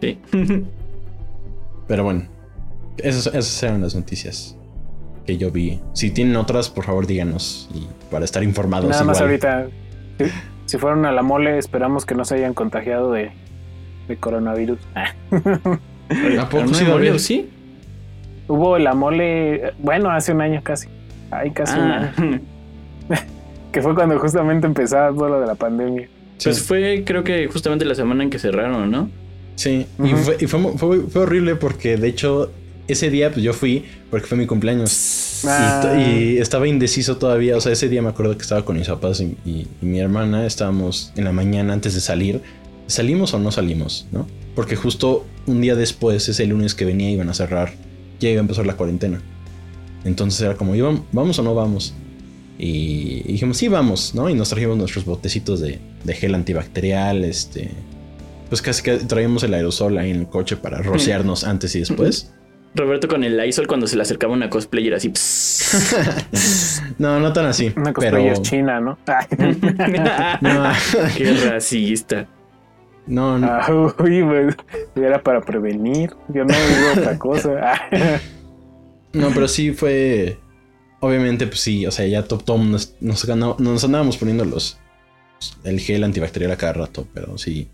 Sí. Pero bueno, esas, esas eran las noticias que yo vi. Si tienen otras, por favor díganos. Y para estar informados. Nada más ahorita, si, si fueron a la mole, esperamos que no se hayan contagiado de, de coronavirus. ¿A poco no sí me va a murió, haber? ¿sí? Hubo la mole, bueno, hace un año casi. Ay, casi un Ah, año. Que fue cuando justamente empezaba todo lo de la pandemia. Sí. pues fue creo que justamente la semana en que cerraron, ¿no? Sí, y, fue, y fue, fue- fue horrible porque de hecho ese día pues yo fui porque fue mi cumpleaños y Ah. to- y, estaba indeciso todavía, o sea, ese día me acuerdo que estaba con mis papás y, y- y mi hermana, estábamos en la mañana antes de salir, ¿salimos o no salimos? ¿No? Porque justo un día después, ese lunes que venía, iban a cerrar, ya iba a empezar la cuarentena. Entonces era como, "¿Íbam- ¿vamos o no vamos? Y, y dijimos, sí, vamos, ¿no? Y nos trajimos nuestros botecitos de, de gel antibacterial, este... Pues casi que traíamos el aerosol ahí en el coche para rociarnos antes y después. Roberto con el Lysol cuando se le acercaba una cosplayer así. pss. No, no tan así. Una pero... cosplayer china, ¿no? No, Qué racista. no, no. Ah, uy, pues, era para prevenir. Yo no digo otra cosa. No, pero sí fue. Obviamente, pues sí, o sea, ya top Tom nos, nos, ganó- nos andábamos poniendo los. El gel antibacterial a cada rato, pero sí.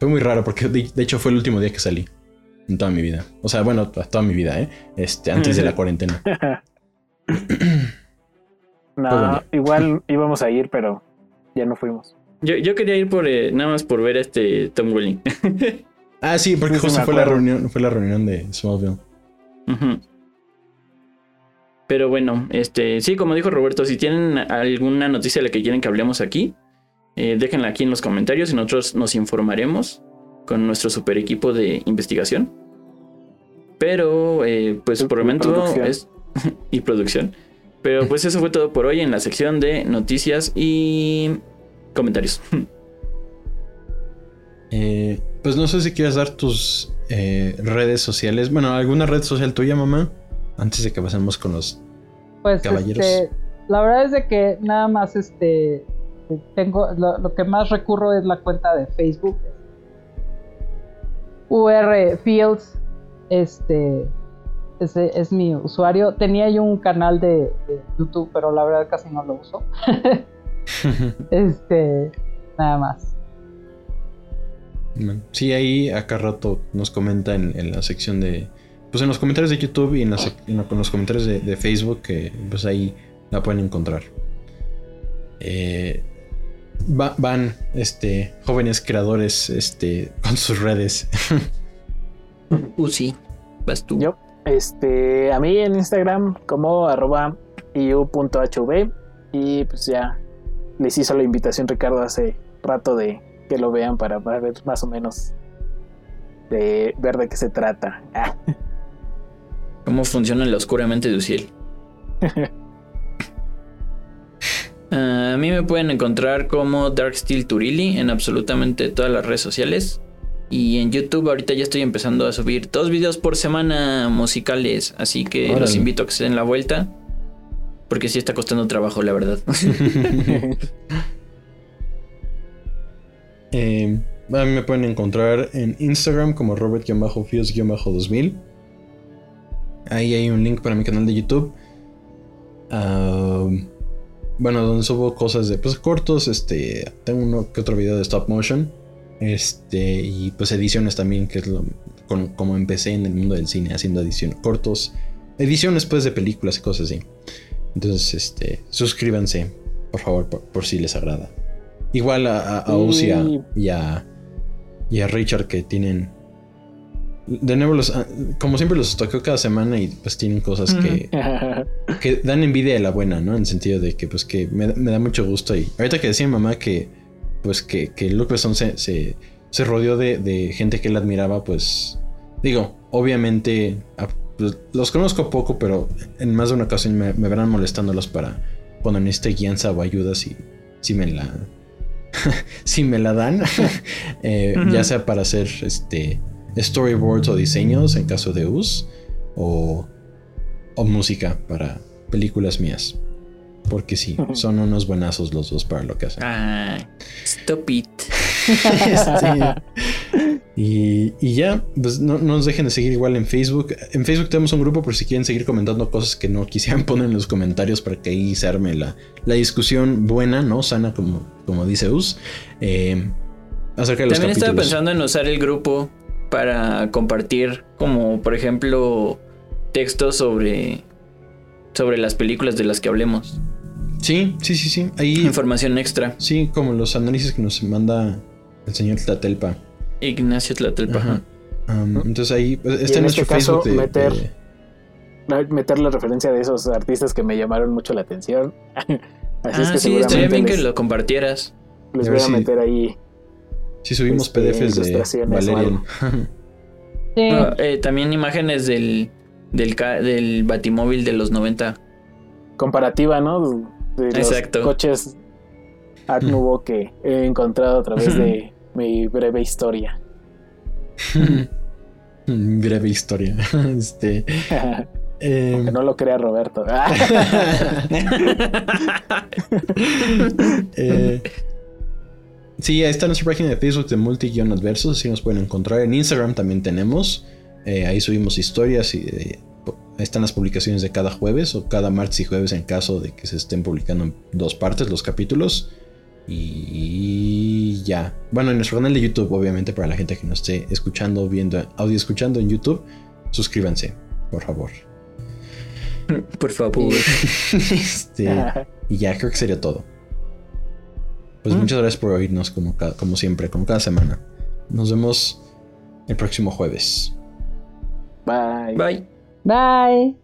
Fue muy raro porque de, de hecho fue el último día que salí. En toda mi vida. O sea, bueno, toda mi vida, ¿eh? Este, antes de la cuarentena. No, Pues bueno. igual íbamos a ir, pero ya no fuimos. Yo, yo quería ir por eh, nada más por ver a este Tom Welling. Ah, sí, porque Sí, justo fue la reunión, fue la reunión de Smallville. Ujú. Pero bueno, este, sí, como dijo Roberto, si tienen alguna noticia de la que quieren que hablemos aquí, eh, déjenla aquí en los comentarios y nosotros nos informaremos con nuestro super equipo de investigación. Pero, eh, pues Y por el momento producción. es. y producción. Pero pues eso fue todo por hoy en la sección de noticias y comentarios. Eh, pues no sé si quieres dar tus eh, redes sociales. Bueno, ¿alguna red social tuya, mamá? Antes de que pasemos con los. Pues Caballeros. este, la verdad es de que nada más este tengo lo, lo que más recurro es la cuenta de Facebook. UR Fields este ese es mi usuario. Tenía yo un canal de, de YouTube, pero la verdad casi no lo uso. Este, nada más. Sí, ahí acá rato nos comenta en, en la sección de. Pues en los comentarios de YouTube y en, la sec- en la- con los comentarios de, de Facebook, que pues ahí la pueden encontrar. Eh, va- van, este, jóvenes creadores, este, con sus redes. Uh, sí, vas tú. Yo, este, a mí en Instagram como arroba iu.hv y pues ya les hizo la invitación Ricardo hace rato de que lo vean para, para ver más o menos de ver de qué se trata. ¿Cómo funciona la oscura mente de Uciel? Ah, a mí me pueden encontrar como Dark Steel Turili en absolutamente todas las redes sociales. Y en YouTube ahorita ya estoy empezando a subir dos videos por semana musicales. Así que Órale. los invito a que se den la vuelta. Porque sí está costando trabajo, la verdad. Eh, a mí me pueden encontrar en Instagram como Robert-Fios-2000. Ahí hay un link para mi canal de YouTube. Ah, bueno, donde subo cosas de pues, cortos. Este, tengo uno que otro video de stop motion. Este, y pues ediciones también, que es lo, con- como empecé en el mundo del cine, haciendo ediciones cortos. Ediciones pues de películas y cosas así. Entonces, este, suscríbanse, por favor, por, por si les agrada. Igual a, a, a y a- y a Richard que tienen... De nuevo, los, ah, como siempre los toqueo cada semana y pues tienen cosas que, que dan envidia de la buena, ¿no? En el sentido de que pues que me, me da mucho gusto y ahorita que decía mi mamá que pues que, que Luc Besson se, se, se rodeó de, de gente que él admiraba, pues digo, obviamente a- pues, los conozco poco, pero en más de una ocasión me, me verán molestándolos para cuando necesite guianza o ayuda si, si me la si me la dan, Eh, ya sea para hacer este storyboards o diseños en caso de US o, o música para películas mías. Porque sí, son unos buenazos los dos para lo que hacen. Ah, stop it. Este, y, y ya, pues no, no nos dejen de seguir igual en Facebook. En Facebook tenemos un grupo por si quieren seguir comentando cosas que no quisieran poner en los comentarios para que ahí se arme la, la discusión buena, ¿no? Sana, como, como dice Us. eh, acerca de los También estaba pensando en usar el grupo para compartir, como por ejemplo, textos sobre, sobre las películas de las que hablemos. Sí, sí, sí, sí. Ahí, Información extra. sí, como los análisis que nos manda el señor Tlatelpa. Ignacio Tlatelpa. Ajá. Um, entonces ahí pues, Y está en nuestro este caso, Facebook meter- de, Meter la referencia de esos artistas que me llamaron mucho la atención. Así es Ah, que sí, estaría seguramente bien que lo compartieras. les A voy a si- meter ahí. Si subimos Este, PDFs de Valerian. Sí. Eh, también imágenes del, del, del batimóvil de los 90. comparativa, ¿no? De los Exacto. coches Art Nouveau que he encontrado a través de mi breve historia. Breve historia. Este. eh, no lo crea Roberto. eh, sí, ahí está nuestra página de Facebook de Multi-Adversos. Así nos pueden encontrar. En Instagram también tenemos. eh, ahí subimos historias y eh, están las publicaciones de cada jueves o cada martes y jueves en caso de que se estén publicando en dos partes los capítulos. Y ya. Bueno, en nuestro canal de YouTube, obviamente, para la gente que nos esté escuchando, viendo, audio escuchando en YouTube, suscríbanse, por favor. Por favor. Este, y ya, creo que sería todo. Pues muchas gracias por oírnos como, como siempre, como cada semana. Nos vemos el próximo jueves. Bye. Bye. Bye.